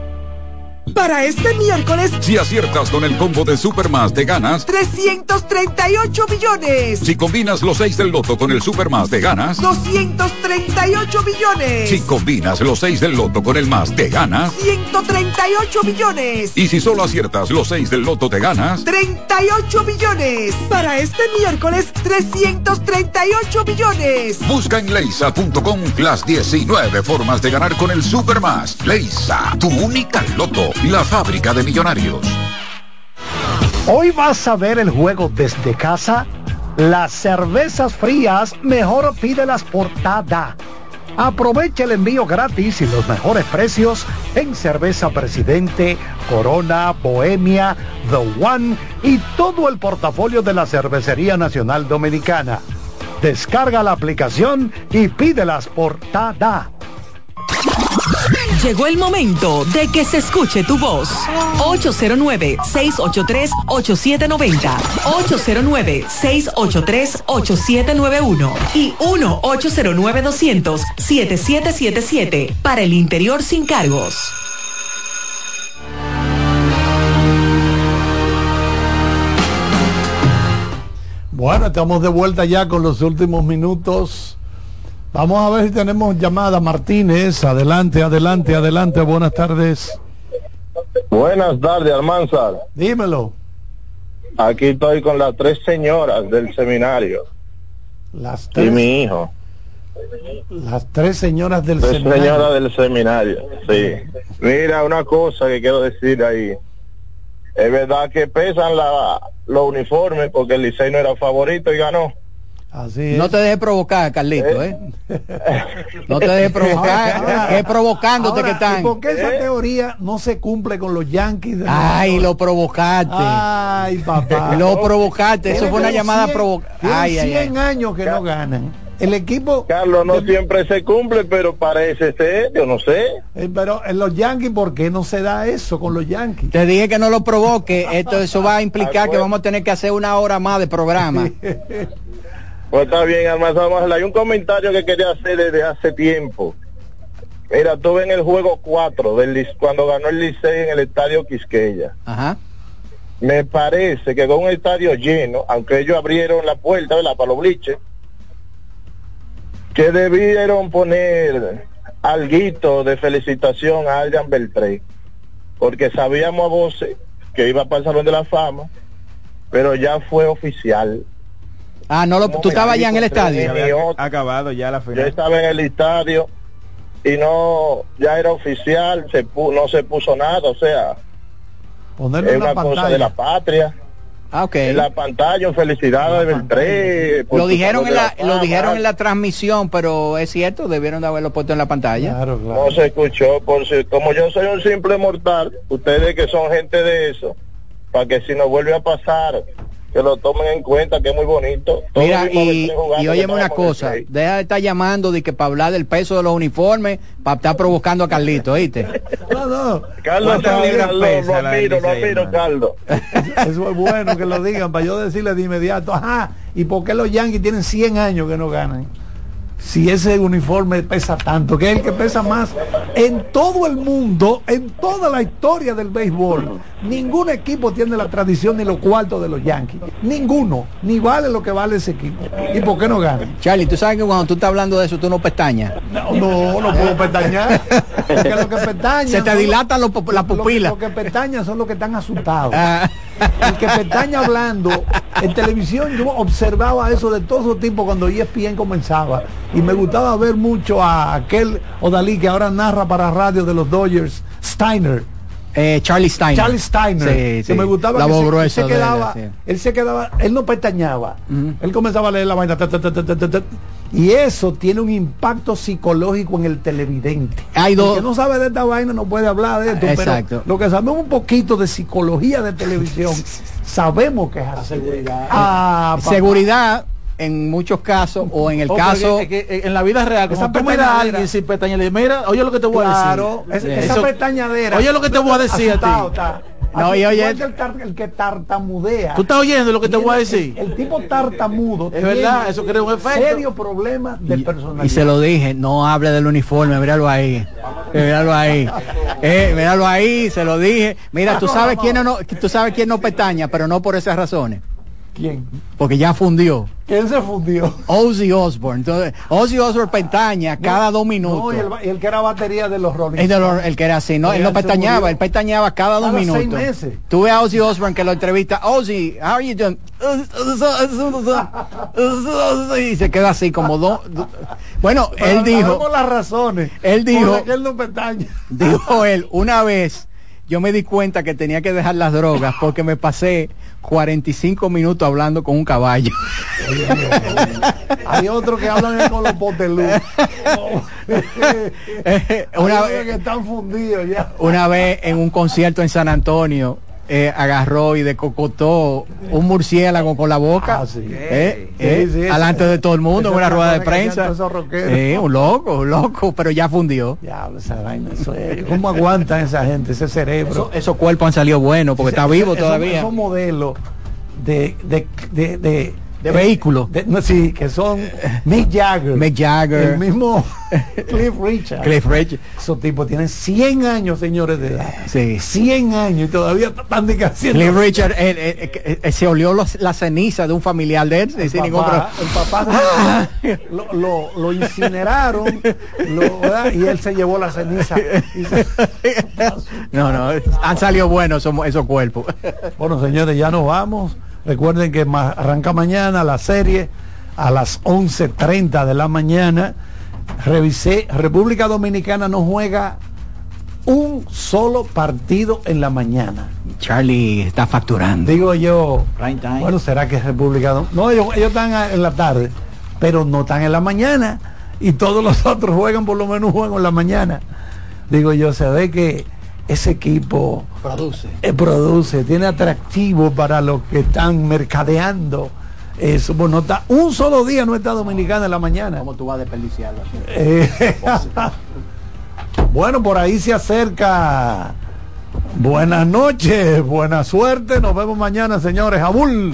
Speaker 6: Para este miércoles,
Speaker 7: si aciertas con el combo de Supermas, te ganas
Speaker 6: 338 millones.
Speaker 7: Si combinas los 6 del loto con el Supermas, te ganas
Speaker 6: 238 millones.
Speaker 7: Si combinas los 6 del loto con el más, te ganas
Speaker 6: 138 millones.
Speaker 7: Y si solo aciertas los 6 del loto, te ganas
Speaker 6: 38 millones. Para este miércoles, 338 millones.
Speaker 7: Busca en leisa.com las 19 formas de ganar con el Supermas. Leisa, tu única loto la fábrica de millonarios.
Speaker 2: Hoy vas a ver el juego desde casa. Las cervezas frías, mejor pídelas por Tada. Aprovecha el envío gratis y los mejores precios en cerveza Presidente, Corona, Bohemia, The One y todo el portafolio de la Cervecería Nacional Dominicana. Descarga la aplicación y pídelas por Tada.
Speaker 1: Llegó el momento de que se escuche tu voz. 809-683-8790. 809-683-8791. Y 1-809-200-7777. Para el interior sin cargos.
Speaker 2: Bueno, estamos de vuelta ya con los últimos minutos Vamos a ver si tenemos llamada Martínez. Adelante, adelante, adelante. Buenas tardes.
Speaker 23: Buenas tardes, Almanzar.
Speaker 2: Dímelo.
Speaker 23: Aquí estoy con las tres señoras del seminario.
Speaker 2: Las tres.
Speaker 23: Y mi hijo.
Speaker 2: Las tres señoras del
Speaker 23: tres
Speaker 2: seminario.
Speaker 23: señoras del seminario, sí. Mira, una cosa que quiero decir ahí. Es verdad que pesan la, los uniformes porque el Licey no era favorito y ganó.
Speaker 3: No te dejes provocar, Carlito, ¿eh? No te dejes provocar, que provocándote que están.
Speaker 2: ¿Por qué esa teoría no se cumple con los Yankees? De
Speaker 3: Ay, lo provocaste.
Speaker 2: Ay, papá.
Speaker 3: Lo provocaste, eso fue una llamada provocada.
Speaker 2: Ay, 100 años que no ganan. El equipo.
Speaker 23: Carlos, no siempre se cumple, pero parece ser, yo no sé.
Speaker 2: pero en los Yankees, ¿por qué no se da eso con los Yankees?
Speaker 3: Te dije que no lo provoque. Esto, eso va a implicar que vamos a tener que hacer una hora más de programa. [laughs]
Speaker 23: Pues está bien, Almanzar. Hay un comentario que quería hacer desde hace tiempo. Mira, tuve en el juego 4 del, cuando ganó el Licey en el estadio Quisqueya.
Speaker 3: Ajá.
Speaker 23: Me parece que con un estadio lleno, aunque ellos abrieron la puerta ¿verdad? para los bliches, que debieron poner alguito de felicitación a Adrian Beltré, porque sabíamos a voces que iba para el Salón de la Fama, pero ya fue oficial.
Speaker 3: Ah, no, lo, tú estabas ya en el estadio.
Speaker 5: acabado ya la final.
Speaker 23: Yo estaba en el estadio y no, ya era oficial, se no se puso nada, o sea,
Speaker 2: Ponerlo
Speaker 23: es una cosa de la patria.
Speaker 3: Ah, ok.
Speaker 23: En la pantalla, felicidades del 3.
Speaker 3: Lo dijeron, en la, lo dijeron en la transmisión, pero es cierto, debieron de haberlo puesto en la pantalla.
Speaker 2: Claro, claro.
Speaker 23: No se escuchó, por si, como yo soy un simple mortal, ustedes que son gente de eso, para que si nos vuelve a pasar que lo tomen en cuenta, que es muy bonito.
Speaker 3: Mira, y, y óyeme una cosa, deja de estar llamando de que para hablar del peso de los uniformes, para estar provocando a Carlito, ¿oíste?
Speaker 2: No, no.
Speaker 23: Carlos, Carlos, lo admiro, lo admiro, Carlos. [laughs]
Speaker 2: Eso es bueno que lo digan, para yo decirle de inmediato, ajá, ¿y por qué los Yankees tienen 100 años que no ganan? Si ese uniforme pesa tanto, que es el que pesa más en todo el mundo, en toda la historia del béisbol. Ningún equipo tiene la tradición ni los cuartos de los Yankees. Ninguno. Ni vale lo que vale ese equipo. ¿Y por qué no gana?
Speaker 3: Charlie, tú sabes que cuando tú estás hablando de eso, tú no pestañas.
Speaker 2: No, no, no puedo pestañear. [laughs] Porque lo que pestañan
Speaker 3: Se te dilatan las pupilas.
Speaker 2: Los que pestañan son los que están asustados.
Speaker 3: Ah.
Speaker 2: El que pestaña [laughs] hablando en televisión yo observaba eso de todo tipo cuando ESPN comenzaba. Y me gustaba ver mucho a aquel Odalí que ahora narra para radio de los Dodgers Steiner
Speaker 3: eh, Charlie Steiner.
Speaker 2: Charlie Steiner.
Speaker 3: Sí,
Speaker 2: me gustaba
Speaker 3: la
Speaker 2: que se, quedaba, él, se quedaba, él no pestañaba. Él comenzaba a leer la vaina. y eso tiene un impacto psicológico en el televidente.
Speaker 3: Hay dos.
Speaker 2: que no sabe de esta vaina no puede hablar de esto. Exacto. lo que sabemos un poquito de psicología de televisión, [laughs] sabemos que es la
Speaker 3: seguridad. Ah, seguridad en muchos casos o en el caso
Speaker 4: en la vida real esa tú mira alguien sin pestaña le mira oye lo que te voy a
Speaker 2: decir esa pestañadera
Speaker 4: oye lo que te voy a decir a ti
Speaker 2: no, y oye, el, que tartamudea.
Speaker 4: ¿Tú estás oyendo lo que te voy a decir?
Speaker 2: El, tipo tartamudo.
Speaker 4: Es verdad, eso crea un efecto.
Speaker 2: Serio problema de personalidad.
Speaker 3: Y se lo dije, no hable del uniforme, míralo ahí. Míralo ahí. Eh, míralo ahí, se lo dije. Mira, [laughs] tú sabes quién no, tú sabes quién no pestaña, pero no por esas razones.
Speaker 2: ¿Quién?
Speaker 3: Porque ya fundió.
Speaker 2: ¿Quién se fundió?
Speaker 3: Ozzy Osbourne. Entonces, Ozzy Osbourne pestaña cada dos minutos.
Speaker 2: No, y el, que era batería de los Rolling.
Speaker 3: El, que era así, no, él no pestañaba, él pestañaba cada, dos minutos. Seis meses. Tú ves a Ozzy Osbourne que lo entrevista, Ozzy, how are you doing? y se queda así como dos. Bueno, él dijo.
Speaker 2: las razones.
Speaker 3: Él dijo.
Speaker 2: Él no pestaña.
Speaker 3: Dijo él, una vez yo me di cuenta que tenía que dejar las drogas porque me pasé 45 minutos hablando con un caballo.
Speaker 2: Hay otros que hablan con los potelú. [laughs] una vez que están fundidos ya.
Speaker 3: Una vez en un concierto en San Antonio, eh, agarró y decocotó un murciélago con la boca ah, eh, eh, de todo el mundo en una rueda de prensa. un loco un loco pero ya fundió.
Speaker 2: ¿cómo aguantan esa gente ese cerebro
Speaker 3: esos cuerpos han salido buenos porque está vivo todavía.
Speaker 2: esos modelos de, de, de
Speaker 3: de vehículos.
Speaker 2: sí, que son Mick Jagger.
Speaker 3: Mick Jagger.
Speaker 2: El mismo [laughs] Cliff Richard.
Speaker 3: Cliff Richard.
Speaker 2: Esos tipos tienen 100 años, señores de edad.
Speaker 3: Sí.
Speaker 2: 100 años y todavía están
Speaker 3: haciendo. Cliff Richard eh, eh, se olió la ceniza de un familiar de él.
Speaker 2: El sin papá, el papá [laughs] lo, lo, incineraron y él se llevó la ceniza. [laughs]
Speaker 3: no, no, han salido buenos esos, esos cuerpos.
Speaker 2: bueno, señores, ya nos vamos. Recuerden que arranca mañana la serie a las 11.30 de la mañana. Revisé, República Dominicana no juega un solo partido en la mañana.
Speaker 3: Charlie está facturando.
Speaker 2: Digo yo, bueno, será que es República Dominicana. No, ellos, ellos están en la tarde, pero no están en la mañana. Y todos los [laughs] otros juegan por lo menos un juego en la mañana. Digo yo, se ve que ese equipo
Speaker 3: produce,
Speaker 2: eh, produce tiene atractivo para los que están mercadeando. Eso, bueno, está, un solo día no está dominicana en la mañana.
Speaker 3: ¿Cómo tú vas a desperdiciarlo?
Speaker 2: Eh, [laughs] bueno, por ahí se acerca. Buenas noches, buena suerte. Nos vemos mañana, señores. Abul.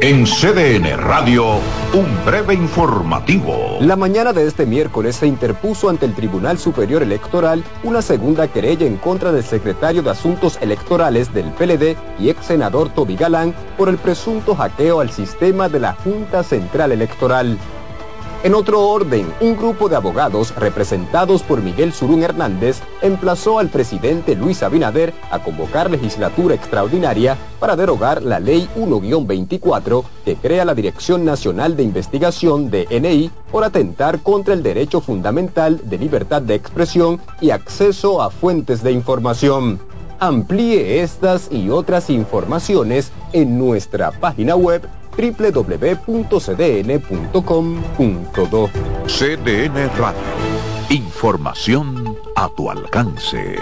Speaker 35: En CDN Radio, un breve informativo.
Speaker 36: La mañana de este miércoles se interpuso ante el Tribunal Superior Electoral una segunda querella en contra del secretario de Asuntos Electorales del PLD y ex senador Toby Galán por el presunto hackeo al sistema de la Junta Central Electoral. En otro orden, un grupo de abogados representados por Miguel Surún Hernández emplazó al presidente Luis Abinader a convocar legislatura extraordinaria para derogar la Ley 1-24 que crea la Dirección Nacional de Investigación de NI por atentar contra el derecho fundamental de libertad de expresión y acceso a fuentes de información. Amplíe estas y otras informaciones en nuestra página web www.cdn.com.do.
Speaker 35: CDN Radio. Información a tu alcance.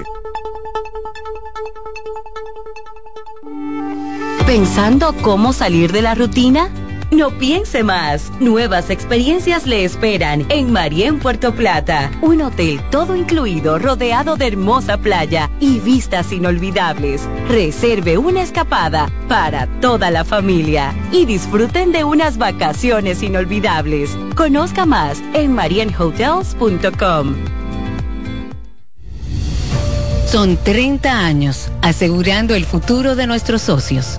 Speaker 37: ¿Pensando cómo salir de la rutina? No piense más. Nuevas experiencias le esperan en Marien Puerto Plata. Un hotel todo incluido, rodeado de hermosa playa y vistas inolvidables. Reserve una escapada para toda la familia y disfruten de unas vacaciones inolvidables. Conozca más en marienhotels.com.
Speaker 38: Son 30 años asegurando el futuro de nuestros socios.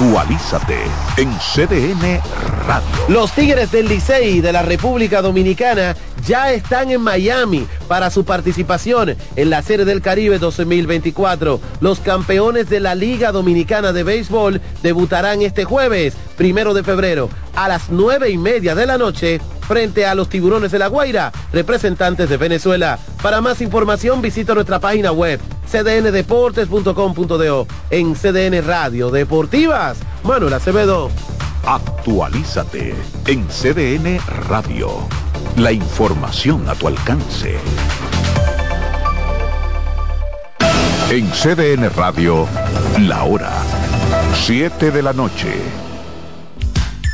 Speaker 39: Actualízate en CDN Radio.
Speaker 40: Los Tigres del Licey de la República Dominicana ya están en Miami para su participación en la Serie del Caribe 2024. Los campeones de la Liga Dominicana de Béisbol debutarán este jueves, primero de febrero, a las nueve y media de la noche frente a los tiburones de la Guaira, representantes de Venezuela. Para más información visita nuestra página web cdndeportes.com.do en CDN Radio Deportivas. Manuel Acevedo.
Speaker 39: Actualízate en CDN Radio. La información a tu alcance. En CDN Radio, la hora 7 de la noche.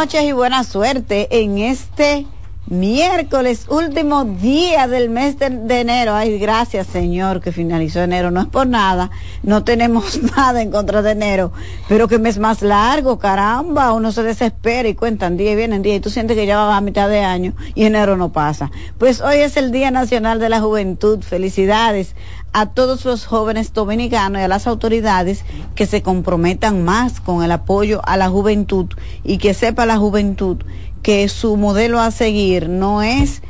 Speaker 41: Noches y buena suerte en este miércoles, último día del mes de, enero. Ay, gracias Señor que finalizó enero. No es por nada, no tenemos [laughs] nada en contra de enero, pero que mes más largo, caramba, uno se desespera y cuentan día y vienen día y tú sientes que ya va a mitad de año y enero no pasa. Pues hoy es el Día Nacional de la Juventud. Felicidades a todos los jóvenes dominicanos y a las autoridades que se comprometan más con el apoyo a la juventud y que sepa la juventud que su modelo a seguir no es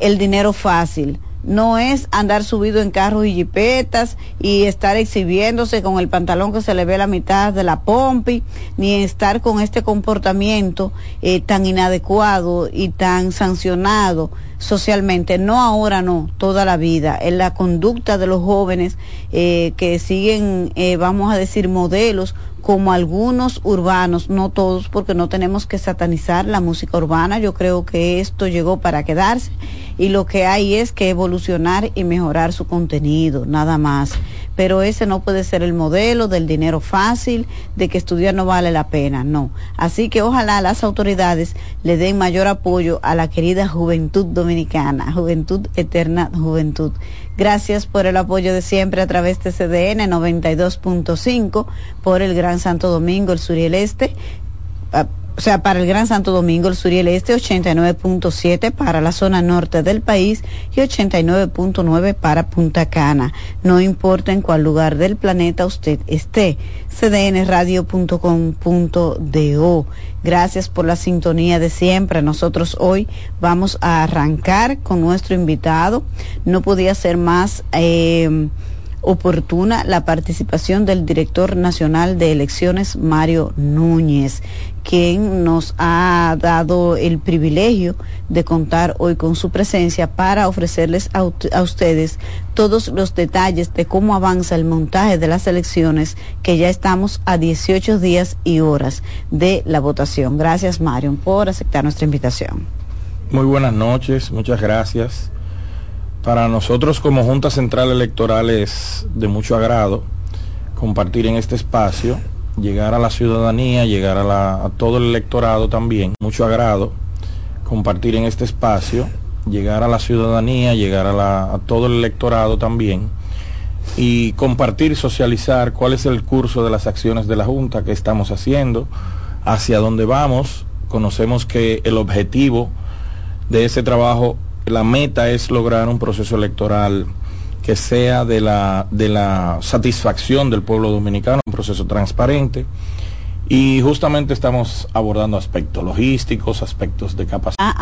Speaker 41: el dinero fácil, no es andar subido en carros y jipetas y estar exhibiéndose con el pantalón que se le ve la mitad de la pompi, ni estar con este comportamiento eh, tan inadecuado y tan sancionado socialmente, no ahora, no, toda la vida, en la conducta de los jóvenes eh, que siguen, eh, vamos a decir, modelos como algunos urbanos, no todos, porque no tenemos que satanizar la música urbana. Yo creo que esto llegó para quedarse y lo que hay es que evolucionar y mejorar su contenido, nada más. Pero ese no puede ser el modelo del dinero fácil, de que estudiar no vale la pena, no. Así que ojalá las autoridades le den mayor apoyo a la querida juventud dominicana, juventud eterna, juventud Gracias por el apoyo de siempre a través de CDN 92.5 por el Gran Santo Domingo, el sur y el este. O sea, para el Gran Santo Domingo, el sur y el este, 89.7 para la zona norte del país y 89.9 para Punta Cana. No importa en cuál lugar del planeta usted esté. cdnradio.com.do. Gracias por la sintonía de siempre. Nosotros hoy vamos a arrancar con nuestro invitado. No podía ser más. Eh, oportuna la participación del director nacional de elecciones, Mario Núñez, quien nos ha dado el privilegio de contar hoy con su presencia para ofrecerles a, ustedes todos los detalles de cómo avanza el montaje de las elecciones, que ya estamos a 18 días y horas de la votación. Gracias, Mario, por aceptar nuestra invitación.
Speaker 42: Muy buenas noches, muchas gracias. Para nosotros como Junta Central Electoral es de mucho agrado compartir en este espacio, llegar a la ciudadanía, llegar a, todo el electorado también, mucho agrado compartir en este espacio, llegar a la ciudadanía, llegar a, a todo el electorado también y compartir, socializar cuál es el curso de las acciones de la Junta que estamos haciendo, hacia dónde vamos. Conocemos que el objetivo de ese trabajo la meta es lograr un proceso electoral que sea de la, de la satisfacción del pueblo dominicano, un proceso transparente. Y justamente estamos abordando aspectos logísticos, aspectos de capacidad.